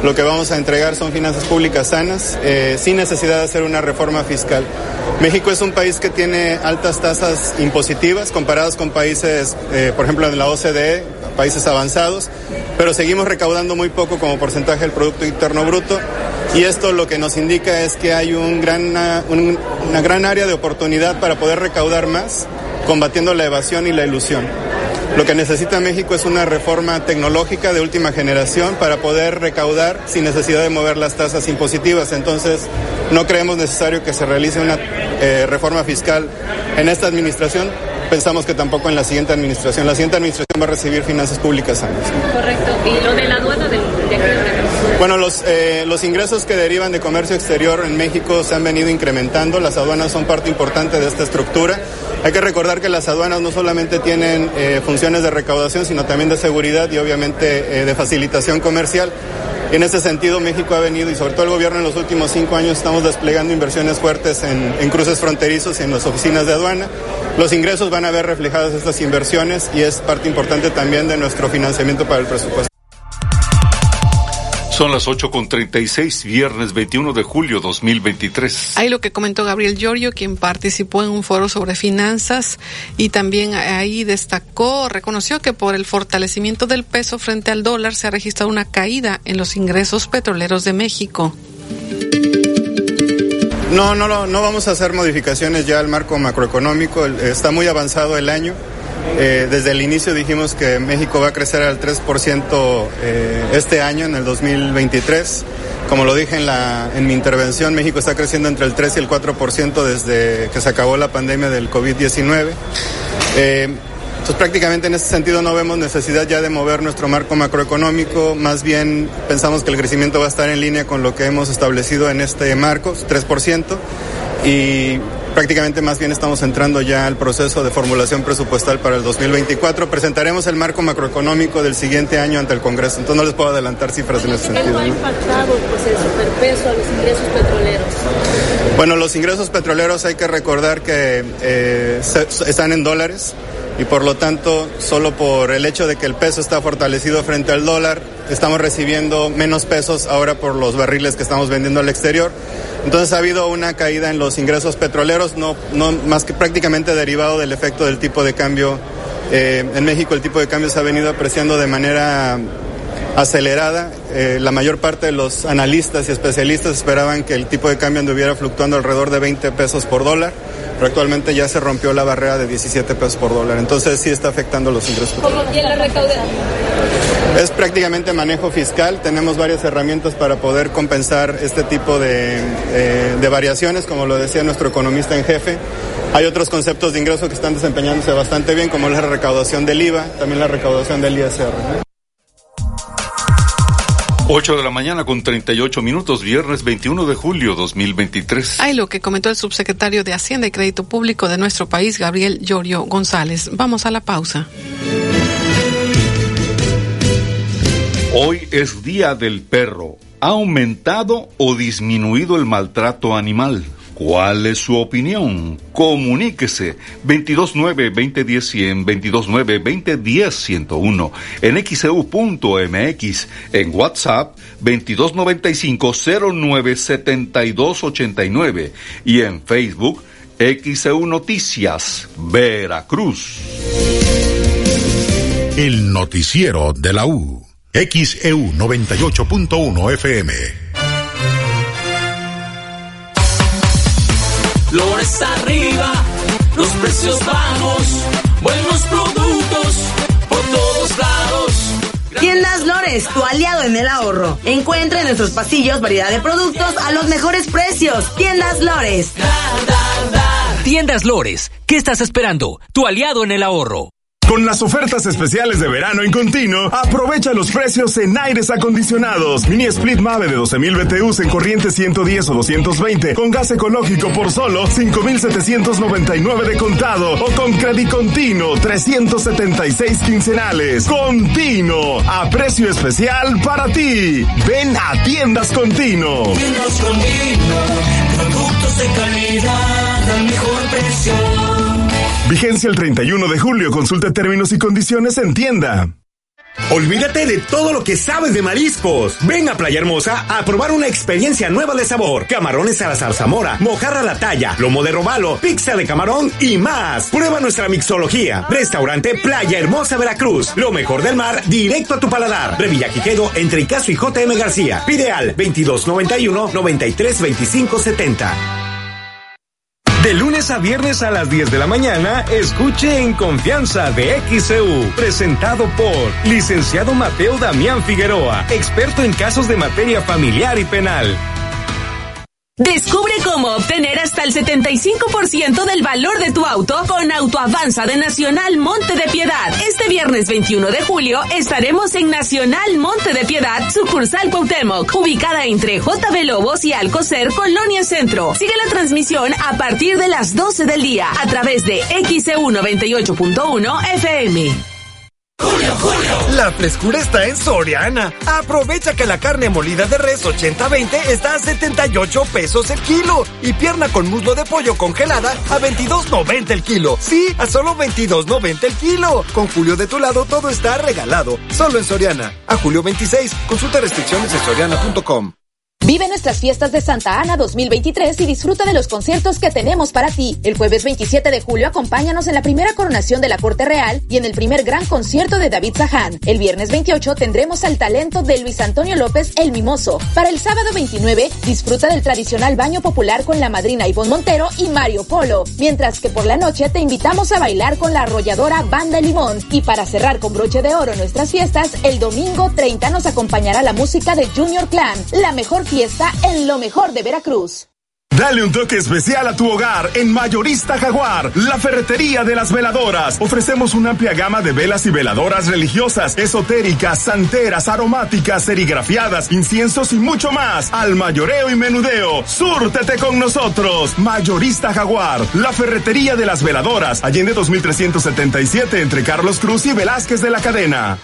lo que vamos a entregar son finanzas públicas sanas, eh, sin necesidad de hacer una reforma fiscal. México es un país que tiene altas tasas impositivas comparadas con países, eh, por ejemplo, en la OCDE, países avanzados, pero seguimos recaudando muy poco como porcentaje del Producto Interno Bruto y esto lo que nos indica es que hay un gran, una, una gran área de oportunidad para poder recaudar más, combatiendo la evasión y la ilusión. Lo que necesita México es una reforma tecnológica de última generación para poder recaudar sin necesidad de mover las tasas impositivas. Entonces, no creemos necesario que se realice una eh, reforma fiscal en esta administración. Pensamos que tampoco en la siguiente administración. La siguiente administración va a recibir finanzas públicas sanas. Correcto. ¿Y lo de la aduana del, de bueno, los, eh, los ingresos que derivan de comercio exterior en México se han venido incrementando. Las aduanas son parte importante de esta estructura. Hay que recordar que las aduanas no solamente tienen eh, funciones de recaudación, sino también de seguridad y obviamente eh, de facilitación comercial. En ese sentido, México ha venido y sobre todo el gobierno en los últimos cinco años estamos desplegando inversiones fuertes en, en cruces fronterizos y en las oficinas de aduana. Los ingresos van a ver reflejadas estas inversiones y es parte importante también de nuestro financiamiento para el presupuesto. Son las 8 con 36, viernes 21 de julio 2023. Ahí lo que comentó Gabriel Giorgio, quien participó en un foro sobre finanzas y también ahí destacó, reconoció que por el fortalecimiento del peso frente al dólar se ha registrado una caída en los ingresos petroleros de México. No, no, no vamos a hacer modificaciones ya al marco macroeconómico, está muy avanzado el año. Eh, desde el inicio dijimos que México va a crecer al 3% eh, este año, en el 2023. Como lo dije en, la, en mi intervención, México está creciendo entre el 3 y el 4% desde que se acabó la pandemia del COVID-19. Eh, entonces prácticamente en ese sentido no vemos necesidad ya de mover nuestro marco macroeconómico, más bien pensamos que el crecimiento va a estar en línea con lo que hemos establecido en este marco, 3%, y prácticamente más bien estamos entrando ya al proceso de formulación presupuestal para el 2024. Presentaremos el marco macroeconómico del siguiente año ante el Congreso, entonces no les puedo adelantar cifras en ese sentido. ¿Cómo ha impactado pues, el superpeso a los ingresos petroleros? Bueno, los ingresos petroleros hay que recordar que eh, están en dólares y por lo tanto, solo por el hecho de que el peso está fortalecido frente al dólar, estamos recibiendo menos pesos ahora por los barriles que estamos vendiendo al exterior. Entonces ha habido una caída en los ingresos petroleros, no, no más que prácticamente derivado del efecto del tipo de cambio. Eh, en México el tipo de cambio se ha venido apreciando de manera acelerada. Eh, la mayor parte de los analistas y especialistas esperaban que el tipo de cambio anduviera fluctuando alrededor de 20 pesos por dólar, pero actualmente ya se rompió la barrera de 17 pesos por dólar. Entonces sí está afectando los ingresos. Es prácticamente manejo fiscal. Tenemos varias herramientas para poder compensar este tipo de, eh, de variaciones, como lo decía nuestro economista en jefe. Hay otros conceptos de ingreso que están desempeñándose bastante bien, como la recaudación del IVA, también la recaudación del ISR. 8 de la mañana con 38 minutos, viernes 21 de julio 2023. Hay lo que comentó el subsecretario de Hacienda y Crédito Público de nuestro país, Gabriel Llorio González. Vamos a la pausa. Hoy es Día del Perro. ¿Ha aumentado o disminuido el maltrato animal? ¿Cuál es su opinión? Comuníquese 229-2010-100, 229-2010-101, en xeu.mx, en WhatsApp 2295-097289 y en Facebook XEU Noticias, Veracruz. El noticiero de la U, XEU 98.1 FM. Flores arriba, los precios bajos, buenos productos por todos lados. Tiendas Lores, tu aliado en el ahorro. Encuentra en nuestros pasillos variedad de productos a los mejores precios. Tiendas Lores. Tiendas Lores, ¿qué estás esperando? Tu aliado en el ahorro. Con las ofertas especiales de verano en continuo, aprovecha los precios en aires acondicionados. Mini Split Mave de 12.000 BTUs en corriente 110 o 220 con gas ecológico por solo 5.799 de contado o con Credit Continuo 376 quincenales. Continuo, a precio especial para ti. Ven a Tiendas Continuo. Tiendas Continuo, productos de calidad. Vigencia el 31 de julio. Consulta términos y condiciones en tienda. Olvídate de todo lo que sabes de mariscos. Ven a Playa Hermosa a probar una experiencia nueva de sabor. Camarones a la zarzamora, mojarra a la talla, lomo de robalo, pizza de camarón y más. Prueba nuestra mixología. Restaurante Playa Hermosa Veracruz. Lo mejor del mar directo a tu paladar. Revilla Quijedo entre Icaso y JM García. Pide al 2291 93 25 70. De lunes a viernes a las 10 de la mañana, escuche En Confianza de XCU, presentado por licenciado Mateo Damián Figueroa, experto en casos de materia familiar y penal. Descubre cómo obtener hasta el 75% del valor de tu auto con Autoavanza de Nacional Monte de Piedad. Este viernes 21 de julio estaremos en Nacional Monte de Piedad, sucursal Cuauhtémoc, ubicada entre JB Lobos y Alcocer, Colonia Centro. Sigue la transmisión a partir de las 12 del día a través de XEU 98.1 FM. La frescura está en Soriana. Aprovecha que la carne molida de res 80-20 está a 78 pesos el kilo y pierna con muslo de pollo congelada a 22.90 el kilo. Sí, a solo 22.90 el kilo. Con Julio de tu lado todo está regalado. Solo en Soriana. A julio 26. Consulta restricciones en soriana.com. Vive nuestras fiestas de Santa Ana 2023 y disfruta de los conciertos que tenemos para ti. El jueves 27 de julio acompáñanos en la primera coronación de la Corte Real y en el primer gran concierto de David Zahán. El viernes 28 tendremos al talento de Luis Antonio López El Mimoso. Para el sábado 29 disfruta del tradicional baño popular con la madrina Ivonne Montero y Mario Polo. Mientras que por la noche te invitamos a bailar con la arrolladora Banda Limón. Y para cerrar con broche de oro nuestras fiestas, el domingo 30 nos acompañará la música de Junior Clan, la mejor fiesta en lo mejor de Veracruz. Dale un toque especial a tu hogar en Mayorista Jaguar, la ferretería de las veladoras. Ofrecemos una amplia gama de velas y veladoras religiosas, esotéricas, santeras, aromáticas, serigrafiadas, inciensos y mucho más. Al mayoreo y menudeo, súrtete con nosotros. Mayorista Jaguar, la ferretería de las veladoras, Allende 2377 entre Carlos Cruz y Velázquez de la Cadena.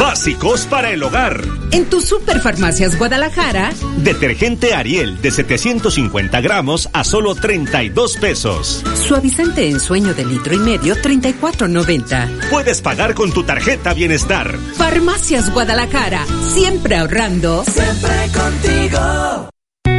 Básicos para el hogar. En tu Superfarmacias Guadalajara. Detergente Ariel de 750 gramos a solo 32 pesos. Suavizante en sueño de litro y medio, 34.90. Puedes pagar con tu tarjeta Bienestar. Farmacias Guadalajara. Siempre ahorrando. Siempre contigo.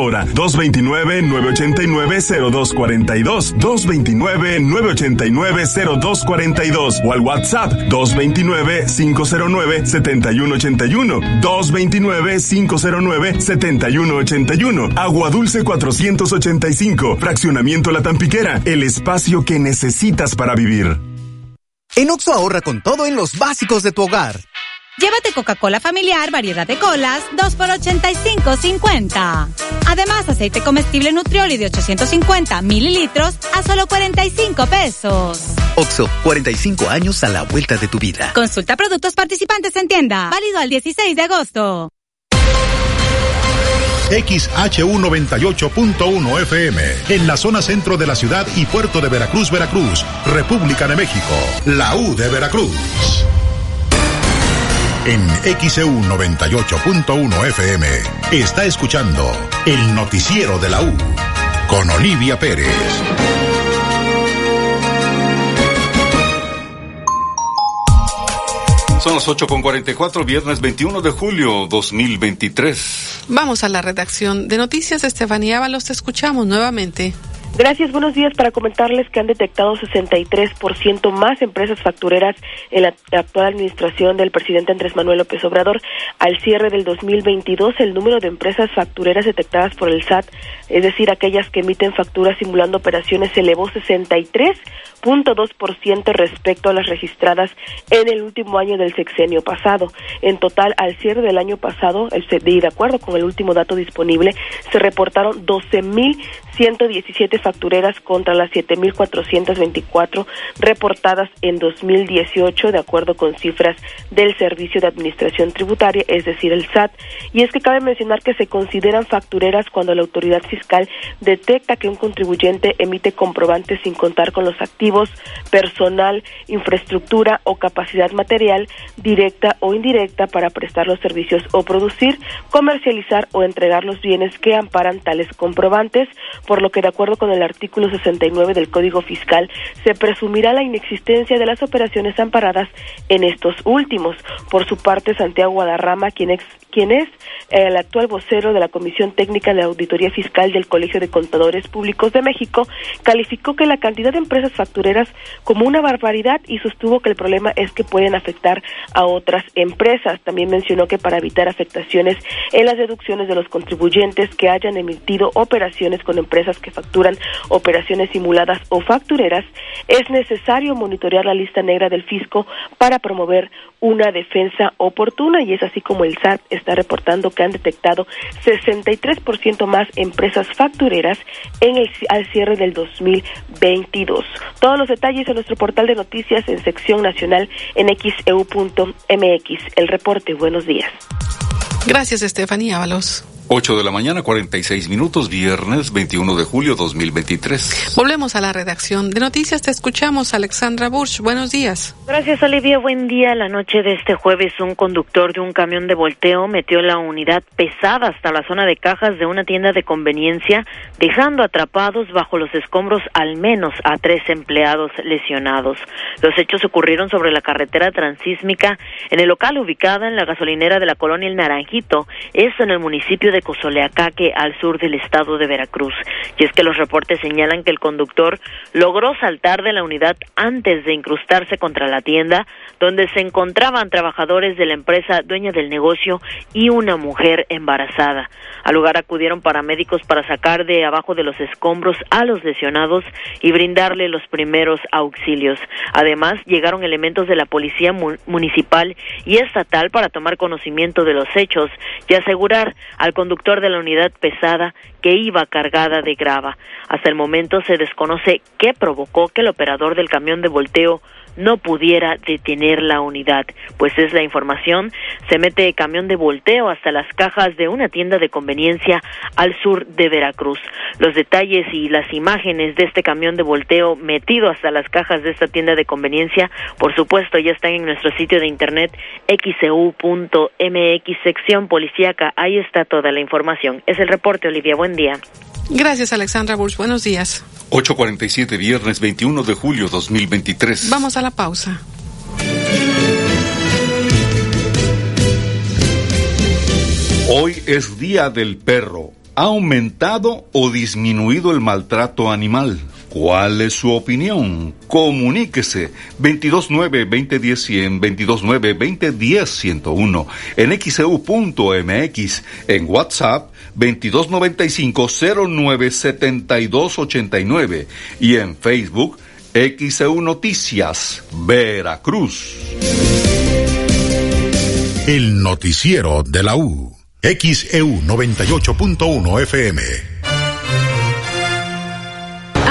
ahora 229-989-0242. 229-989-0242 o al WhatsApp 229-509-7181. 229-509-7181. Agua Dulce 485. Fraccionamiento La Tampiquera. El espacio que necesitas para vivir. En Oxo ahorra con todo en los básicos de tu hogar. Llévate Coca-Cola familiar, variedad de colas, 2 por 85.50. Además, aceite comestible Nutrioli de 850 mililitros a solo 45 pesos. Oxo, 45 años a la vuelta de tu vida. Consulta productos participantes en tienda. Válido al 16 de agosto. XHU 98.1 FM, en la zona centro de la ciudad y puerto de Veracruz, Veracruz, República de México, la U de Veracruz. En XEU 98.1 FM está escuchando el noticiero de la U con Olivia Pérez. Son las 8 con 44, viernes 21 de julio 2023. Vamos a la redacción de noticias. Estefanía Ábalos, te escuchamos nuevamente. Gracias, buenos días. Para comentarles que han detectado 63% más empresas factureras en la actual administración del presidente Andrés Manuel López Obrador. Al cierre del 2022, el número de empresas factureras detectadas por el SAT, es decir, aquellas que emiten facturas simulando operaciones, se elevó 63.2% respecto a las registradas en el último año del sexenio pasado. En total, al cierre del año pasado, de acuerdo con el último dato disponible, se reportaron 12.117 facturas factureras contra las 7.424 reportadas en 2018, de acuerdo con cifras del Servicio de Administración Tributaria, es decir, el SAT. Y es que cabe mencionar que se consideran factureras cuando la autoridad fiscal detecta que un contribuyente emite comprobantes sin contar con los activos, personal, infraestructura o capacidad material directa o indirecta para prestar los servicios o producir, comercializar o entregar los bienes que amparan tales comprobantes, por lo que de acuerdo con el artículo 69 del Código Fiscal se presumirá la inexistencia de las operaciones amparadas en estos últimos. Por su parte, Santiago Guadarrama, quien, ex, quien es el actual vocero de la Comisión Técnica de Auditoría Fiscal del Colegio de Contadores Públicos de México, calificó que la cantidad de empresas factureras como una barbaridad y sostuvo que el problema es que pueden afectar a otras empresas. También mencionó que para evitar afectaciones en las deducciones de los contribuyentes que hayan emitido operaciones con empresas que facturan operaciones simuladas o factureras, es necesario monitorear la lista negra del fisco para promover una defensa oportuna y es así como el SAT está reportando que han detectado 63% más empresas factureras en el al cierre del 2022. Todos los detalles en nuestro portal de noticias en sección nacional en xeu.mx. El reporte, buenos días. Gracias, Estefanía Ábalos. 8 de la mañana, 46 minutos, viernes 21 de julio 2023. Volvemos a la redacción de noticias. Te escuchamos, Alexandra Bursch. Buenos días. Gracias, Olivia. Buen día. La noche de este jueves, un conductor de un camión de volteo metió la unidad pesada hasta la zona de cajas de una tienda de conveniencia, dejando atrapados bajo los escombros al menos a tres empleados lesionados. Los hechos ocurrieron sobre la carretera transísmica en el local ubicada en la gasolinera de la colonia El Naranjito, esto en el municipio de Cozoleacaque, al sur del estado de Veracruz. Y es que los reportes señalan que el conductor logró saltar de la unidad antes de incrustarse contra la tienda, donde se encontraban trabajadores de la empresa dueña del negocio y una mujer embarazada. Al lugar acudieron paramédicos para sacar de abajo de los escombros a los lesionados y brindarle los primeros auxilios. Además, llegaron elementos de la policía municipal y estatal para tomar conocimiento de los hechos y asegurar al conductor conductor de la unidad pesada que iba cargada de grava. Hasta el momento se desconoce qué provocó que el operador del camión de volteo no pudiera detener la unidad, pues es la información, se mete camión de volteo hasta las cajas de una tienda de conveniencia al sur de Veracruz. Los detalles y las imágenes de este camión de volteo metido hasta las cajas de esta tienda de conveniencia, por supuesto, ya están en nuestro sitio de internet xcu.mx sección policíaca. Ahí está toda la información. Es el reporte, Olivia. Buen día. Gracias, Alexandra Bush. Buenos días. 8.47, viernes 21 de julio 2023. Vamos a la pausa. Hoy es Día del Perro. ¿Ha aumentado o disminuido el maltrato animal? ¿Cuál es su opinión? Comuníquese 229-2010-100, 229-2010-101, en xeu.mx, en WhatsApp 2295-097289 y en Facebook XEU Noticias, Veracruz. El noticiero de la U. XEU 98.1 FM.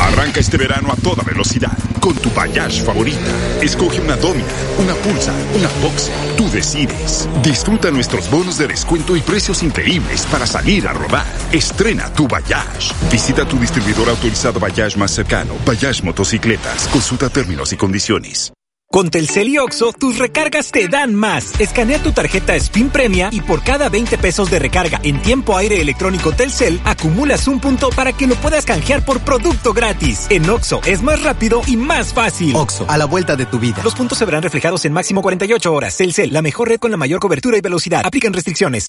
Arranca este verano a toda velocidad con tu Bayash favorita. Escoge una Domina, una Pulsa, una Boxer. Tú decides. Disfruta nuestros bonos de descuento y precios increíbles para salir a rodar. Estrena tu Bayash. Visita tu distribuidor autorizado Bayash más cercano. Bayash Motocicletas. Consulta términos y condiciones. Con Telcel y Oxo, tus recargas te dan más. Escanea tu tarjeta Spin Premia y por cada 20 pesos de recarga en tiempo aire electrónico Telcel, acumulas un punto para que lo puedas canjear por producto gratis. En Oxo es más rápido y más fácil. Oxo, a la vuelta de tu vida. Los puntos se verán reflejados en máximo 48 horas. Telcel, la mejor red con la mayor cobertura y velocidad. Aplican restricciones.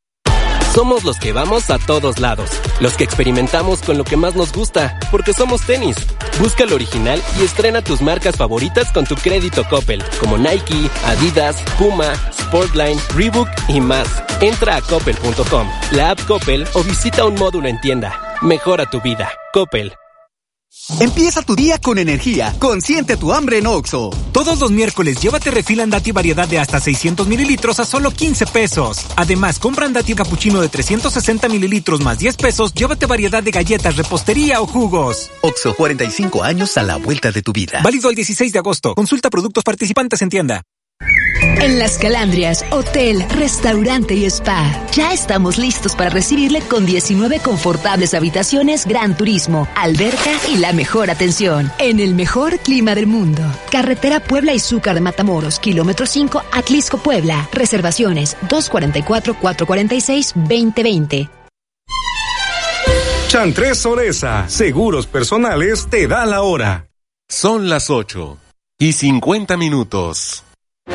Somos los que vamos a todos lados, los que experimentamos con lo que más nos gusta, porque somos tenis. Busca lo original y estrena tus marcas favoritas con tu crédito Coppel, como Nike, Adidas, Puma, Sportline, Reebok y más. Entra a coppel.com, la app Coppel o visita un módulo en tienda. Mejora tu vida. Coppel. Empieza tu día con energía. Consiente tu hambre en Oxo. Todos los miércoles llévate refil Andati variedad de hasta 600 mililitros a solo 15 pesos. Además, compra Andati capuchino de 360 mililitros más 10 pesos, llévate variedad de galletas, repostería o jugos. Oxo, 45 años a la vuelta de tu vida. Válido el 16 de agosto. Consulta productos participantes en tienda. En Las Calandrias, hotel, restaurante y spa. Ya estamos listos para recibirle con 19 confortables habitaciones, gran turismo, alberca y la mejor atención. En el mejor clima del mundo. Carretera Puebla y Zúcar de Matamoros, kilómetro 5, Atlisco, Puebla. Reservaciones 244-446-2020. Chantres Soresa, seguros personales, te da la hora. Son las 8 y 50 minutos.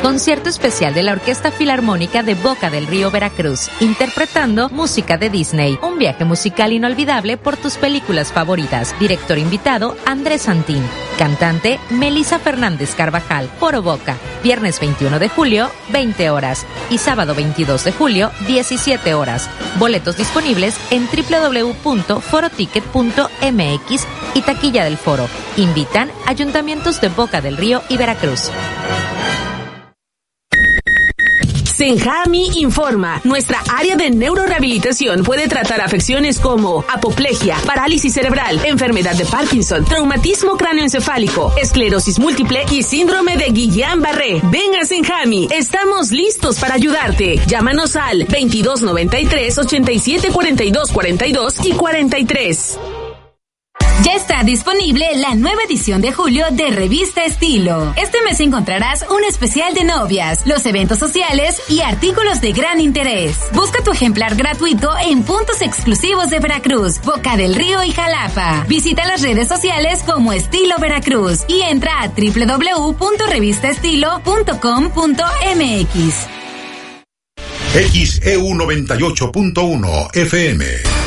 Concierto especial de la Orquesta Filarmónica de Boca del Río Veracruz, interpretando música de Disney. Un viaje musical inolvidable por tus películas favoritas. Director invitado Andrés Santín. Cantante Melisa Fernández Carvajal. Foro Boca. Viernes 21 de julio, 20 horas. Y sábado 22 de julio, 17 horas. Boletos disponibles en www.foroticket.mx y taquilla del foro. Invitan ayuntamientos de Boca del Río y Veracruz. Senjami informa, nuestra área de neurorehabilitación puede tratar afecciones como apoplejia, parálisis cerebral, enfermedad de Parkinson, traumatismo cráneoencefálico, esclerosis múltiple y síndrome de Guillain-Barré. Ven a Senjami, estamos listos para ayudarte. Llámanos al 2293 87 42 42 y 43. Ya está disponible la nueva edición de julio de Revista Estilo. Este mes encontrarás un especial de novias, los eventos sociales y artículos de gran interés. Busca tu ejemplar gratuito en puntos exclusivos de Veracruz, Boca del Río y Jalapa. Visita las redes sociales como Estilo Veracruz y entra a www.revistaestilo.com.mx. XEU 98.1 FM.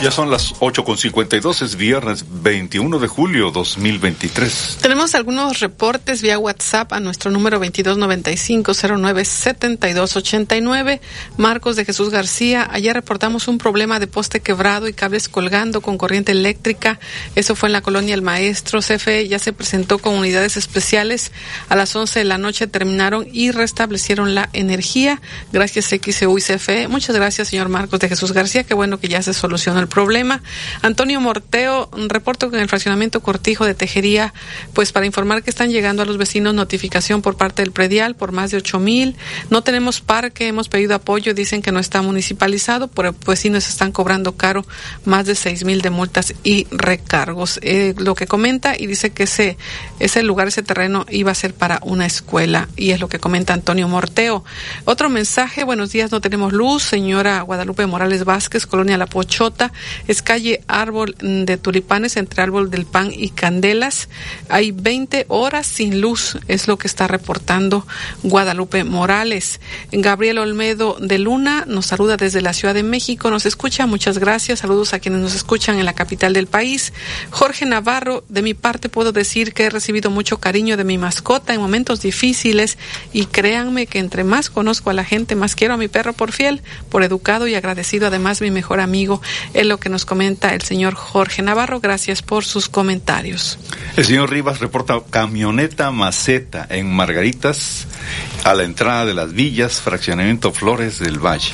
Ya son las 8.52, es viernes 21 de julio 2023. Tenemos algunos reportes vía WhatsApp a nuestro número 2295-097289. Marcos de Jesús García, ayer reportamos un problema de poste quebrado y cables colgando con corriente eléctrica. Eso fue en la colonia El Maestro. CFE ya se presentó con unidades especiales. A las 11 de la noche terminaron y restablecieron la energía. Gracias XEU y CFE. Muchas gracias, señor Marcos de Jesús García. Qué bueno que ya se solucionó el problema. Antonio Morteo, reporto en el fraccionamiento Cortijo de Tejería, pues para informar que están llegando a los vecinos notificación por parte del predial por más de ocho mil. No tenemos parque, hemos pedido apoyo, dicen que no está municipalizado, pero vecinos están cobrando caro más de seis mil de multas y recargos. Eh, lo que comenta y dice que ese, ese lugar, ese terreno iba a ser para una escuela y es lo que comenta Antonio Morteo. Otro mensaje, buenos días, no tenemos luz, señora Guadalupe Morales Vázquez, Colonia La Pochota, es calle Árbol de Tulipanes entre Árbol del Pan y Candelas. Hay 20 horas sin luz, es lo que está reportando Guadalupe Morales. Gabriel Olmedo de Luna nos saluda desde la Ciudad de México, nos escucha, muchas gracias, saludos a quienes nos escuchan en la capital del país. Jorge Navarro, de mi parte puedo decir que he recibido mucho cariño de mi mascota en momentos difíciles y créanme que entre más conozco a la gente, más quiero a mi perro por fiel, por educado y agradecido, además mi mejor amigo. Es lo que nos comenta el señor Jorge Navarro. Gracias por sus comentarios. El señor Rivas reporta camioneta maceta en Margaritas a la entrada de las villas, fraccionamiento Flores del Valle.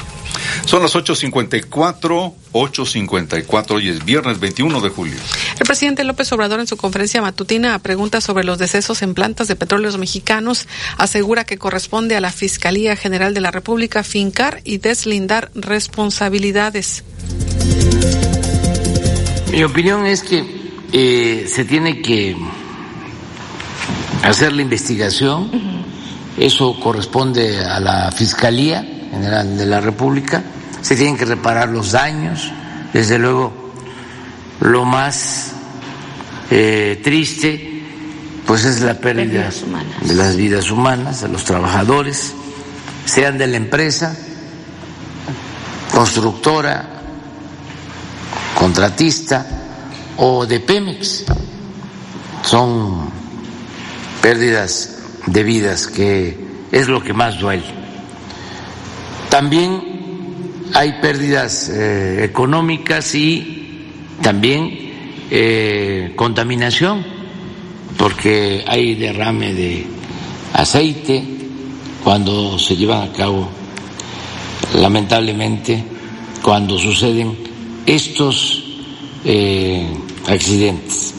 Son las 8.54, 8.54 y es viernes 21 de julio. El presidente López Obrador en su conferencia matutina a preguntas sobre los decesos en plantas de petróleos mexicanos asegura que corresponde a la Fiscalía General de la República fincar y deslindar responsabilidades. Mi opinión es que eh, se tiene que hacer la investigación, eso corresponde a la Fiscalía General de la República, se tienen que reparar los daños, desde luego lo más eh, triste pues es la pérdida de las vidas humanas, de los trabajadores, sean de la empresa, constructora, contratista o de Pemex. Son pérdidas de vidas que es lo que más duele. También hay pérdidas eh, económicas y también eh, contaminación, porque hay derrame de aceite cuando se llevan a cabo, lamentablemente, cuando suceden estos eh, accidentes.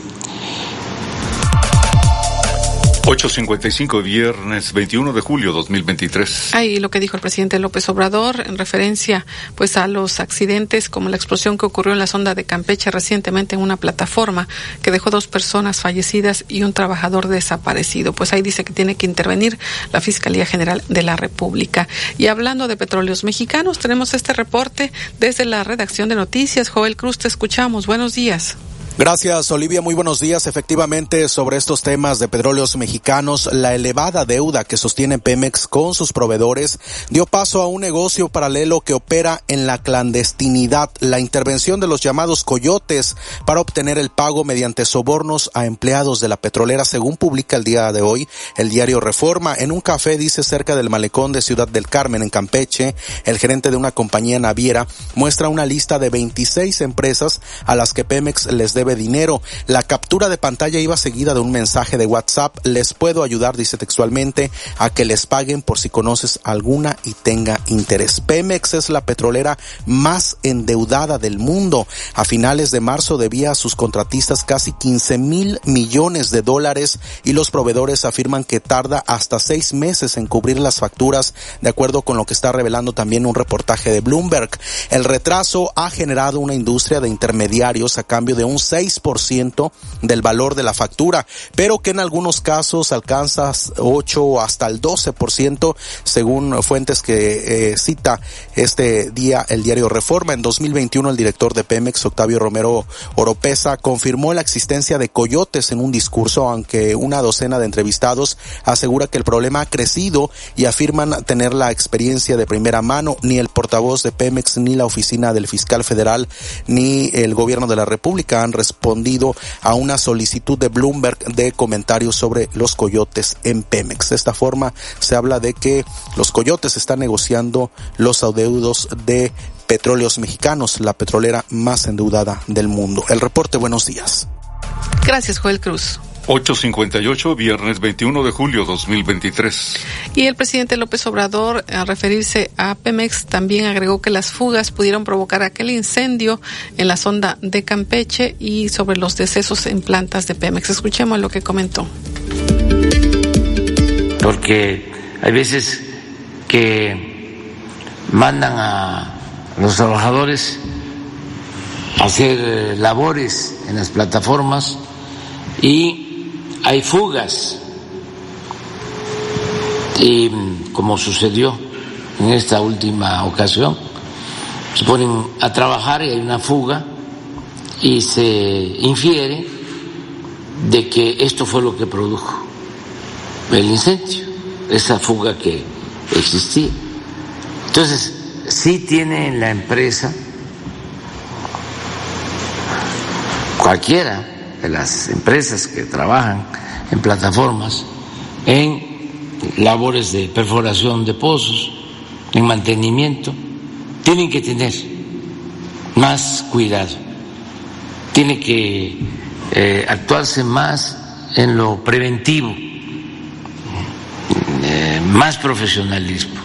8.55, viernes 21 de julio 2023. Ahí lo que dijo el presidente López Obrador en referencia pues a los accidentes como la explosión que ocurrió en la sonda de Campeche recientemente en una plataforma que dejó dos personas fallecidas y un trabajador desaparecido. Pues ahí dice que tiene que intervenir la Fiscalía General de la República. Y hablando de petróleos mexicanos, tenemos este reporte desde la redacción de noticias. Joel Cruz, te escuchamos. Buenos días. Gracias, Olivia. Muy buenos días. Efectivamente, sobre estos temas de petróleos mexicanos, la elevada deuda que sostiene Pemex con sus proveedores dio paso a un negocio paralelo que opera en la clandestinidad, la intervención de los llamados coyotes para obtener el pago mediante sobornos a empleados de la petrolera, según publica el día de hoy el diario Reforma. En un café, dice, cerca del malecón de Ciudad del Carmen, en Campeche, el gerente de una compañía naviera muestra una lista de 26 empresas a las que Pemex les debe dinero. La captura de pantalla iba seguida de un mensaje de WhatsApp. Les puedo ayudar, dice textualmente, a que les paguen por si conoces alguna y tenga interés. Pemex es la petrolera más endeudada del mundo. A finales de marzo debía a sus contratistas casi 15 mil millones de dólares y los proveedores afirman que tarda hasta seis meses en cubrir las facturas, de acuerdo con lo que está revelando también un reportaje de Bloomberg. El retraso ha generado una industria de intermediarios a cambio de un 6% del valor de la factura, pero que en algunos casos alcanza 8 o hasta el 12% según fuentes que eh, cita este día el diario Reforma. En 2021 el director de Pemex, Octavio Romero Oropesa, confirmó la existencia de coyotes en un discurso, aunque una docena de entrevistados asegura que el problema ha crecido y afirman tener la experiencia de primera mano. Ni el portavoz de Pemex, ni la oficina del fiscal federal, ni el gobierno de la República han respondido a una solicitud de Bloomberg de comentarios sobre los coyotes en Pemex. De esta forma se habla de que los coyotes están negociando los adeudos de petróleos mexicanos, la petrolera más endeudada del mundo. El reporte, buenos días. Gracias, Joel Cruz. 858, viernes 21 de julio 2023. Y el presidente López Obrador, al referirse a Pemex, también agregó que las fugas pudieron provocar aquel incendio en la sonda de Campeche y sobre los decesos en plantas de Pemex. Escuchemos lo que comentó. Porque hay veces que mandan a los trabajadores a hacer labores en las plataformas y hay fugas y como sucedió en esta última ocasión, se ponen a trabajar y hay una fuga y se infiere de que esto fue lo que produjo el incendio, esa fuga que existía. Entonces, sí tiene en la empresa cualquiera de las empresas que trabajan en plataformas, en labores de perforación de pozos, en mantenimiento, tienen que tener más cuidado, tiene que eh, actuarse más en lo preventivo, eh, más profesionalismo.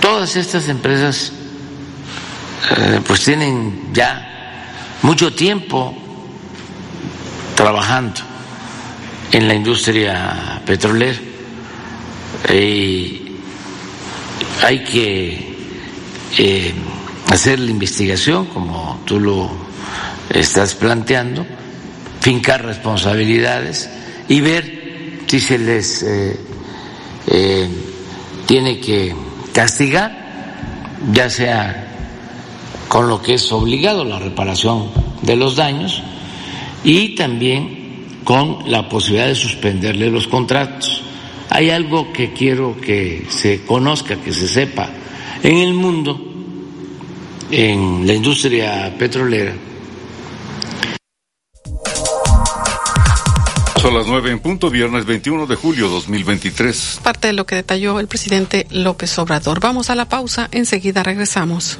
Todas estas empresas eh, pues tienen ya mucho tiempo trabajando en la industria petrolera. Y hay que eh, hacer la investigación como tú lo estás planteando, fincar responsabilidades y ver si se les eh, eh, tiene que castigar, ya sea con lo que es obligado la reparación de los daños y también con la posibilidad de suspenderle los contratos. Hay algo que quiero que se conozca, que se sepa. En el mundo, en la industria petrolera, Son las nueve en punto, viernes 21 de julio 2023. Parte de lo que detalló el presidente López Obrador. Vamos a la pausa, enseguida regresamos.